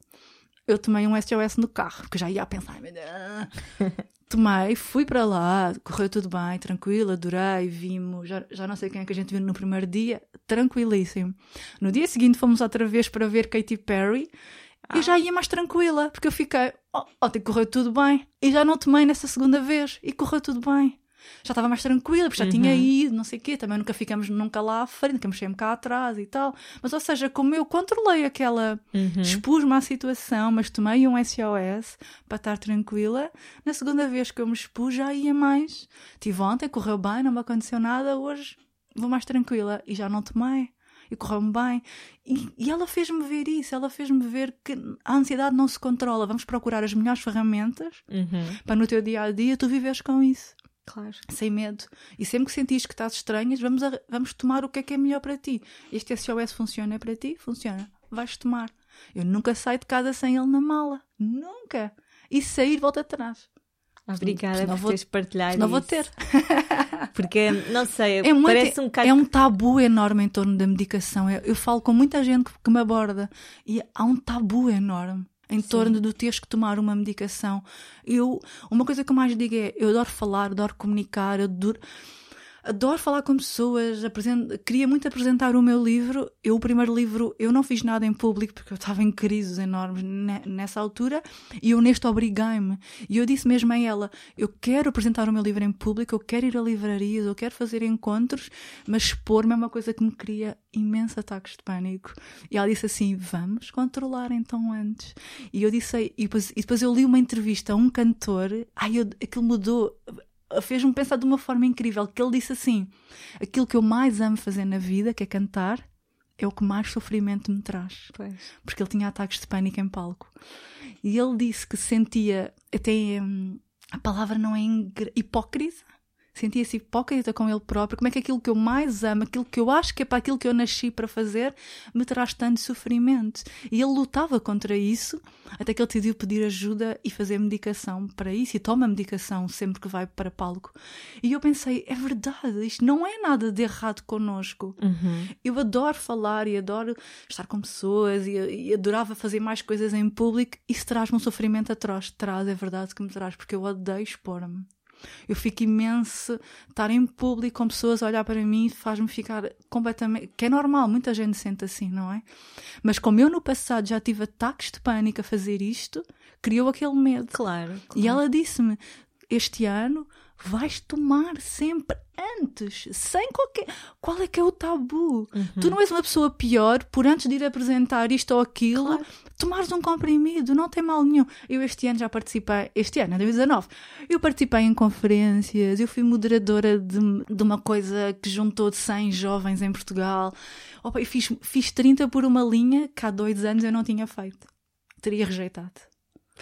eu tomei um SOS no carro, porque já ia a pensar, tomei, fui para lá, correu tudo bem, tranquilo, adorei, vimos, já, já não sei quem é que a gente viu no primeiro dia, tranquilíssimo. No dia seguinte fomos outra vez para ver Katy Perry, eu já ia mais tranquila, porque eu fiquei, oh, ontem correu tudo bem, e já não tomei nessa segunda vez, e correu tudo bem. Já estava mais tranquila, porque já tinha ido, não sei o quê, também nunca ficamos nunca lá à frente, ficamos sempre cá atrás e tal. Mas, ou seja, como eu controlei aquela, Uhum. expus-me à situação, mas tomei um SOS para estar tranquila, na segunda vez que eu me expus já ia mais. Tive ontem, correu bem, não me aconteceu nada, hoje vou mais tranquila, e já não tomei e correu-me bem. E, e ela fez-me ver isso, ela fez-me ver que a ansiedade não se controla. Vamos procurar as melhores ferramentas Uhum. para no teu dia a dia tu viveres com isso, Claro. sem medo. E sempre que sentires que estás estranhas, vamos, a- vamos tomar o que é que é melhor para ti. Este SOS funciona para ti? Funciona. Vais tomar. Eu nunca saio de casa sem ele na mala. Nunca. E se sair, volta atrás. Obrigada Senão por vou- teres partilhado Não vou ter. Porque, não sei, É, muito, parece um bocado... é um tabu enorme em torno da medicação. Eu, eu falo com muita gente que, que me aborda e há um tabu enorme em torno de teres que tomar uma medicação. Eu, uma coisa que eu mais digo é: eu adoro falar, adoro comunicar, eu adoro, adoro falar com pessoas. Apresento, queria muito apresentar o meu livro. Eu, o primeiro livro, eu não fiz nada em público porque eu estava em crises enormes ne- nessa altura e eu neste obriguei-me. E eu disse mesmo a ela: eu quero apresentar o meu livro em público, eu quero ir a livrarias, eu quero fazer encontros, mas expor-me é uma coisa que me cria imensos ataques de pânico. E ela disse assim: vamos controlar então antes. E eu disse, e depois, e depois eu li uma entrevista a um cantor, ai, eu, aquilo mudou. Fez-me pensar de uma forma incrível, que ele disse assim: aquilo que eu mais amo fazer na vida, que é cantar, é o que mais sofrimento me traz Pois. porque ele tinha ataques de pânico em palco. E ele disse que sentia, até hum, a palavra não é hipócrita, sentia-se hipócrita com ele próprio. Como é que aquilo que eu mais amo, aquilo que eu acho que é para aquilo que eu nasci para fazer, me traz tanto sofrimento? E ele lutava contra isso, até que ele decidiu pedir ajuda e fazer medicação para isso, e toma medicação sempre que vai para palco. E eu pensei, é verdade, isto não é nada de errado connosco. Uhum. Eu adoro falar e adoro estar com pessoas e, e adorava fazer mais coisas em público. Isso traz-me um sofrimento atroz. Traz, é verdade que me traz, porque eu odeio expor-me. Eu fico imenso estar em público com pessoas a olhar para mim faz-me ficar completamente. que é normal, muita gente sente assim, não é? Mas como eu no passado já tive ataques de pânico a fazer isto, criou aquele medo. Claro, E ela disse-me: Este ano vais tomar sempre antes, sem qualquer. Qual é que é o tabu? Tu não és uma pessoa pior por antes de ir apresentar isto ou aquilo, Claro. tomares um comprimido, não tem mal nenhum. Eu este ano já participei, este ano, em 2019, eu participei em conferências, eu fui moderadora de, de uma coisa que juntou de 100 jovens em Portugal. Opa, eu fiz, fiz 30 por uma linha que há dois anos eu não tinha feito. Teria rejeitado.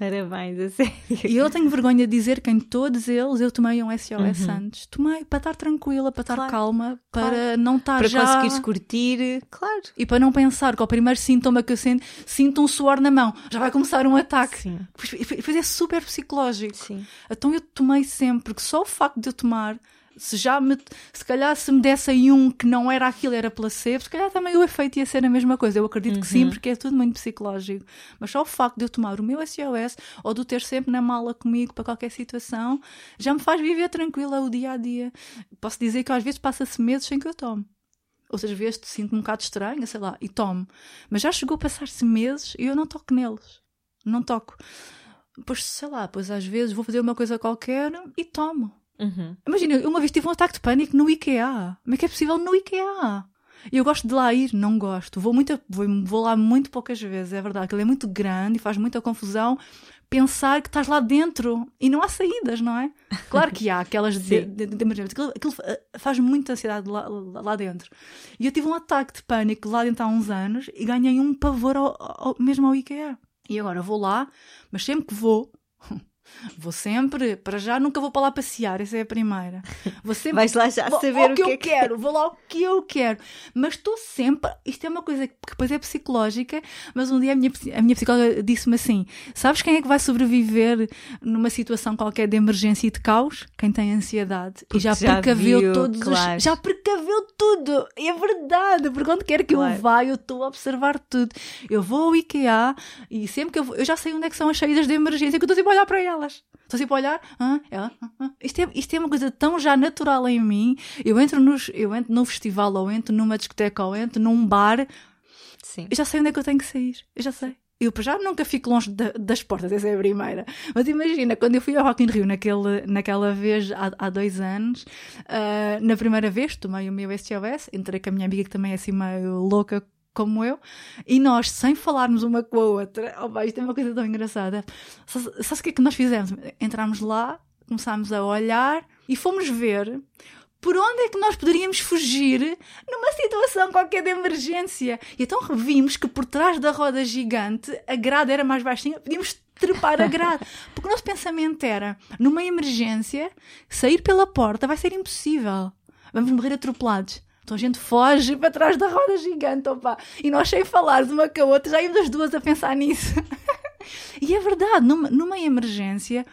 Parabéns, a sério. E eu tenho vergonha de dizer que em todos eles eu tomei um SOS antes. Tomei para estar tranquila, para estar Claro. calma, para Claro. não estar Para já... conseguires curtir, claro. E para não pensar que ao primeiro sintoma que eu sinto, sinto um suor na mão, já vai começar um ataque. Sim. E depois é super psicológico. Sim. Então eu tomei sempre, porque só o facto de eu tomar se já me, se calhar se me desse aí um que não era aquilo, era placebo, se calhar também o efeito ia ser a mesma coisa. Eu acredito Uhum. que sim, porque é tudo muito psicológico. Mas só o facto de eu tomar o meu SOS ou de o ter sempre na mala comigo para qualquer situação já me faz viver tranquila o dia a dia. Posso dizer que às vezes passa-se meses sem que eu tome. Outras vezes sinto-me um bocado estranha, sei lá, e tomo. Mas já chegou a passar-se meses e eu não toco neles. Não toco. Pois sei lá, pois às vezes vou fazer uma coisa qualquer e tomo. Uhum. Imagina, eu uma vez tive um ataque de pânico no IKEA. Como é que é possível no IKEA? E eu gosto de lá ir, não gosto. Vou, muito, vou, vou lá muito poucas vezes, é verdade. Aquilo é muito grande e faz muita confusão pensar que estás lá dentro e não há saídas, não é? Claro que há aquelas de, de, de emergência. Aquilo, aquilo eh, faz muita ansiedade lá, lá lá dentro. E eu tive um ataque de pânico lá dentro há uns anos e ganhei um pavor ao- ao- mesmo ao IKEA. E agora vou lá, mas sempre que vou, vou sempre, para já nunca vou para lá passear, essa é a primeira. Vou sempre Vais lá já vou saber o que que eu é que quero, vou lá o que eu quero. Mas estou sempre, isto é uma coisa que depois é psicológica, mas um dia a minha, a minha psicóloga disse-me assim: sabes quem é que vai sobreviver numa situação qualquer de emergência e de caos? Quem tem ansiedade. e já, já precaveu viu, todos os- claro. Já precaveu tudo. É verdade, porque onde quer que Claro. eu vá, eu estou a observar tudo. Eu vou ao IKEA e sempre que eu vou, eu já sei onde é que são as saídas de emergência, que eu estou sempre a olhar para elas. Estou sempre a olhar, ah, ela, ah, ah. Isto, é, isto é uma coisa tão já natural em mim. Eu entro, nos, eu entro num festival, ou entro numa discoteca, ou entro num bar, Sim. eu já sei onde é que eu tenho que sair. Eu já sei. Eu já nunca fico longe da- das portas, essa é a primeira. Mas imagina, quando eu fui ao Rock in Rio naquele, naquela vez há, há dois anos, ah, na primeira vez tomei o meu SOS, entrei com a minha amiga que também é assim meio louca como eu, e nós, sem falarmos uma com a outra, oh, pá, isto é uma coisa tão engraçada. Sabe sabe o que é que nós fizemos? Entramos lá, começámos a olhar e fomos ver por onde é que nós poderíamos fugir numa situação qualquer de emergência. E então vimos que por trás da roda gigante a grade era mais baixinha, podíamos trepar a grade. Porque o nosso pensamento era, numa emergência, sair pela porta vai ser impossível. Vamos morrer atropelados. Então a gente foge para trás da roda gigante, opa. E nós sem falar de uma com a outra, já íamos as duas a pensar nisso. e é verdade, numa, numa emergência,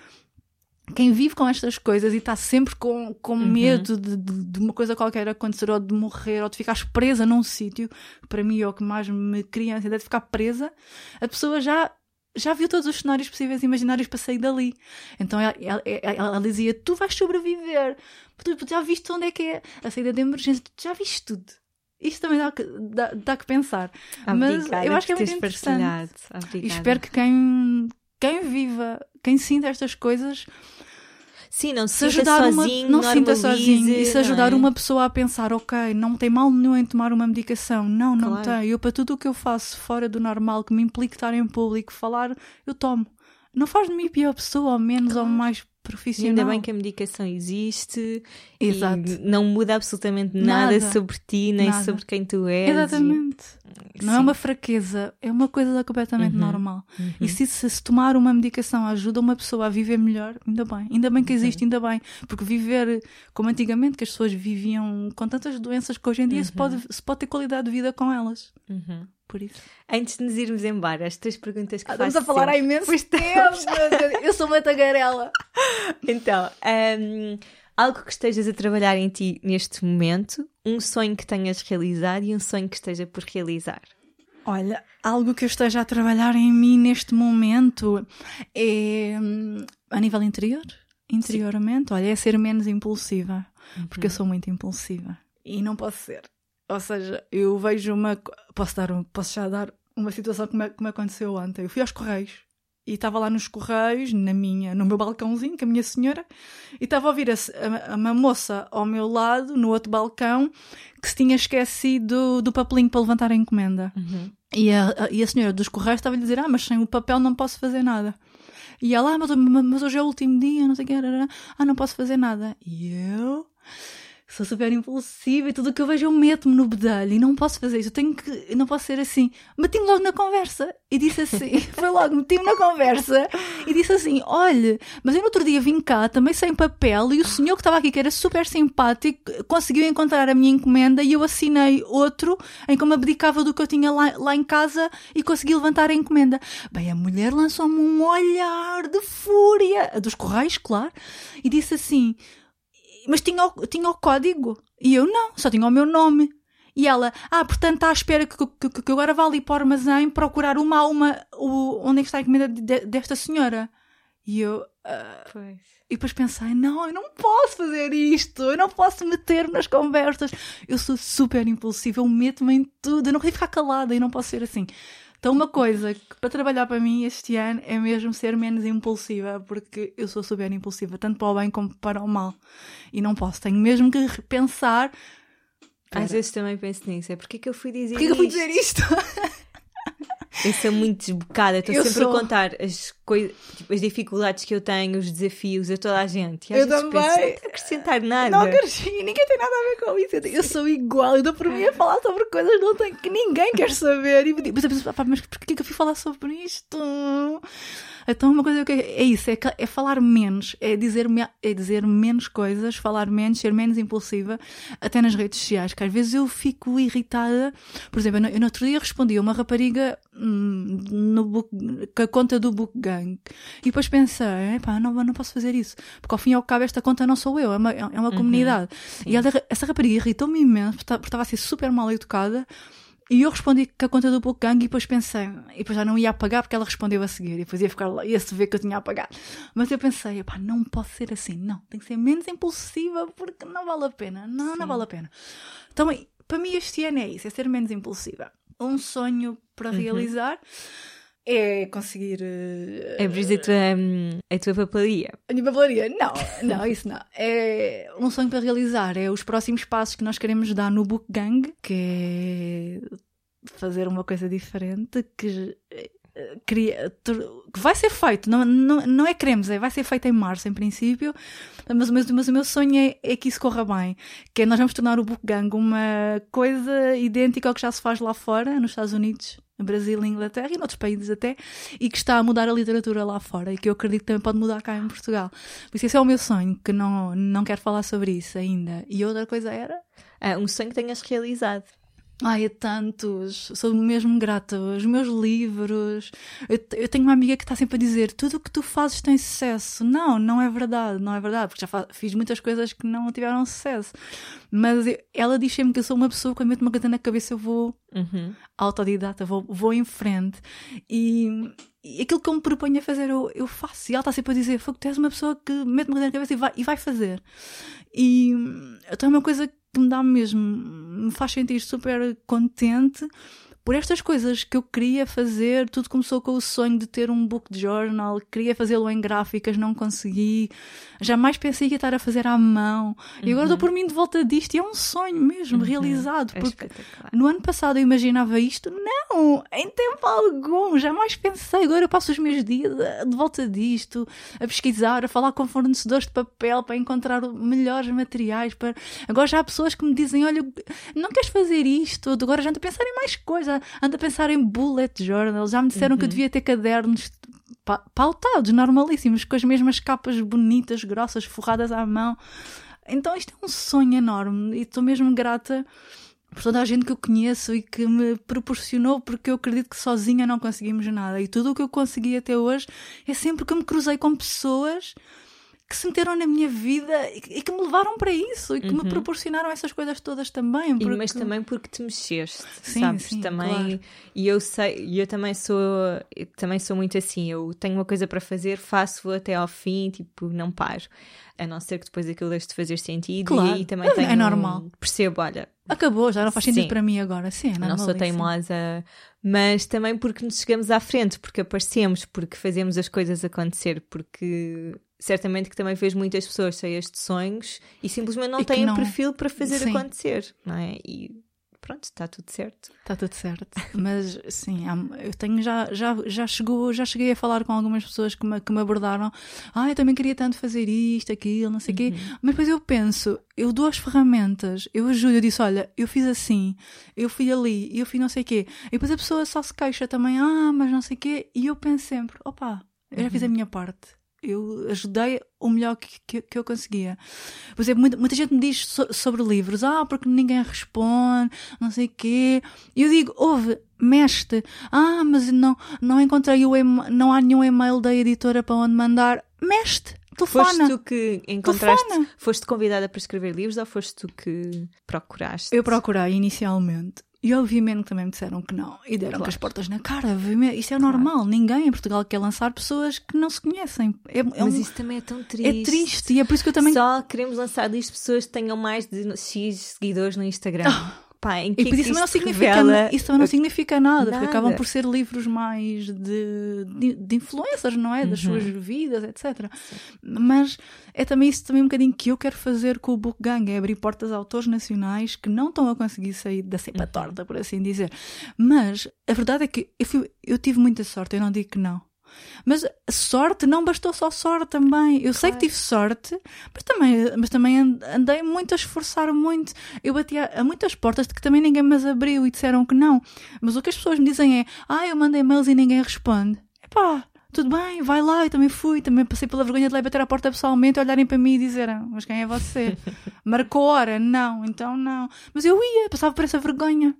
quem vive com estas coisas e está sempre com, com medo de, de, de uma coisa qualquer acontecer, ou de morrer, ou de ficares presa num sítio, para mim é o que mais me cria a ansiedade de ficar presa, a pessoa já, já viu todos os cenários possíveis e imaginários para sair dali. Então ela, ela, ela- dizia: Tu vais sobreviver, tu tu já viste onde é que é a saída de emergência, tu já viste tudo. Isto também dá, que- dá, dá que pensar. Mas Obrigada eu acho que é muito teres interessante. E espero que quem, quem viva, quem sinta estas coisas, Sim, não se, se sinta ajudar uma, sozinho, não se sinta sozinho e se não ajudar é? uma pessoa a pensar, ok, não tem mal nenhum em tomar uma medicação. Não, não Claro. tem. Eu, para tudo o que eu faço fora do normal, que me implique estar em público, falar, eu tomo. Não faz de mim pior pessoa, ou menos, ou mais profissional. ainda bem que a medicação existe Exato. e não muda absolutamente nada, Nada. sobre ti, nem Nada. sobre quem tu és. Exatamente. e- Não é Sim. uma fraqueza, é uma coisa completamente Uhum. normal. Uhum. E se, se tomar uma medicação ajuda uma pessoa a viver melhor, ainda bem. Ainda bem que existe, ainda bem. Porque viver como antigamente, que as pessoas viviam com tantas doenças que hoje em dia se, pode, se pode ter qualidade de vida com elas. Uhum. Por isso. Antes de nos irmos embora, as três perguntas que Ah, Estamos a falar há sempre. imenso Pois tempo. Eu sou uma tagarela. Então, hum, algo que estejas a trabalhar em ti neste momento, um sonho que tenhas realizado e um sonho que esteja por realizar. Olha, algo que eu esteja a trabalhar em mim neste momento é hum, a nível interior, interiormente, olha, é ser menos impulsiva, porque eu sou muito impulsiva e não posso ser. Ou seja, eu vejo uma. Posso, dar um, posso já dar uma situação me, que me aconteceu ontem. Eu fui aos Correios e estava lá nos Correios, na minha, no meu balcãozinho, com a minha senhora, e estava a ouvir a, a- uma moça ao meu lado, no outro balcão, que se tinha esquecido do papelinho para levantar a encomenda. Uhum. E a, a- e a senhora dos Correios estava a dizer: Ah, mas sem o papel não posso fazer nada. E ela, ah, mas, mas hoje é o último dia, não sei o que, ah, não posso fazer nada. E eu sou super impulsiva e tudo o que eu vejo eu meto-me no bedelho e não posso fazer isso. Eu tenho que, eu não posso ser assim. Meti-me logo na conversa e disse assim: Foi logo, meti-me na conversa e disse assim: Olha, mas eu no outro dia vim cá também sem papel e o senhor que estava aqui, que era super simpático, conseguiu encontrar a minha encomenda e eu assinei outro em me abdicava do que eu tinha lá, lá em casa e consegui levantar a encomenda. Bem, a mulher lançou-me um olhar de fúria, dos correios, claro, e disse assim: mas tinha o, tinha o código. E eu não, só tinha o meu nome. E ela, ah, portanto está à espera que, que, que agora vá ali para o armazém procurar uma a uma o, onde é que está a encomenda de, desta senhora. E eu. Uh, pois. E depois pensei, não, eu não posso fazer isto, eu não posso meter nas conversas. Eu sou super impulsiva, eu meto-me em tudo, eu não consigo ficar calada e não posso ser assim. Então, uma coisa que para trabalhar para mim este ano é mesmo ser menos impulsiva, porque eu sou super impulsiva, tanto para o bem como para o mal. E não posso, tenho mesmo que pensar. Às vezes também penso nisso, é porque é que eu fui dizer Porquê isto? que eu fui dizer isto? Eu sou muito desbocada, estou sempre sou. a contar as, coisas, tipo, as dificuldades que eu tenho, os desafios a toda a gente. Eu também. penso, não vou acrescentar nada. Não cresci, ninguém tem nada a ver com isso. Eu, eu sou igual, eu dou por mim a falar sobre coisas que, não tem, que ninguém quer saber. E mas eu penso, "Pá, mas porquê que eu fui falar sobre isto? Então, uma coisa que é isso, é, é falar menos, é dizer, é dizer menos coisas, falar menos, ser menos impulsiva, até nas redes sociais, que às vezes eu fico irritada. Por exemplo, eu no, eu no outro dia respondi a uma rapariga no book, com a conta do Book Gang e depois pensei, epá, não, não posso fazer isso, porque ao fim e ao cabo esta conta não sou eu, é uma, é uma comunidade. E ela, essa rapariga irritou-me imenso, porque ta- porque estava a ser super mal educada. E eu respondi com a conta do Book Gang e depois pensei, e depois já não ia apagar porque ela respondeu a seguir, e depois ia ficar lá, ia-se ver que eu tinha apagado. Mas eu pensei, pá, não pode ser assim, não, tem que ser menos impulsiva porque não vale a pena, não, não vale a pena. Então, para mim este ano é isso, é ser menos impulsiva. Um sonho para realizar é conseguir eh, Abris a tua, hum, a tua papelaria. a minha papelaria? Não, não, isso não. É um sonho para realizar. É os próximos passos que nós queremos dar no Book Gang, que é fazer uma coisa diferente, que, eh, que vai ser feito. Não, não, não é queremos, é vai ser feito em março, em princípio. Mas, mas, mas o meu sonho é, é que isso corra bem. Que é nós vamos tornar o Book Gang uma coisa idêntica ao que já se faz lá fora, nos Estados Unidos. No Brasil, Inglaterra e noutros países até, e que está a mudar a literatura lá fora e que eu acredito que também pode mudar cá em Portugal. Por isso, esse é o meu sonho, que não, não quero falar sobre isso ainda. E outra coisa era. Ah, um sonho que tenhas realizado. Ai, é tantos. Sou mesmo grata. Os meus livros. Eu, eu tenho uma amiga que está sempre a dizer: tudo o que tu fazes tem sucesso. Não, não é verdade. Não é verdade. Porque já fiz muitas coisas que não tiveram sucesso. Mas eu- ela diz sempre que eu sou uma pessoa que quando meto uma coisa na cabeça eu vou Uhum. autodidata, vou, vou em frente. E, e aquilo que eu me proponho a fazer, eu, eu faço. E ela está sempre a dizer: tu és uma pessoa que mete uma coisa na cabeça e vai, e vai fazer. E então é uma coisa que me dá mesmo, me faz sentir super contente por estas coisas que eu queria fazer. Tudo começou com o sonho de ter um book journal, queria fazê-lo em gráficas, não consegui. Jamais pensei que ia estar a fazer à mão. E agora dou por mim de volta disto e é um sonho mesmo realizado. É porque no ano passado eu imaginava isto? Não, em tempo algum, jamais pensei. Agora eu passo os meus dias de volta disto, a pesquisar, a falar com fornecedores de papel para encontrar melhores materiais. Para... Agora já há pessoas que me dizem: Olha, não queres fazer isto? Agora já ando a pensar em mais ando a pensar em bullet journals. Já me disseram que eu devia ter cadernos pa- pautados, normalíssimos, com as mesmas capas bonitas, grossas, forradas à mão. Então isto é um sonho enorme e estou mesmo grata por toda a gente que eu conheço e que me proporcionou, porque eu acredito que sozinha não conseguimos nada. E tudo o que eu consegui até hoje é sempre que me cruzei com pessoas que se meteram na minha vida e que- me levaram para isso e que me proporcionaram essas coisas todas também. Porque... mas também porque te mexeste, Sim, sabes? sim, também, claro. E eu sei, e eu também sou, eu também sou muito assim. Eu tenho uma coisa para fazer, faço até ao fim, tipo, não paro. A não ser que depois aquilo deixe de fazer sentido. Claro. E aí também É tenho. normal. Percebo, olha, Acabou, já não faz sentido Sim. para mim agora. Sim, é não sou teimosa, mas também porque nos chegamos à frente, porque aparecemos, porque fazemos as coisas acontecer, porque certamente que também vejo muitas pessoas cheias de sonhos e simplesmente não E têm não- perfil para fazer Sim. acontecer, não é? E pronto, está tudo certo. Está tudo certo. Mas sim, eu tenho já, já, já chegou, já cheguei a falar com algumas pessoas que me, que me abordaram. Ah, eu também queria tanto fazer isto, aquilo, não sei o quê. Mas depois eu penso, eu dou as ferramentas, eu ajudo, eu disse, olha, eu fiz assim, eu fui ali, eu fui não sei o quê. E depois a pessoa só se queixa também, ah, mas não sei o quê. E eu penso sempre, opa, eu já fiz a minha parte. Eu ajudei o melhor que, que, que eu conseguia. Por exemplo, muita, muita gente me diz so- sobre livros, ah, porque ninguém responde, não sei o quê. E eu digo, ouve, mexe Ah, mas não, não encontrei o não há nenhum e-mail da editora para onde mandar. Mexe telefona. Foste tu que encontraste, Telefona. foste convidada para escrever livros ou foste tu que procuraste? Eu procurei inicialmente. E obviamente também me disseram que não. E deram Claro. as portas na cara. Isto é normal. Ninguém em Portugal quer lançar pessoas que não se conhecem. É, é Mas um- isso também é tão triste. é triste. E é por isso que eu também. Só queremos lançar de pessoas que tenham mais de X seguidores no Instagram. Pá, em que. E é que isso também não significa, isso também não significa nada, Nada. porque acabam por ser livros mais de, de, de influências, não é? Das Uhum. suas vidas, etc. Mas é também isso também um bocadinho que eu quero fazer com o Book Gang, é abrir portas a autores nacionais que não estão a conseguir sair da cepa Uhum. torta, por assim dizer. Mas a verdade é que eu, fui- eu tive muita sorte, eu não digo que não. Mas sorte não bastou só sorte também. Eu sei que Claro. tive sorte, mas também, mas também and- andei muito a esforçar muito. Eu bati a, a muitas portas de que também ninguém me as abriu e disseram que não. Mas o que as pessoas me dizem é: Ah, eu mandei mails e ninguém responde. Epá, tudo bem, vai lá, eu também fui, também passei pela vergonha de lá bater à porta pessoalmente, olharem para mim e dizerem: Mas quem é você? Marcou hora? Não, então não. Mas eu ia, passava por essa vergonha.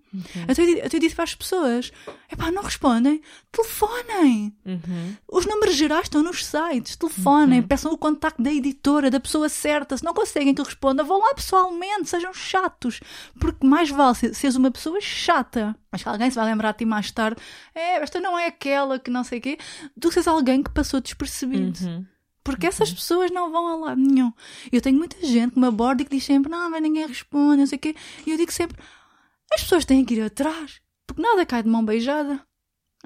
Até, eu, di- até eu disse para as pessoas: Epá, não respondem, telefonem. Uhum. Os números gerais estão nos sites. Telefonem, peçam o contacto da editora, da pessoa certa. Se não conseguem que responda, vão lá pessoalmente, sejam chatos. Porque mais vale ser- seres uma pessoa chata, mas que alguém se vai lembrar de ti mais tarde. É, esta não é aquela que não sei o quê, do que seres alguém que passou despercebido. Uhum. Porque essas pessoas não vão a lado nenhum. Eu tenho muita gente que me aborda e que diz sempre: Não, mas ninguém responde, não sei o quê. E eu digo sempre: As pessoas têm que ir atrás. Porque nada cai de mão beijada.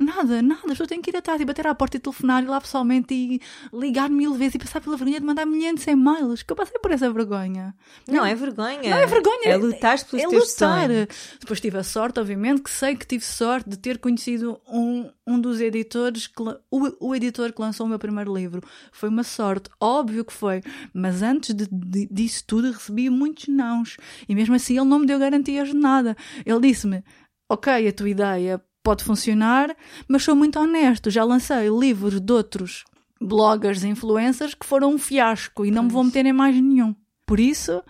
Nada, nada. As pessoas têm que ir atrás e bater à porta e telefonar e lá pessoalmente e ligar mil vezes e passar pela vergonha de mandar milhares de e-mails. Que eu passei por essa vergonha. Não, é vergonha. Não é vergonha. É lutar pelos é teus lutar. sonhos. Depois tive a sorte, obviamente, que sei que tive sorte de ter conhecido um, um dos editores, que, o, o editor que lançou o meu primeiro livro. Foi uma sorte, óbvio que foi. Mas antes de, de- disso tudo, recebi muitos nãos. E mesmo assim, ele não me deu garantias de nada. Ele disse-me: Ok, a tua ideia pode funcionar, mas sou muito honesto. Já lancei livros de outros bloggers e influencers que foram um fiasco e não me vou meter em mais nenhum. Por isso,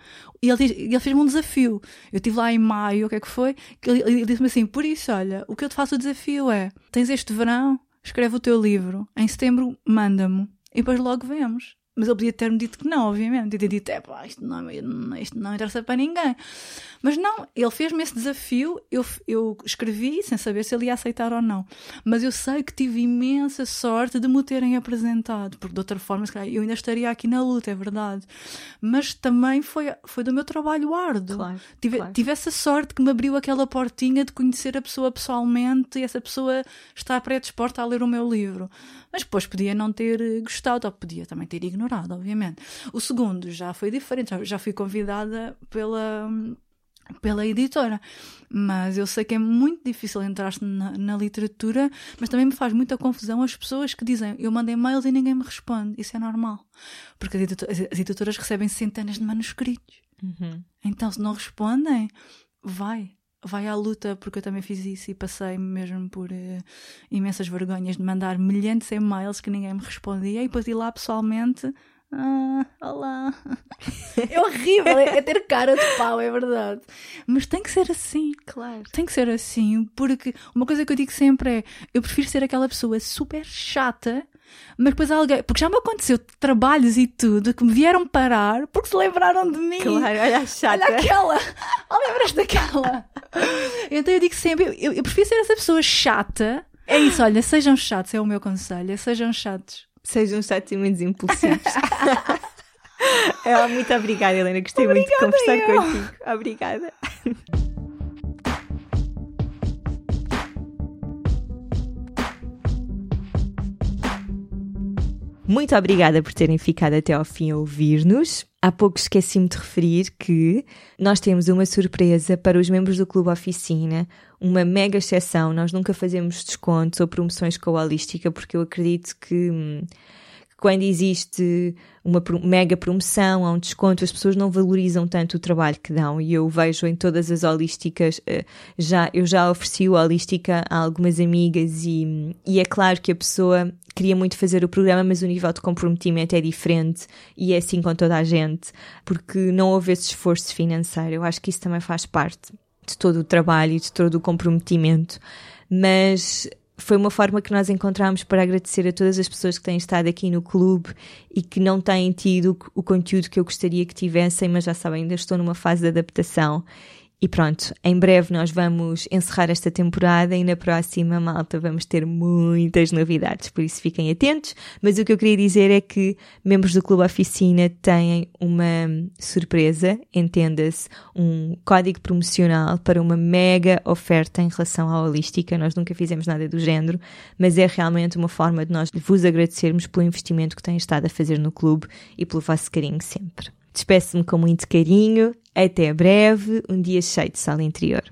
e ele, ele fez-me um desafio. Eu estive lá em maio, o que é que foi? Ele, ele disse-me assim: Por isso, olha, o que eu te faço o desafio é: tens este verão, escreve o teu livro, em setembro manda-me e depois logo vemos. Mas ele podia ter-me dito que não, obviamente. E ter dito: é pá, isto não, isto não interessa para ninguém. Mas não, ele fez-me esse desafio, eu, eu escrevi sem saber se ele ia aceitar ou não. Mas eu sei que tive imensa sorte de me o terem apresentado, porque de outra forma, se calhar, eu ainda estaria aqui na luta, é verdade. Mas também foi, foi do meu trabalho árduo. Claro, tive, claro. tive essa sorte que me abriu aquela portinha de conhecer a pessoa pessoalmente e essa pessoa estar predisposta a ler o meu livro. Mas depois podia não ter gostado, ou podia também ter ignorado, obviamente. O segundo já foi diferente, já, já fui convidada pela pela editora. Mas eu sei que é muito difícil entrar na, na literatura, mas também me faz muita confusão as pessoas que dizem eu mando e-mails e ninguém me responde. Isso é normal. Porque as edito- as- as editoras recebem centenas de manuscritos. Uhum. Então, se não respondem, vai. Vai à luta, porque eu também fiz isso e passei mesmo por eh, imensas vergonhas de mandar milhares de e-mails que ninguém me respondia e depois ir lá pessoalmente. Ah, olá. É horrível, é, é ter cara de pau, é verdade. Mas tem que ser assim. Claro. Tem que ser assim, porque uma coisa que eu digo sempre é: eu prefiro ser aquela pessoa super chata, mas depois alguém. Porque já me aconteceu trabalhos e tudo que me vieram parar porque se lembraram de mim. Claro, olha a chata. Olha aquela! Oh, lembras daquela? então eu digo sempre: eu, eu prefiro ser essa pessoa chata. É isso, olha, sejam chatos, é o meu conselho, sejam chatos. Sejam chatos e menos impulsivos. é, muito obrigada, Helena. Gostei muito de conversar eu. contigo. Obrigada. Muito obrigada por terem ficado até ao fim a ouvir-nos. Há pouco esqueci-me de referir que nós temos uma surpresa para os membros do Clube Oficina, uma mega exceção. Nós nunca fazemos descontos ou promoções com a Holística, porque eu acredito que hum, quando existe uma mega promoção, há um desconto, as pessoas não valorizam tanto o trabalho que dão e eu vejo em todas as holísticas, eh, já, eu já ofereci o holística a algumas amigas e, e é claro que a pessoa queria muito fazer o programa, mas o nível de comprometimento é diferente e é assim com toda a gente, porque não houve esse esforço financeiro. Eu acho que isso também faz parte de todo o trabalho e de todo o comprometimento, mas foi uma forma que nós encontramos para agradecer a todas as pessoas que têm estado aqui no clube e que não têm tido o conteúdo que eu gostaria que tivessem, mas já sabem, ainda estou numa fase de adaptação e pronto, em breve nós vamos encerrar esta temporada e na próxima, malta, vamos ter muitas novidades, por isso fiquem atentos. Mas o que eu queria dizer é que membros do Clube Oficina têm uma surpresa, entenda-se, um código promocional para uma mega oferta em relação à holística. Nós nunca fizemos nada do género, mas é realmente uma forma de nós vos agradecermos pelo investimento que têm estado a fazer no clube e pelo vosso carinho sempre. Despeço-me com muito carinho. Até breve, um dia cheio de sala interior.